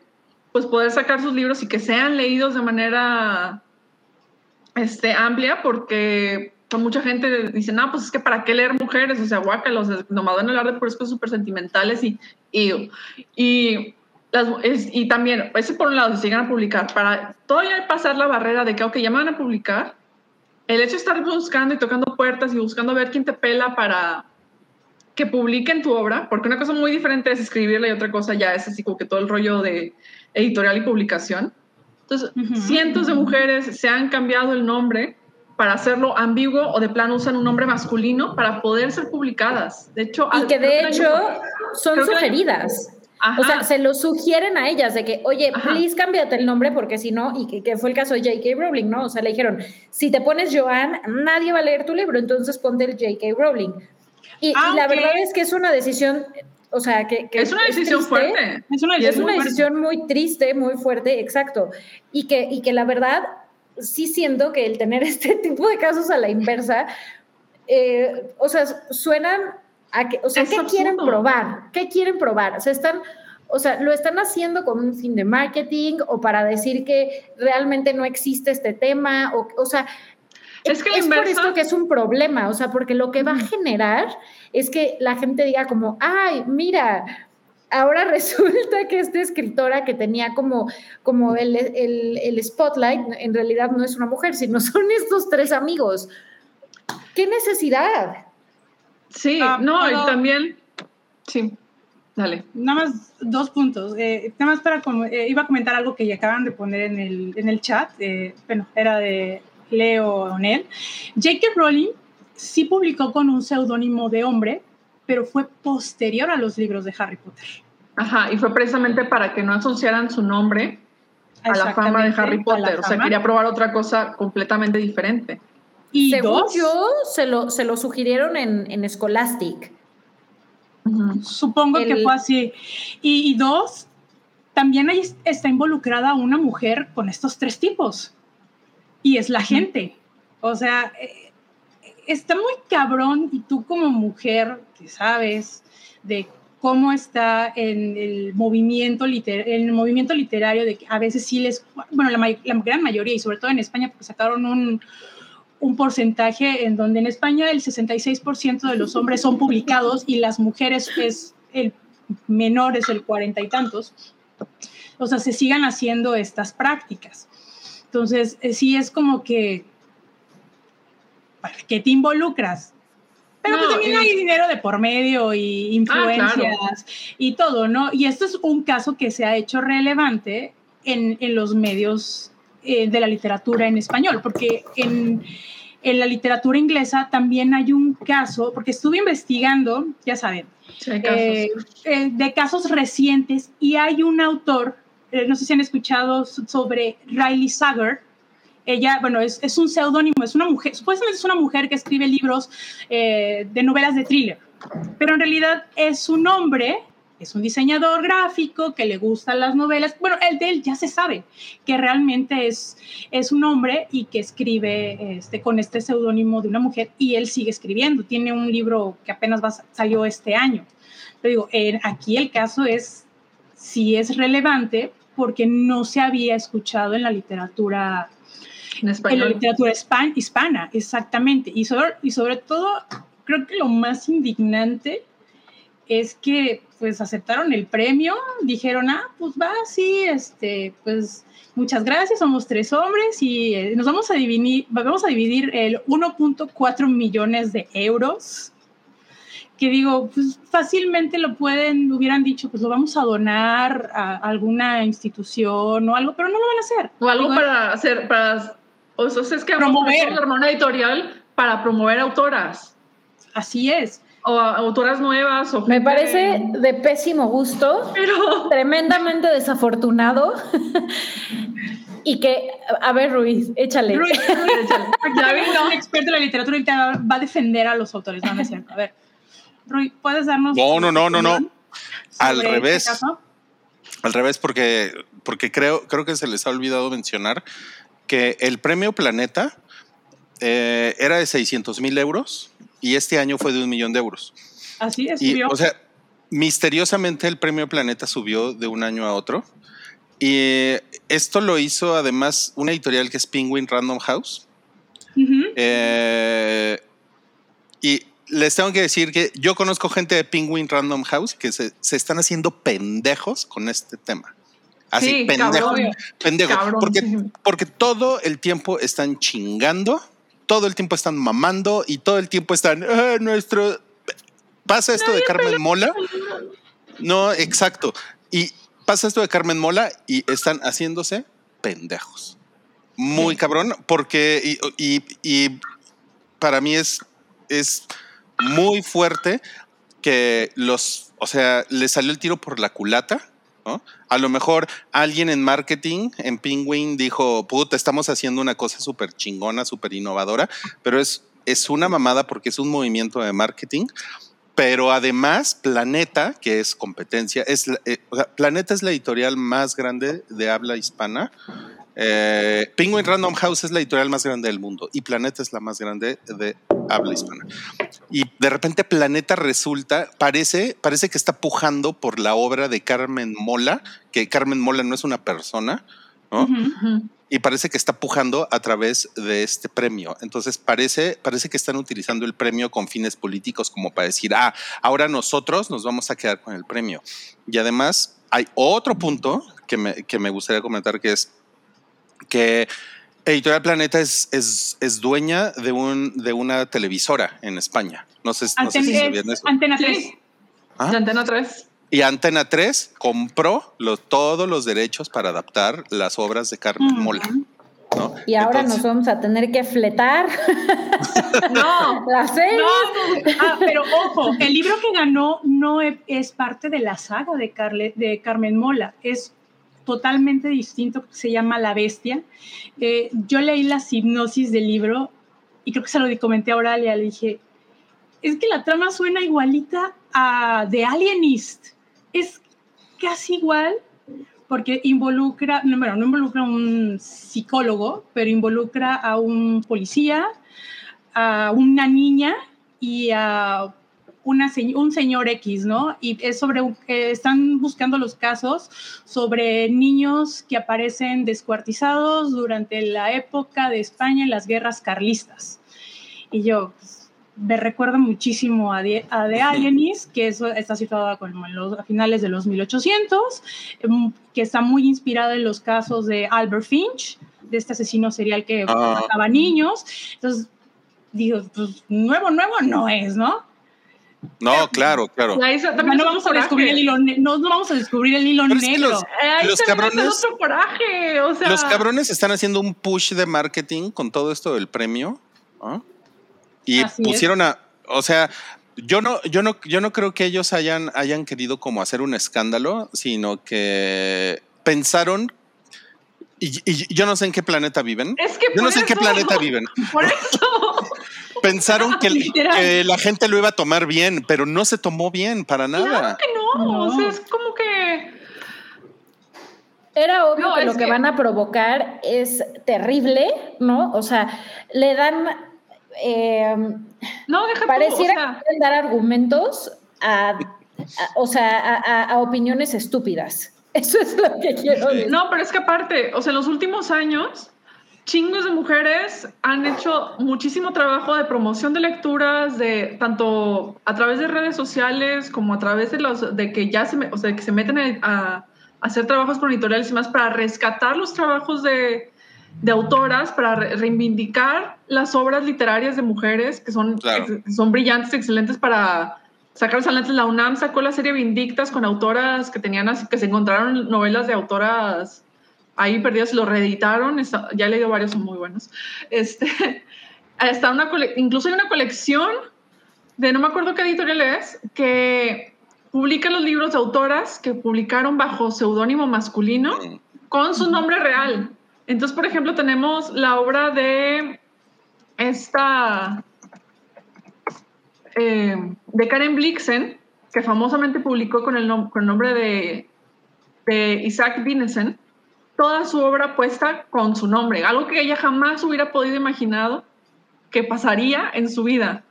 pues poder sacar sus libros y que sean leídos de manera este, amplia porque pues, mucha gente dice, no, pues es que para qué leer mujeres, o sea, guácalos, nomás van a hablar de puras cosas súper sentimentales y, y, y, las, es- y también, ese por un lado, si llegan a publicar, para todavía pasar la barrera de que, ok, ya me van a publicar, el hecho de estar buscando y tocando puertas y buscando ver quién te pela para que publiquen tu obra, porque una cosa muy diferente es escribirla y otra cosa ya es así como que todo el rollo de editorial y publicación. Entonces, cientos de mujeres se han cambiado el nombre para hacerlo ambiguo o de plano usan un nombre masculino para poder ser publicadas. De hecho, y que de hecho año- son sugeridas. Ajá. O sea, se lo sugieren a ellas de que, oye, Ajá. please cámbiate el nombre porque si no, y que, que fue el caso de J.K. Rowling, ¿no? O sea, le dijeron, si te pones Joan, nadie va a leer tu libro, entonces ponte el J.K. Rowling. Y, y la verdad es que es una decisión, o sea, que, que es una decisión triste, fuerte. Es una es decisión una muy fuerte. decisión muy triste, muy fuerte, exacto. Y que, y que la verdad, sí siento que el tener este tipo de casos a la inversa, eh, o sea, suenan a que, o sea, Es ¿qué quieren probar? ¿Qué quieren probar? O sea, están, o sea, lo están haciendo con un fin de marketing o para decir que realmente no existe este tema, o, o sea, Es que es por esto que es un problema, o sea, porque lo que va a generar es que la gente diga como, ay, mira, ahora resulta que esta escritora que tenía como, como el, el, el spotlight, en realidad no es una mujer, sino son estos tres amigos. ¿Qué necesidad? Sí, Ah, no, pero- y también, sí, dale. Nada más dos puntos. Eh, nada más para, como, eh, iba a comentar algo que ya acaban de poner en el, en el chat. eh, bueno, era de Leo O'Neill. J.K. Rowling sí publicó con un seudónimo de hombre, pero fue posterior a los libros de Harry Potter. Ajá, y fue precisamente para que no asociaran su nombre a la fama de Harry Potter. O sea, quería probar otra cosa completamente diferente. Y Según dos, yo, se lo, se lo sugirieron en, en Scholastic. supongo que fue así. Y, y dos, también ahí está involucrada una mujer con estos tres tipos. Y es la gente. O sea, eh, está muy cabrón y tú como mujer que sabes de cómo está en el movimiento, liter en el movimiento literario, de que a veces sí les, bueno, la, la, gran mayoría, y sobre todo en España, porque sacaron un, un porcentaje en donde en España el 66% de los hombres son publicados y las mujeres es el menor, es el cuarenta y tantos. O sea, se sigan haciendo estas prácticas. Entonces, eh, sí es como que, ¿para qué te involucras? Pero pues también hay dinero de por medio y ah, influencias y todo, ¿no? Y esto es un caso que se ha hecho relevante en, en los medios eh, de la literatura en español, porque en, en, la literatura inglesa también hay un caso, porque estuve investigando, ya saben, eh, eh, de casos recientes y hay un autor, no sé si han escuchado sobre Riley Sager, ella, bueno, es, es un seudónimo, es una mujer, supuestamente es una mujer que escribe libros de novelas de thriller, pero en realidad es un hombre es un diseñador gráfico que le gustan las novelas. Bueno, el de él ya se sabe que realmente es, es un hombre y que escribe este, con este seudónimo de una mujer y él sigue escribiendo. Tiene un libro que apenas va, salió este año. Pero digo, aquí el caso es si es relevante porque no se había escuchado en la literatura en, en la literatura hispana, exactamente. Y sobre, y sobre todo, creo que lo más indignante es que pues aceptaron el premio, dijeron, ah, pues va, sí, este, pues muchas gracias, somos tres hombres y eh, nos vamos a dividir, vamos a dividir el 1.4 millones de euros, que digo, pues fácilmente lo pueden, hubieran dicho, pues lo vamos a donar a alguna institución o algo, pero no lo van a hacer. O algo para hacer, para, o sea, es que promover la hermana editorial para promover autoras. Así es o autoras nuevas. O Me parece de pésimo gusto, pero tremendamente desafortunado. y que, a ver, Ruiz, échale. Ruiz, échale. Ya un experto en la literatura y va a defender a los autores, no, es cierto. A ver, Ruiz, ¿puedes darnos. No, no, no, no, no. Al este revés. Al revés, porque, porque creo, creo que se les ha olvidado mencionar que el premio Planeta eh, era de 600 mil euros y este año fue de un millón de euros. Así es, subió. o sea, misteriosamente el premio Planeta subió de un año a otro. Y esto lo hizo además una editorial que es Penguin Random House. Eh, y les tengo que decir que yo conozco gente de Penguin Random House que se, están haciendo pendejos con este tema. Así, pendejos. porque, porque todo el tiempo están chingando todo el tiempo están mamando y todo el tiempo están, ah, nuestro... Pasa esto de Carmen Mola. No, exacto. Y pasa esto de Carmen Mola y están haciéndose pendejos. Muy cabrón, porque y, para mí es, es muy fuerte que los, o sea, le salió el tiro por la culata a lo mejor alguien en marketing, en Penguin, dijo, puta, estamos haciendo una cosa súper chingona, súper innovadora, pero es, es una mamada porque es un movimiento de marketing. Pero además, Planeta, que es competencia, es, eh, Planeta es la editorial más grande de habla hispana eh, Penguin Random House es la editorial más grande del mundo y Planeta es la más grande de habla hispana. Y de repente Planeta resulta, parece, parece que está pujando por la obra de Carmen Mola, que Carmen Mola no es una persona, ¿no? Y parece que está pujando a través de este premio. Entonces parece, parece que están utilizando el premio con fines políticos como para decir, ah, ahora nosotros nos vamos a quedar con el premio. Y además hay otro punto que me, que me gustaría comentar que es que Editorial Planeta es, es, es, dueña de, un, de una televisora en España. No sé, no sé si sabían eso. Antena 3. ¿Ah? Antena 3. Y Antena 3 compró todos los derechos para adaptar las obras de Carmen Mola. ¿no? Y ahora nos vamos a tener que fletar. no, la serie. No, ah, pero ojo, el libro que ganó no es parte de la saga de, Carle, de Carmen Mola, es totalmente distinto, se llama La Bestia. Eh, yo leí la hipnosis del libro y creo que se lo comenté a Auralia, le dije, es que la trama suena igualita a The Alienist, es casi igual, porque involucra, no, bueno, no involucra a un psicólogo, pero involucra a un policía, a una niña y a una, un señor X, ¿no? Y es sobre, que están buscando los casos sobre niños que aparecen descuartizados durante la época de España en las guerras carlistas. Y yo, pues, me recuerda muchísimo a The, a Alienis, que está situada con los, a finales de los 1800, em, que está muy inspirada en los casos de Albert Finch, de este asesino serial que ah. mataba niños. Entonces, digo, pues nuevo, nuevo no es, ¿no? No, claro, claro. no, vamos a descubrir el hilo, no, vamos a descubrir el hilo negro. los, cabrones, los cabrones están haciendo un push de marketing con todo esto del premio. Y pusieron a, o sea, yo no, yo no, yo no creo que ellos hayan, hayan querido como hacer un escándalo, sino que pensaron y, yo no sé en qué planeta viven. Es que yo no sé en qué planeta viven. Por eso. Pensaron que, la gente lo iba a tomar bien, pero no se tomó bien para nada. Claro que no. O sea, es como que. Era obvio que lo que, van a provocar es terrible, ¿no? O sea, le dan. Eh, no, deja Pareciera dar argumentos a, o sea, a opiniones estúpidas. Eso es lo que quiero decir. No, pero es que aparte, o sea, en los últimos años, chingos de mujeres han hecho muchísimo trabajo de promoción de lecturas, de tanto a través de redes sociales como a través de los de que ya se, o sea, que se meten a, hacer trabajos con editoriales y más para rescatar los trabajos de, de autoras, para reivindicar las obras literarias de mujeres que son, son brillantes, excelentes para sacar adelante. La UNAM sacó la serie Vindictas con autoras que tenían así, que se encontraron novelas de autoras ahí perdidas, lo reeditaron. ya he leído varios, son muy buenos. Este, está una incluso hay una colección de no me acuerdo qué editorial es, que publica los libros de autoras que publicaron bajo seudónimo masculino con su nombre real. Entonces, por ejemplo, tenemos la obra de esta eh, de Karen Blixen, que famosamente publicó con el, nombre de, Isaac Dinesen, toda su obra puesta con su nombre, algo que ella jamás hubiera podido imaginado que pasaría en su vida.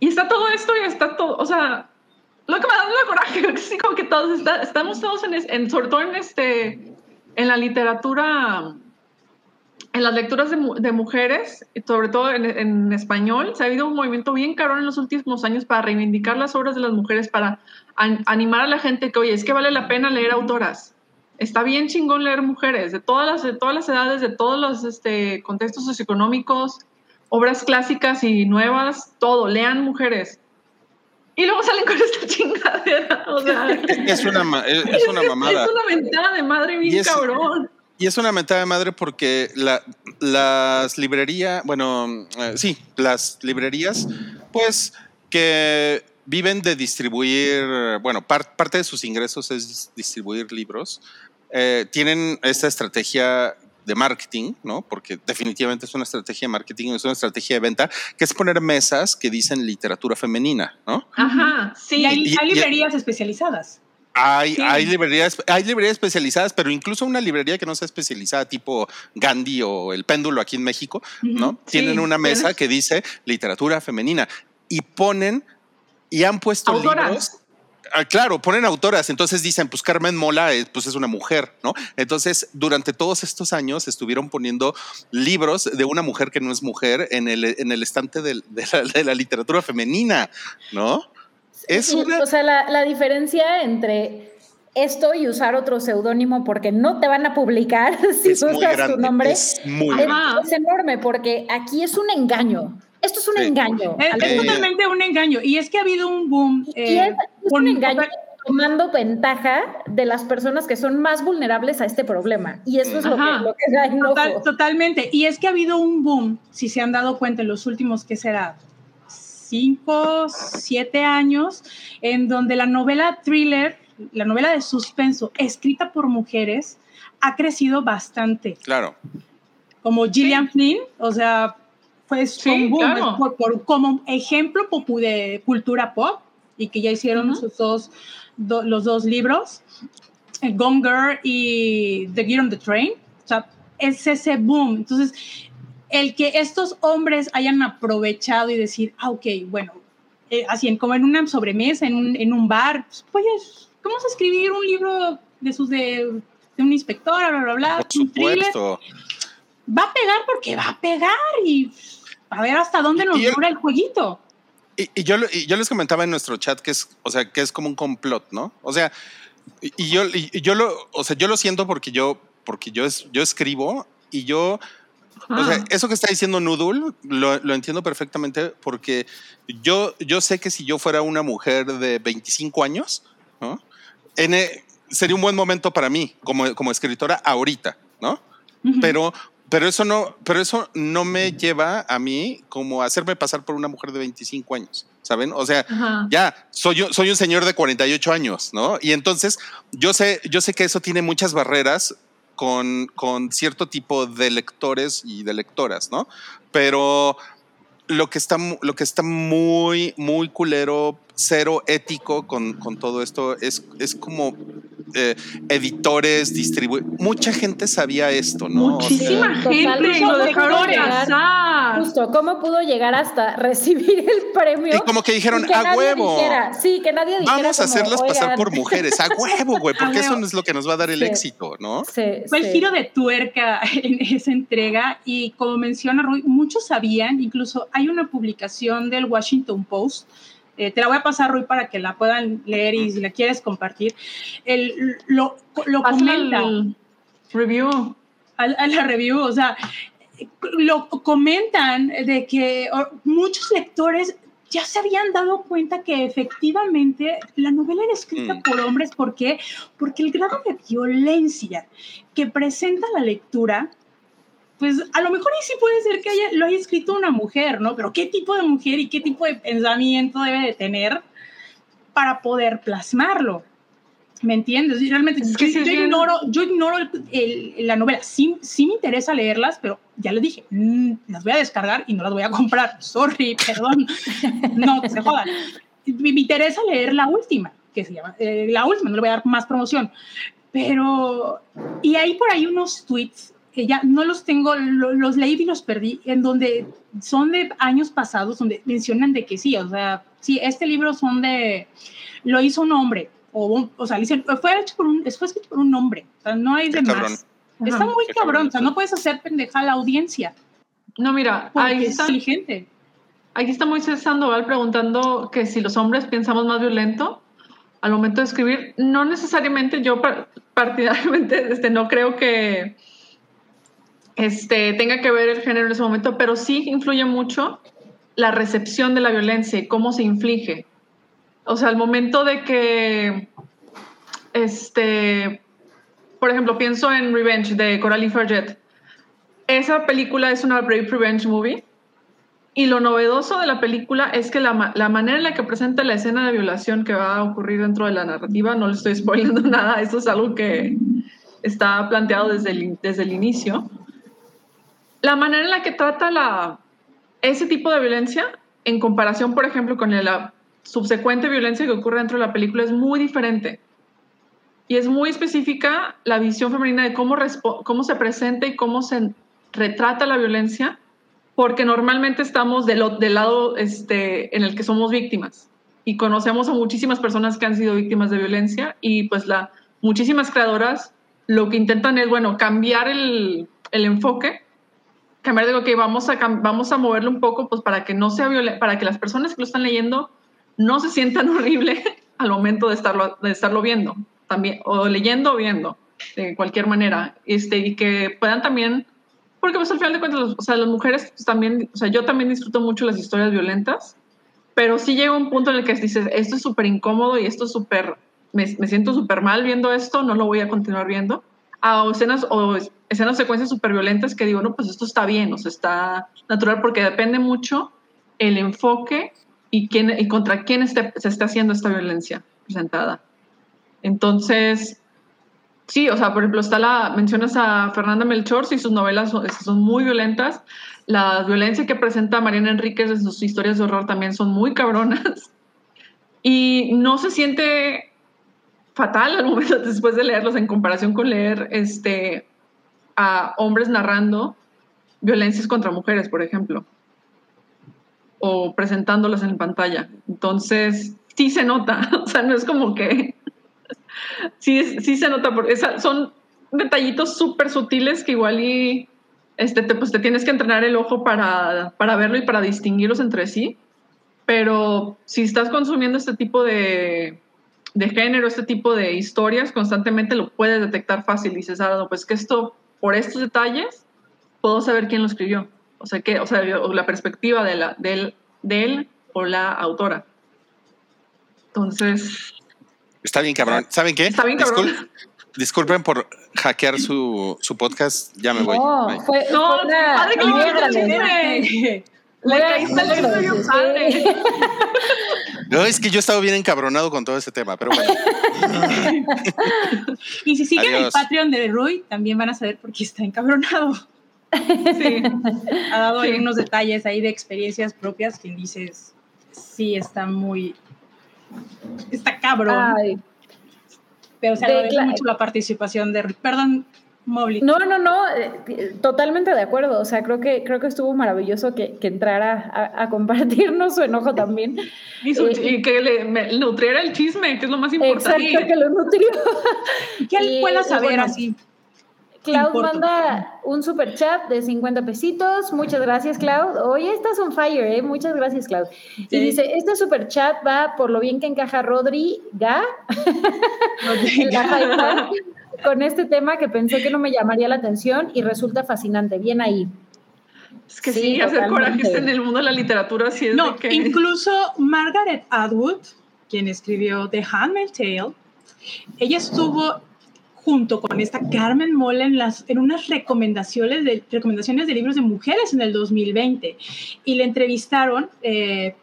Y está todo esto y está todo, o sea, lo que me da la coraje, es como que todos estamos todos en, en, sobre todo en este, en la literatura en las lecturas de, mujeres, sobre todo en, español, se ha habido un movimiento bien caro en los últimos años para reivindicar las obras de las mujeres, para animar a la gente que, oye, es que vale la pena leer autoras. Está bien chingón leer mujeres de todas las, de todas las edades, de todos los este, contextos socioeconómicos, obras clásicas y nuevas, todo, lean mujeres. Y luego salen con esta chingadera. O sea, es, una, es, una mamada. Es una ventana de madre bien cabrón. Y es una mentada de madre porque las librerías, bueno, eh, sí, las librerías, pues que viven de distribuir, bueno, parte de sus ingresos es distribuir libros, eh, tienen esta estrategia de marketing, ¿no? Porque definitivamente es una estrategia de marketing, es una estrategia de venta, que es poner mesas que dicen literatura femenina, ¿no? Ajá, sí. Y hay, librerías especializadas. Hay, hay, librerías, hay librerías especializadas, pero incluso una librería que no sea especializada, tipo Gandhi o El Péndulo aquí en México, ¿no? Tienen una mesa que dice literatura femenina y ponen y han puesto libros. Ah, claro, ponen autoras, entonces dicen, pues Carmen Mola es, pues es una mujer, ¿no? Entonces, durante todos estos años estuvieron poniendo libros de una mujer que no es mujer en el, en el estante de, de la literatura femenina, ¿no? O sea, la, diferencia entre esto y usar otro seudónimo porque no te van a publicar si usas tu nombre es, muy es, enorme porque aquí es un engaño. Esto es un engaño. Es, totalmente un engaño. Y es que ha habido un boom. es, eh, un engaño tomando ventaja de las personas que son más vulnerables a este problema. Y eso es lo que, lo que da Totalmente. Y es que ha habido un boom, si se han dado cuenta en los últimos, ¿qué será? Cinco, siete años, en donde la novela thriller, la novela de suspenso escrita por mujeres, ha crecido bastante. Claro. Como Gillian Flynn, o sea, fue un boom por, como ejemplo de cultura pop y que ya hicieron sus dos, los dos libros. Gone Girl y The Gear on the Train. O sea, es ese boom. Entonces, el que estos hombres hayan aprovechado y decir, ah, ok, bueno, eh, así como en una sobremesa, en un, en un bar, pues, vamos a escribir un libro de sus de, de un inspector, bla, bla, bla, Por supuesto. Va a pegar porque va a pegar y a ver hasta dónde nos dura el jueguito. Y, yo, y yo les comentaba en nuestro chat que es, o sea, que es como un complot, ¿no? O sea, y, yo, y yo lo, o sea, yo lo siento porque yo, porque yo, es, yo escribo y yo, o sea, eso que está diciendo Nudul lo, lo, entiendo perfectamente porque yo, yo sé que si yo fuera una mujer de 25 años, ¿no? E, sería un buen momento para mí como, como escritora ahorita, ¿no? Pero pero eso no, pero eso no me lleva a mí como a hacerme pasar por una mujer de 25 años, ¿saben? O sea, ya soy soy un señor de 48 años, ¿no? Y entonces yo sé, yo sé que eso tiene muchas barreras con, cierto tipo de lectores y de lectoras, ¿no? Pero lo que está, lo que está muy, muy culero, cero ético con, con todo esto es, es como eh, editores, distribuidores. Mucha gente sabía esto, ¿no? Muchísima gente lo dejaron pasar. Justo, ¿cómo pudo llegar hasta recibir el premio? Y como que dijeron, a huevo. sí, que nadie dijera. Vamos a hacerlas pasar por mujeres, a huevo, güey, porque eso no es lo que nos va a dar el éxito, ¿no? Sí, Fue el giro de tuerca en esa entrega y como menciona Roy, muchos sabían, incluso hay una publicación del Washington Post eh, te la voy a pasar, Rui, para que la puedan leer y si la quieres compartir. El, lo lo comenta. review. A, la review, o sea, lo comentan de que muchos lectores ya se habían dado cuenta que efectivamente la novela era escrita mm. por hombres. ¿Por qué? Porque el grado de violencia que presenta la lectura pues a lo mejor sí puede ser que haya, lo haya escrito una mujer, ¿no? Pero ¿qué tipo de mujer y qué tipo de pensamiento debe de tener para poder plasmarlo? ¿Me entiendes? Realmente, yo, ignoro, yo ignoro la novela. Sí, sí, me interesa leerlas, pero ya les dije, mm, las voy a descargar y no las voy a comprar. Sorry, perdón. no, que se jodan. Me, interesa leer la última, que se llama, eh, la última, no le voy a dar más promoción. Pero, y hay por ahí unos tweets que ya no los tengo, los leí y los perdí, en donde son de años pasados, donde mencionan de que sí, o sea, sí, este libro son de, lo hizo un hombre, o, o sea, dicen, fue hecho por un, fue escrito por un hombre, o sea, no hay de más. Está muy cabrón, o sea, no puedes hacer pendeja a la audiencia. No, mira, ahí está. Inteligente. Aquí está Moisés Sandoval preguntando que si los hombres pensamos más violento al momento de escribir. No necesariamente, yo partidariamente este, no creo que este, tenga que ver el género en ese momento, pero sí influye mucho la recepción de la violencia y cómo se inflige. O sea, al momento de que, este, por ejemplo, pienso en Revenge de Coralie Farget. Esa película es una brave revenge movie y lo novedoso de la película es que la, la, manera en la que presenta la escena de violación que va a ocurrir dentro de la narrativa, no le estoy spoilando nada, eso es algo que está planteado desde el, desde el inicio, la manera en la que trata la, ese tipo de violencia, en comparación, por ejemplo, con la subsecuente violencia que ocurre dentro de la película, es muy diferente. Y es muy específica la visión femenina de cómo, cómo se presenta y cómo se retrata la violencia, porque normalmente estamos del, del lado este, en el que somos víctimas y conocemos a muchísimas personas que han sido víctimas de violencia y pues la, muchísimas creadoras lo que intentan es, bueno, cambiar el, el enfoque cambiar de que vamos a, vamos a moverlo un poco pues para que no sea para que las personas que lo están leyendo no se sientan horrible al momento de estarlo, de estarlo viendo, también, o leyendo o viendo, de cualquier manera, este, y que puedan también, porque pues al final de cuentas, o sea, las mujeres pues, también, o sea, yo también disfruto mucho las historias violentas, pero sí llega un punto en el que dices, esto es súper incómodo y esto es súper, me, me siento súper mal viendo esto, no lo voy a continuar viendo, a escenas o escenas secuencias súper violentas que digo, no, pues esto está bien, o sea, está natural porque depende mucho el enfoque y, quién, y contra quién se está haciendo esta violencia presentada. Entonces, sí, o sea, por ejemplo, está la, mencionas a Fernanda Melchor, y sus novelas son, son muy violentas. La violencia que presenta Mariana Enríquez en sus historias de horror también son muy cabronas. Y no se siente fatal al momento después de leerlos en comparación con leer este, a hombres narrando violencias contra mujeres, por ejemplo, o presentándolas en pantalla. Entonces, sí se nota, o sea, no es como que... sí, sí se nota, porque son detallitos súper sutiles que igual y este, te, pues te tienes que entrenar el ojo para, para verlo y para distinguirlos entre sí. Pero si estás consumiendo este tipo de, de género, este tipo de historias, constantemente lo puedes detectar fácil y dices, ah, no, pues que esto, por estos detalles, puedo saber quién lo escribió. O sea, que, o sea, la perspectiva de, la, de, él, o la autora. Entonces... Está bien, cabrón. ¿Saben qué? Está bien, cabrón. disculpen por hackear su, su podcast. Ya me voy. No, fue, no, fue Le caíste el padre. No, es que yo he estado bien encabronado con todo ese tema, pero bueno. y si siguen el Patreon de Rui, también van a saber por qué está encabronado. Sí. Ha dado unos detalles ahí de experiencias propias que dices, sí, está muy. Está cabrón. Pero se agradece mucho la participación de Rui. Perdón, no, no, no, eh, totalmente de acuerdo. O sea, creo que, creo que estuvo maravilloso que, entrara a, compartirnos su enojo también. Y, eh, que le nutriera el chisme, que es lo más importante. Exacto, que lo nutrió. que él pueda saber así. Cloud manda un super chat de 50 pesitos. Muchas gracias, Cloud. Hoy estás on fire, ¿eh? Muchas gracias, Cloud. Y dice: Este super chat va por lo bien que encaja Rodri Ga. Rodri con este tema que pensé que no me llamaría la atención y resulta fascinante. Bien ahí. Es que sí, hacer corajes en el mundo de la literatura sí es no, que... incluso Margaret Atwood, quien escribió The Handmaid's Tale, ella estuvo junto con esta Carmen Mola en, las, en unas recomendaciones de, recomendaciones de libros de mujeres en el 2020 y le entrevistaron eh,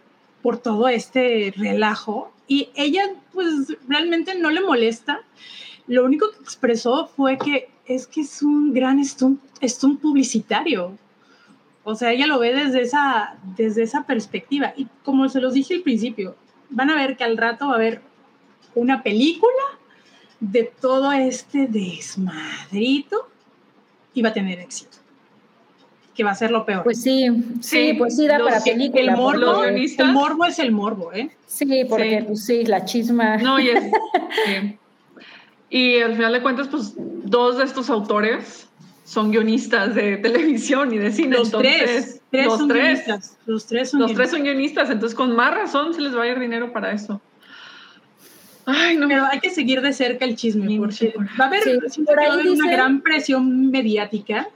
por todo este relajo y ella pues realmente no le molesta lo único que expresó fue que es que es un gran stunt, stunt publicitario. O sea, ella lo ve desde esa, desde esa perspectiva. Y como se los dije al principio, van a ver que al rato va a haber una película de todo este desmadrito va a tener éxito. Que va a ser lo peor. Pues sí, sí, pues sí da para película. El morbo, el morbo es el morbo, ¿eh? Sí, porque sí, pues sí la chisma. No, y es, Y al final de cuentas, pues dos de estos autores son guionistas de televisión y de cine. Los tres, los tres. Guionistas. Los tres son, los tres son guionistas, entonces con más razón se les va a ir dinero para eso. Ay, no. Pero hay que seguir de cerca el chisme, porque va a haber, una gran presión mediática.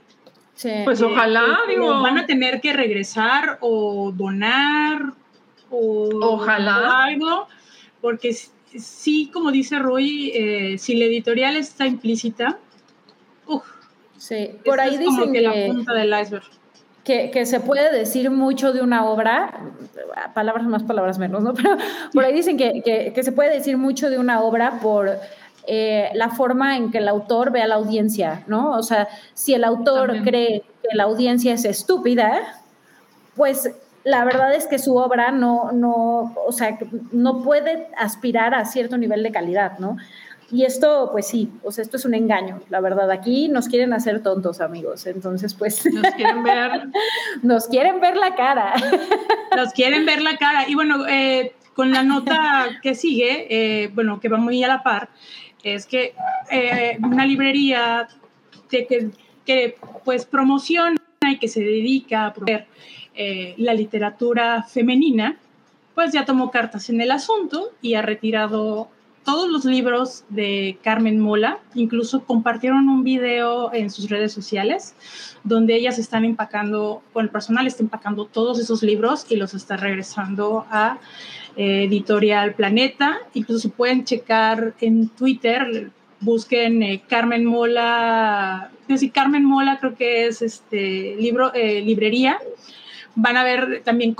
Pues ojalá, digo. Van a tener que regresar o donar o ojalá. algo, porque sí, como dice Roy, eh, si la editorial está implícita, uff. Sí, por ahí dicen que, la punta del iceberg. Que, se puede decir mucho de una obra, palabras más, palabras menos, ¿no? Pero por ahí dicen que, se puede decir mucho de una obra por eh, la forma en que el autor ve a la audiencia, ¿no? O sea, si el autor cree que la audiencia es estúpida, pues la verdad es que su obra no, no, o sea, no puede aspirar a cierto nivel de calidad, ¿no? Y esto, pues sí, o sea, esto es un engaño, la verdad. Aquí nos quieren hacer tontos, amigos. Entonces, pues. Nos quieren ver. nos quieren ver la cara. nos quieren ver la cara. Y bueno, eh, con la nota que sigue, eh, bueno, que va muy a la par, es que eh, una librería que, que, pues promociona y que se dedica a promover la literatura femenina, pues ya tomó cartas en el asunto y ha retirado todos los libros de Carmen Mola, incluso compartieron un video en sus redes sociales donde ellas están empacando, con el personal está empacando todos esos libros y los está regresando a eh, Editorial Planeta. Incluso pueden checar en Twitter, busquen eh, Carmen Mola, sí, Carmen Mola creo que es este libro, librería van a ver también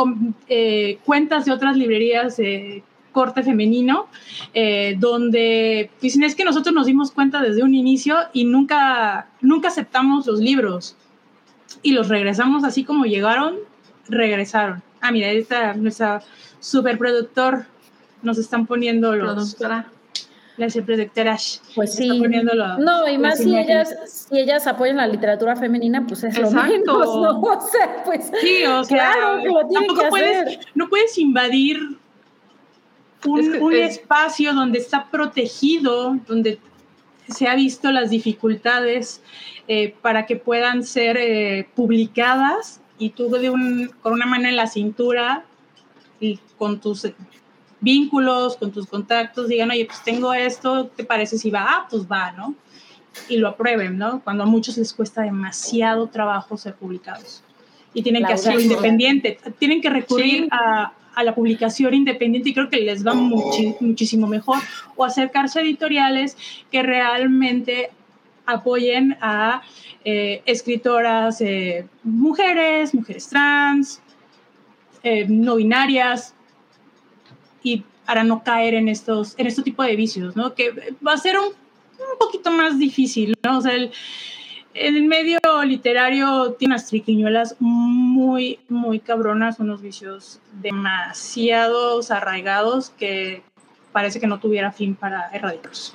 eh, cuentas de otras librerías corte femenino, eh, donde dicen es que nosotros nos dimos cuenta desde un inicio y nunca, nunca aceptamos los libros y los regresamos así como llegaron, regresaron. Ah, mira, ahí está nuestra superproductor, nos están poniendo los... las protectoras. Pues sí. no, y más si ellas, si ellas apoyan la literatura femenina, pues es lo menos, ¿no? O sea, pues. Sí, o sea, claro que lo tienen que puedes, No puedes invadir un, espacio donde está protegido, donde se ha visto las dificultades eh, para que puedan ser eh, publicadas y tú de un, con una mano en la cintura y con tus vínculos, con tus contactos, digan, oye, pues tengo esto, ¿te parece si va? Ah, pues va, ¿no? Y lo aprueben, ¿no? Cuando a muchos les cuesta demasiado trabajo ser publicados y tienen que hacerlo independiente, tienen que recurrir a, a, la publicación independiente y creo que les va muchísimo mejor o acercarse a editoriales que realmente apoyen a eh, escritoras eh, mujeres, mujeres trans, eh, no binarias, y para no caer en estos, en este tipo de vicios, ¿no? Que va a ser un, un poquito más difícil, ¿no? O sea, el, el medio literario tiene unas triquiñuelas muy, muy cabronas, unos vicios demasiados arraigados que parece que no tuviera fin para erradicarlos.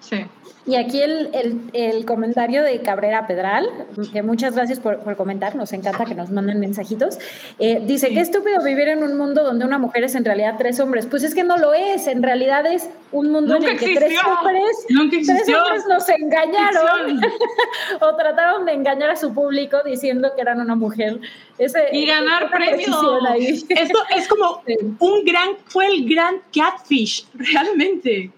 Sí. Y aquí el, el, comentario de Cabrera Pedral, que muchas gracias por, por comentar, nos encanta que nos manden mensajitos. Eh, dice, qué estúpido vivir en un mundo donde una mujer es en realidad tres hombres. Pues es que no lo es, en realidad es un mundo en el que tres hombres, tres hombres nos engañaron o trataron de engañar a su público diciendo que eran una mujer. Ese, y ganar premios. Esto es como un gran, fue el gran catfish, realmente.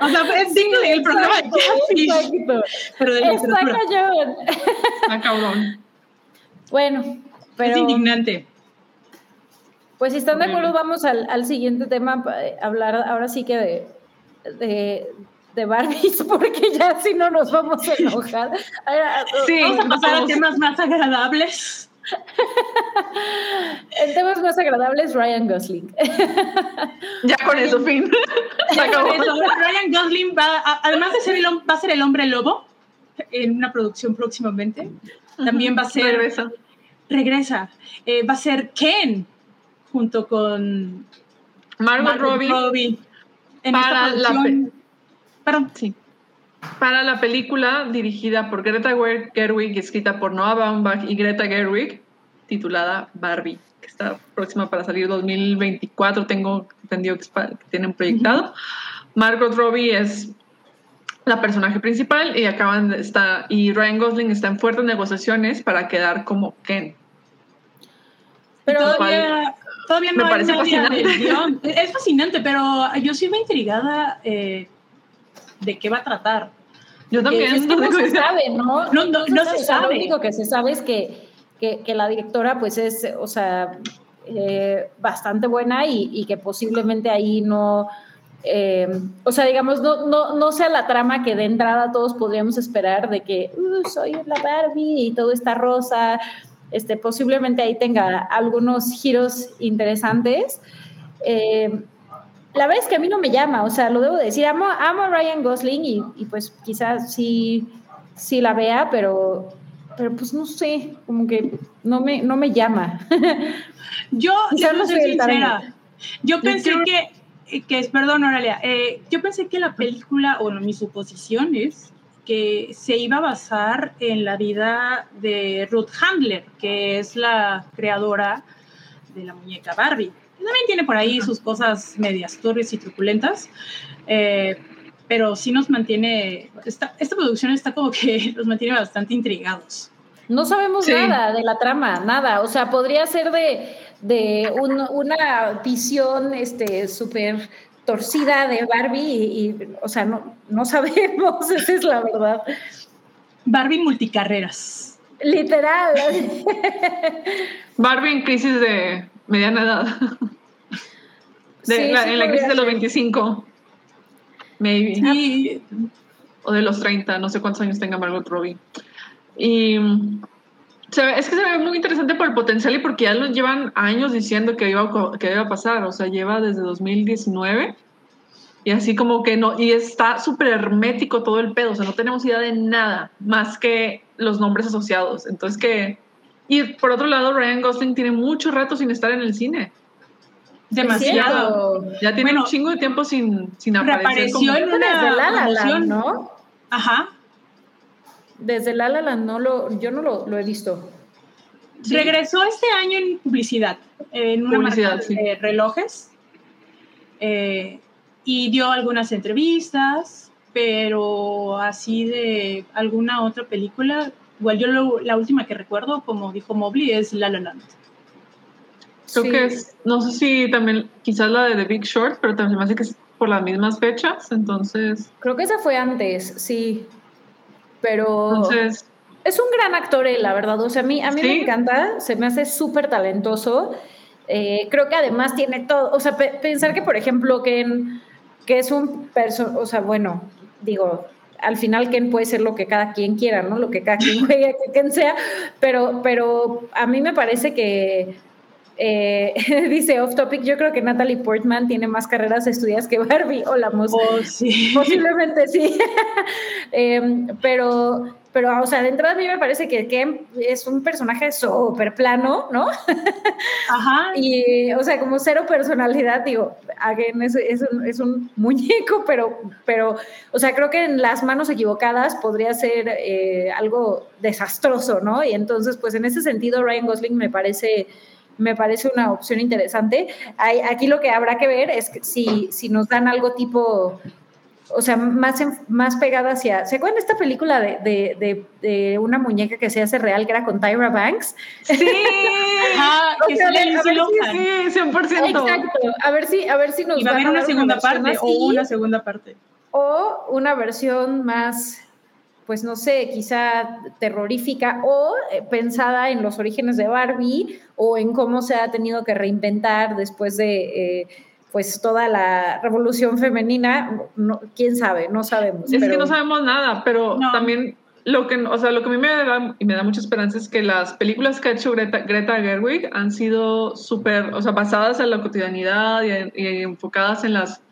O sea, es digno del programa de Pero de Está cañón. Está cabrón. Bueno, pero... Es indignante. Pues si están de acuerdo, vamos al, al siguiente tema, eh, hablar ahora sí que de, de, de Barbies, porque ya si no nos vamos a enojar. Sí, vamos a pasar a temas más agradables. En temas más agradables, Ryan Gosling. ya con eso, fin. Ryan Gosling va, además de ser el, va a ser el hombre lobo en una producción próximamente. También va a ser. Regresa. Regresa. Eh, va a ser Ken junto con Margot, Robbie. para la Perdón, sí. Para la película dirigida por Greta Gerwig, escrita por Noah Baumbach y Greta Gerwig, titulada Barbie, que está próxima para salir 2024, tengo entendido que, tienen proyectado. Margot Robbie es la personaje principal y acaban estar, y Ryan Gosling está en fuertes negociaciones para quedar como Ken. Pero todavía, todavía no me parece fascinante. Es fascinante, pero yo sí me intrigada eh, de qué va a tratar. Yo también. Es que no se sabe, ¿no? No, no, no, se, sabe. Lo único que se sabe es que, que, que la directora, pues es, o sea, eh, bastante buena y, y, que posiblemente ahí no. Eh, o sea, digamos, no, no, no, sea la trama que de entrada todos podríamos esperar de que uh, soy la Barbie y todo está rosa. Este, posiblemente ahí tenga algunos giros interesantes. Eh, la verdad es que a mí no me llama, o sea, lo debo decir, amo, amo a Ryan Gosling y, y, pues quizás sí, sí la vea, pero, pero pues no sé, como que no me, no me llama. yo, yo no soy sincera, yo pensé que, que, perdón Aurelia, eh, yo pensé que la película, o no, mi suposición es que se iba a basar en la vida de Ruth Handler, que es la creadora de la muñeca Barbie también tiene por ahí sus cosas medias turbias y truculentas, eh, pero sí nos mantiene, esta, esta producción está como que nos mantiene bastante intrigados. No sabemos nada de la trama, nada. O sea, podría ser de, de una visión este súper torcida de Barbie y, o sea, no, no sabemos, esa es la verdad. Barbie multicarreras. Literal. Barbie en crisis de mediana edad. en la crisis de los 25. Maybe. O de los 30, no sé cuántos años tenga Margot Robbie. Y es que se ve muy interesante por el potencial y porque ya lo llevan años diciendo que iba, que iba a pasar. O sea, lleva desde 2019 y así como que no, y está súper hermético todo el pedo. O sea, no tenemos idea de nada más que los nombres asociados. Entonces, que y por otro lado, Ryan Gosling tiene mucho rato sin estar en el cine. Demasiado. Ya tiene un chingo de tiempo sin, sin aparecer. Reapareció en una la ¿no? Ajá. Desde La La no lo, yo no lo, he visto. Regresó este año en publicidad, en una publicidad, de relojes. Eh, y dio algunas entrevistas, pero así de alguna otra película, igual yo la última que recuerdo, como dijo Mobley, es La La Land. Creo que es, no sé si también, quizás la de The Big Short, pero también me hace que es por las mismas fechas, entonces... Creo que esa fue antes, sí. Pero... Entonces... Es un gran actor él, la verdad. O sea, a mí, a mí me encanta, se me hace súper talentoso. Eh, creo que además tiene todo, o sea, pensar que, por ejemplo, Ken, que es un person, o sea, bueno, digo, al final Ken puede ser lo que cada quien quiera, ¿no? Lo que cada quien juegue, que Ken sea, pero, pero a mí me parece que eh, dice off topic, yo creo que Natalie Portman tiene más carreras estudiadas que Barbie. Hola, oh, sí. Posiblemente sí. Em, pero, pero, o sea, de entrada a mí me parece que Ken es un personaje súper plano, ¿no? Ajá. y, o sea, como cero personalidad, digo, again, es, es, un, es, un, muñeco, pero, pero, o sea, creo que en las manos equivocadas podría ser eh, algo desastroso, ¿no? Y entonces, pues en ese sentido, Ryan Gosling me parece me parece una opción interesante. aquí lo que habrá que ver es si, si nos dan algo tipo, o sea, más, más pegada hacia... ¿Se acuerdan de esta película de, de, una muñeca que se hace real, que era con Tyra Banks? Sí, que sí, sí, 100%. Exacto, a ver si, a ver si nos va a haber una segunda parte o una segunda parte. O una versión más pues no sé, quizá terrorífica o eh, pensada en los orígenes de Barbie o en cómo se ha tenido que reinventar después de... Eh, pues toda la revolución femenina, quién sabe, no sabemos. Es que no sabemos nada, pero también lo que, o sea, lo que a mí me da, y me da mucha esperanza es que las películas que ha hecho Greta, Gerwig han sido súper, o sea, basadas en la cotidianidad y enfocadas en las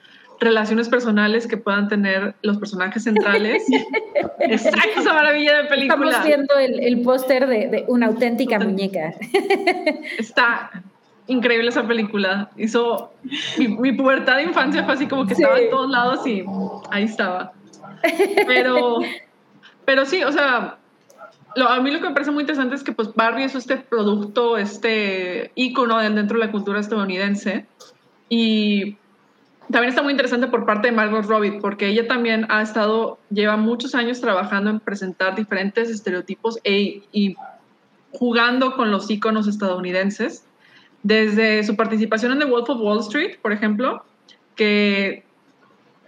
relaciones personales que puedan tener los personajes centrales. Exacto, esa maravilla de película. Estamos viendo el, póster de, una auténtica muñeca. Está increíble esa película. Hizo mi, pubertad de infancia fue así como que estaba en todos lados y ahí estaba. Pero, pero sí, o sea, a mí lo que me parece muy interesante es que pues Barbie es este producto, este ícono dentro de la cultura estadounidense y también está muy interesante por parte de Margot Robbie, porque ella también ha estado, lleva muchos años trabajando en presentar diferentes estereotipos e, y jugando con los iconos estadounidenses. Desde su participación en The Wolf of Wall Street, por ejemplo, que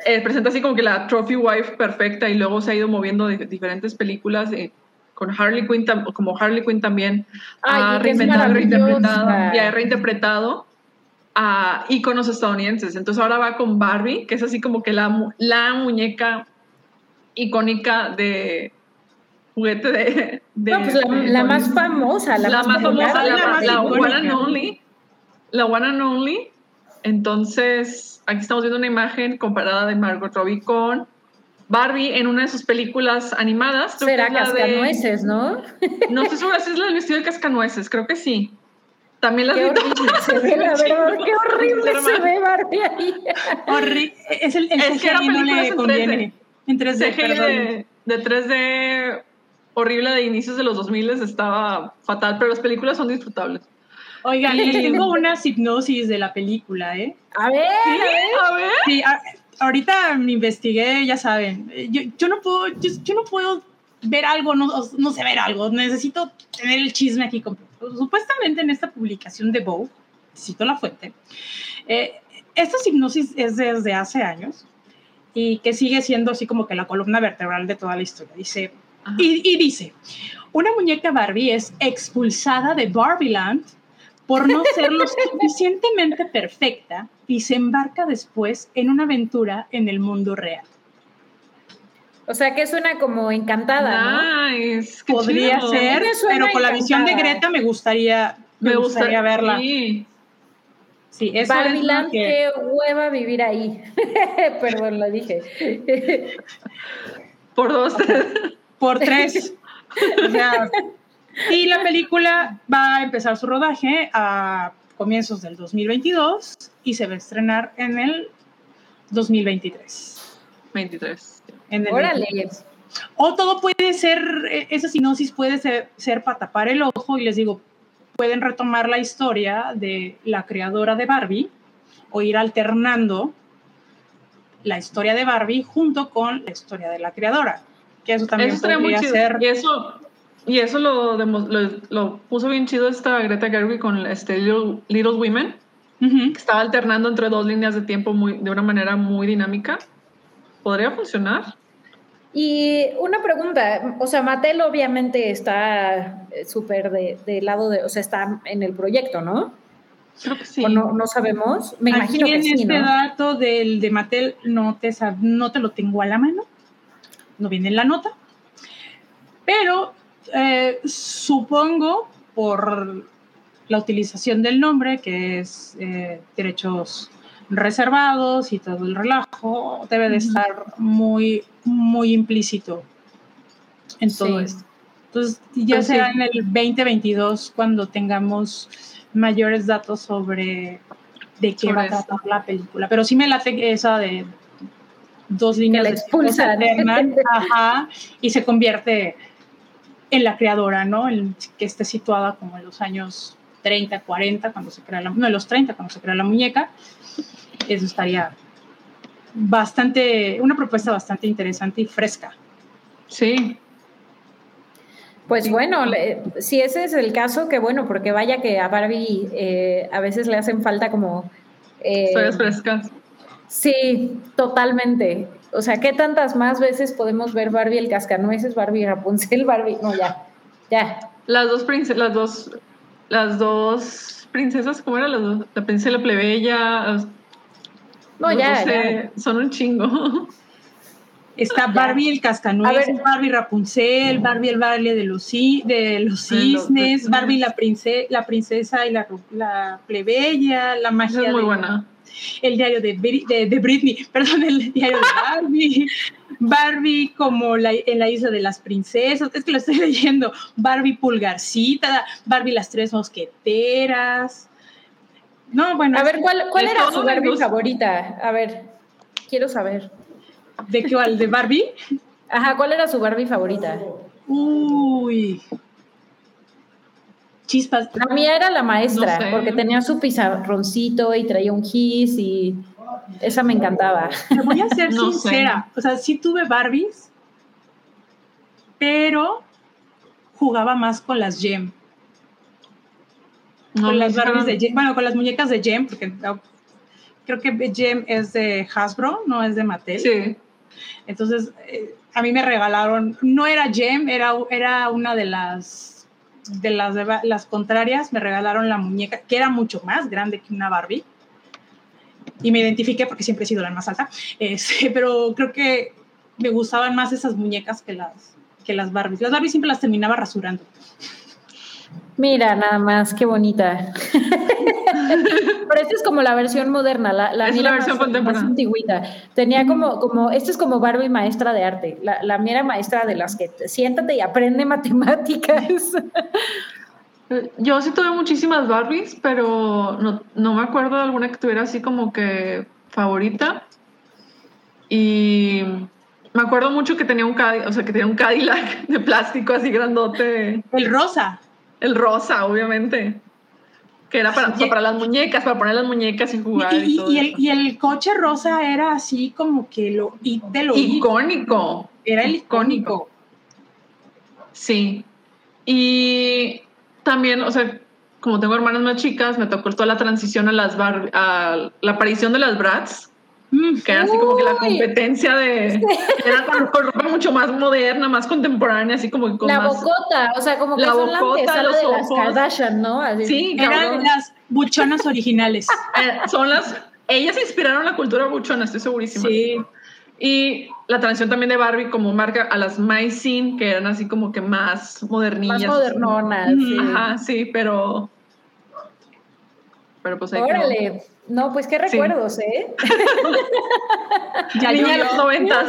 eh, presenta así como que la trophy wife perfecta y luego se ha ido moviendo de diferentes películas eh, con Harley Quinn, como Harley Quinn también ha reinventado, reinterpretado, y ha reinterpretado a íconos estadounidenses. Entonces ahora va con Barbie, que es así como que la, la muñeca icónica de juguete de... no, pues la, más famosa, la, más, famosa, la, one and only. La one and only. Entonces, aquí estamos viendo una imagen comparada de Margot Robbie con Barbie en una de sus películas animadas. Será Cascanueces, ¿no? No sé si es la del vestido de Cascanueces, creo que sí. También la qué horrible se ve, la verdad, qué horrible se ve Barbie ahí. Es el, el es que era no le conviene. En 3D, de, de 3D horrible de inicios de los 2000 estaba fatal, pero las películas son disfrutables. Oigan, les tengo una hipnosis de la película, ¿eh? A ver, a ver. Sí, ahorita me investigué, ya saben. Yo, yo no puedo, yo, no puedo ver algo, no, no sé ver algo. Necesito tener el chisme aquí completo supuestamente en esta publicación de Vogue, cito la fuente, eh, esta hipnosis es desde hace años y que sigue siendo así como que la columna vertebral de toda la historia. Dice, y, dice, una muñeca Barbie es expulsada de Barbieland por no ser lo suficientemente perfecta y se embarca después en una aventura en el mundo real. O sea, que suena como encantada, nice, ¿no? Podría ser, pero con la visión de Greta me gustaría, me, gustaría verla. Sí. Sí, eso Barbiland, qué hueva vivir ahí. Perdón, lo dije. Por dos. Por tres. o sea, y la película va a empezar su rodaje a comienzos del 2022 y se va a estrenar en el 2023. 23. En Órale. O todo puede ser, e, esa sinosis puede ser, ser para tapar el ojo y les digo, pueden retomar la historia de la creadora de Barbie o ir alternando la historia de Barbie junto con la historia de la creadora. Que eso también podría ser. Y eso, y eso lo, lo, puso bien chido esta Greta Gerwig con este Little, Women, que estaba alternando entre dos líneas de tiempo muy, de una manera muy dinámica. ¿Podría funcionar? Y una pregunta, o sea, Mattel obviamente está eh, súper de, de, lado de, o sea, está en el proyecto, ¿no? Creo que sí. ¿O no, no sabemos? Me imagino que sí, este dato del de Mattel no te, no te lo tengo a la mano, no viene en la nota, pero eh, supongo por la utilización del nombre, que es eh, derechos reservados y todo el relajo, debe de estar muy, muy implícito en todo esto. Entonces, ya pues será en el 2022 cuando tengamos mayores datos sobre de qué va a tratar la película. Pero sí me late esa de dos líneas de expulsa ajá, y se convierte en la creadora, ¿no? que esté situada como en los años 30, 40, cuando se crea la, no, en los 30, cuando se crea la muñeca. Eso estaría bastante, una propuesta bastante interesante y fresca. Sí. Pues bueno, si ese es el caso, que bueno, porque vaya que a Barbie eh, a veces le hacen falta como... Eh, frescas. Sí, totalmente. O sea, ¿qué tantas más veces podemos ver Barbie el cascanueces, Barbie Rapunzel, Barbie? No, ya, ya. Las dos princesas, las dos, las dos princesas, ¿cómo era? la princesa la plebeya. No, ya, Son un chingo. Está Barbie el cascanueces, Barbie Rapunzel, Barbie el baile de los, de los cisnes, Barbie la, princesa, la princesa y la, la plebeya, la magia. es muy buena el diario de, de, Britney, perdón, el diario de Barbie, Barbie como la, en la isla de las princesas, es que lo estoy leyendo, Barbie Pulgarcita, Barbie las tres mosqueteras. No, bueno. A ver, ¿cuál, cuál era su Barbie favorita? A ver, quiero saber. ¿De qué? ¿De Barbie? Ajá, ¿cuál era su Barbie favorita? Uy, chispas. La mía era la maestra, porque tenía su pizarroncito y traía un gis y esa me encantaba. Te voy a ser sincera, o sea, sí tuve Barbies, pero jugaba más con las Gem. con las Barbies de Gem, bueno, con las muñecas de Gem, porque creo que Gem es de Hasbro, no es de Mattel. Sí. Entonces, eh, a mí me regalaron, no era Gem, era, era una de las de las, las contrarias me regalaron la muñeca, que era mucho más grande que una Barbie. Y me identifiqué porque siempre he sido la más alta. Este, pero creo que me gustaban más esas muñecas que las, que las Barbies. Las Barbies siempre las terminaba rasurando. Mira, nada más, qué bonita. Pero esta es como la versión moderna, la, la, es la versión más, contemporánea. antigüita. Tenía como, como, esto es como Barbie maestra de arte, la, la mía maestra de las que siéntate y aprende matemáticas. Yo sí tuve muchísimas Barbies, pero no, no me acuerdo de alguna que tuviera así como que favorita. Y me acuerdo mucho que tenía un Cadillac, o sea, que tenía un Cadillac de plástico así grandote. El rosa. El rosa, obviamente. Que era para, para las muñecas, para poner las muñecas y jugar. Y, y, el, y, el, coche rosa era así como que lo, de lo icónico. Era el icónico. Sí. Y también, o sea, como tengo hermanas más chicas, me tocó toda la transición a las a la aparición de las Bratz que era así como que la competencia de era con, ropa mucho más moderna, más contemporánea, así como con la bocota, o sea, como que la son bocota, la de las Kardashian, ¿no? sí, eran las buchonas originales. Eh, son las ellas inspiraron la cultura buchona, estoy segurísima. Sí. Y la transición también de Barbie como marca a las My Scene, que eran así como que más modernillas. Más modernonas. Sí. Ajá, sí, pero pero pues Órale. No, pues qué recuerdos, ¿eh? ya Niña los noventas.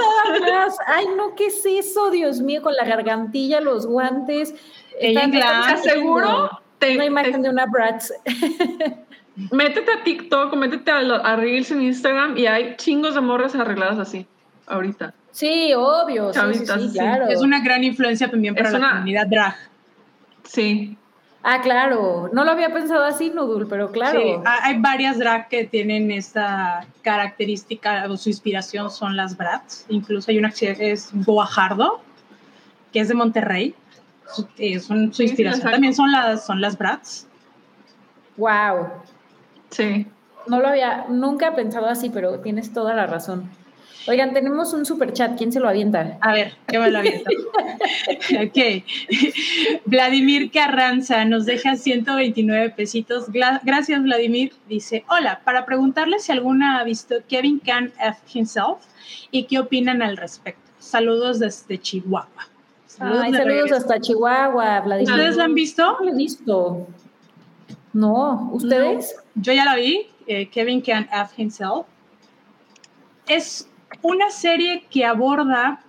Ay, no, ¿qué es eso? Dios mío, con la gargantilla, los guantes. Ella ¿Estás seguro? una imagen de una Bratz. Métete a TikTok, métete a, Reels en Instagram y hay chingos de morras arregladas así, ahorita. Sí, obvio. Sí, sí, claro. Es una gran influencia también para la comunidad drag. Sí. Ah, claro. No lo había pensado así, Nudul, pero claro. Sí, hay varias drag que tienen esta característica, o su inspiración son las brats. Incluso hay una que es Guajardo, que es de Monterrey. Son, su inspiración también son las, son las brats. Wow. Sí. No lo había, nunca pensado así, pero tienes toda la razón. Oigan, tenemos un super chat. ¿Quién se lo avienta? A ver, ¿qué me lo avienta? ok. Vladimir Carranza nos deja 129 pesitos. Gracias, Vladimir. Dice: Hola, para preguntarle si alguna ha visto Kevin Can F himself y qué opinan al respecto. Saludos desde Chihuahua. Saludos, Ay, saludos hasta Chihuahua, Vladimir. ¿Ustedes la han visto? No lo he visto. No, ¿ustedes? yo ya la vi, eh, Kevin Can F himself. Es una serie que aborda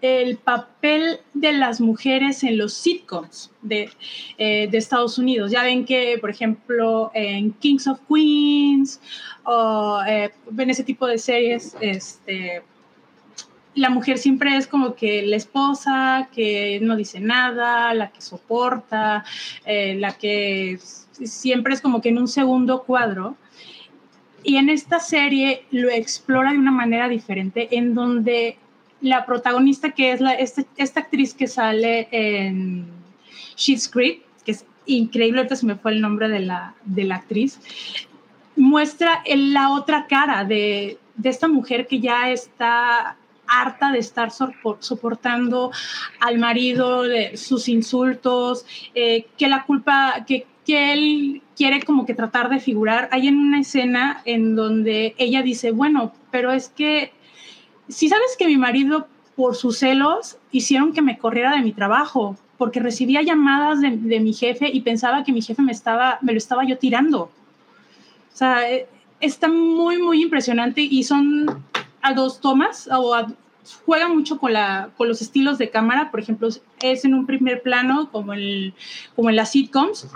el papel de las mujeres en los sitcoms de, eh, de, Estados Unidos. Ya ven que, por ejemplo, en Kings of Queens o eh, en ese tipo de series, este, la mujer siempre es como que la esposa que no dice nada, la que soporta, eh, la que siempre es como que en un segundo cuadro. Y en esta serie lo explora de una manera diferente, en donde la protagonista, que es la, este, esta actriz que sale en She's Creek, que es increíble, ahorita se me fue el nombre de la, de la actriz, muestra la otra cara de, de esta mujer que ya está harta de estar soportando al marido, de sus insultos, eh, que la culpa, que, que él quiere como que tratar de figurar. Hay en una escena en donde ella dice, bueno, pero es que si sabes que mi marido por sus celos hicieron que me corriera de mi trabajo, porque recibía llamadas de, de, mi jefe y pensaba que mi jefe me, estaba, me lo estaba yo tirando. O sea, eh, está muy, muy impresionante y son a dos tomas o juega mucho con, la, con los estilos de cámara. Por ejemplo, es en un primer plano como, el, como en las sitcoms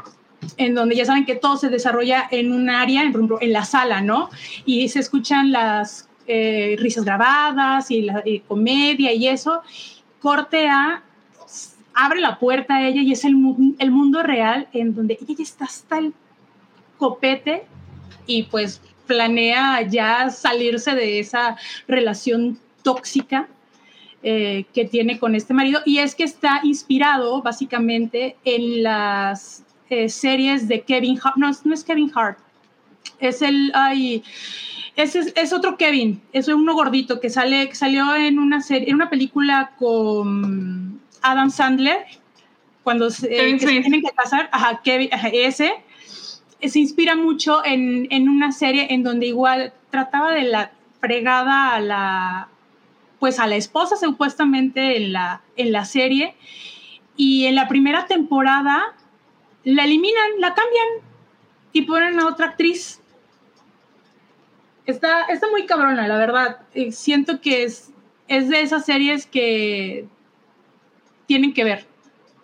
en donde ya saben que todo se desarrolla en un área, en, en la sala, ¿no? Y se escuchan las eh, risas grabadas y la comedia y eso. Corte a, abre la puerta a ella y es el, mundo real en donde ella está hasta el copete y pues planea ya salirse de esa relación tóxica eh, que tiene con este marido. Y es que está inspirado básicamente en las eh, series de Kevin Hart. No, no es Kevin Hart. Es el. Ay, es, es, otro Kevin. Es uno gordito que sale, que salió en una serie, en una película con Adam Sandler. Cuando se, eh, tienen que casar. Ajá, Kevin, ese se inspira mucho en, en, una serie en donde igual trataba de la fregada a la pues a la esposa supuestamente en la, en la serie y en la primera temporada la eliminan, la cambian y ponen a otra actriz. Está, está muy cabrona, la verdad. Siento que es, es de esas series que tienen que ver.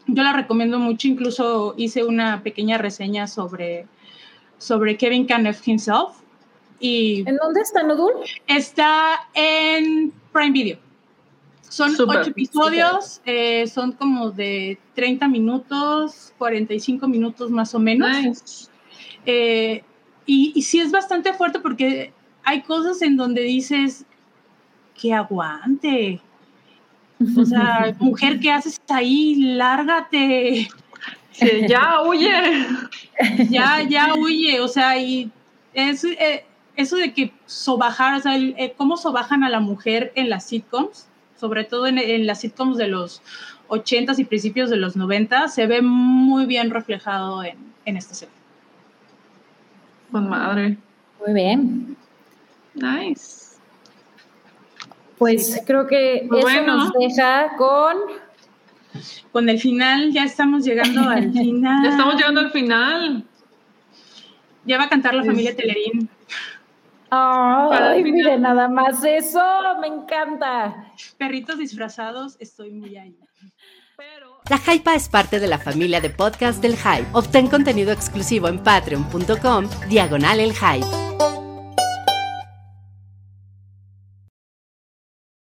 Yo la recomiendo mucho, incluso hice una pequeña reseña sobre, sobre Kevin Caneff himself. Y ¿En dónde está Nodul? Está en Prime Video. Son ocho episodios, eh, son como de 30 minutos, 45 minutos más o menos. Eh, y, y, sí es bastante fuerte porque hay cosas en donde dices, que aguante. O sea, mujer, ¿qué haces ahí? Lárgate. ya huye. ya, ya huye. O sea, y es, eh, eso de que sobajar, o sea, cómo sobajan a la mujer en las sitcoms, sobre todo en, las sitcoms de los 80s y principios de los 90, se ve muy bien reflejado en, en esta serie. Con madre. Muy bien. Nice. Pues creo que pues eso nos deja con... Con el final, ya estamos llegando al final. Ya estamos llegando al final. Ya va a cantar la familia Telerín. Ay, mire, nada más eso, me encanta. Perritos disfrazados, estoy muy ahí. La Hypa es parte de la familia de podcast del Hype. Obtén contenido exclusivo en patreon.com, diagonal el Hype.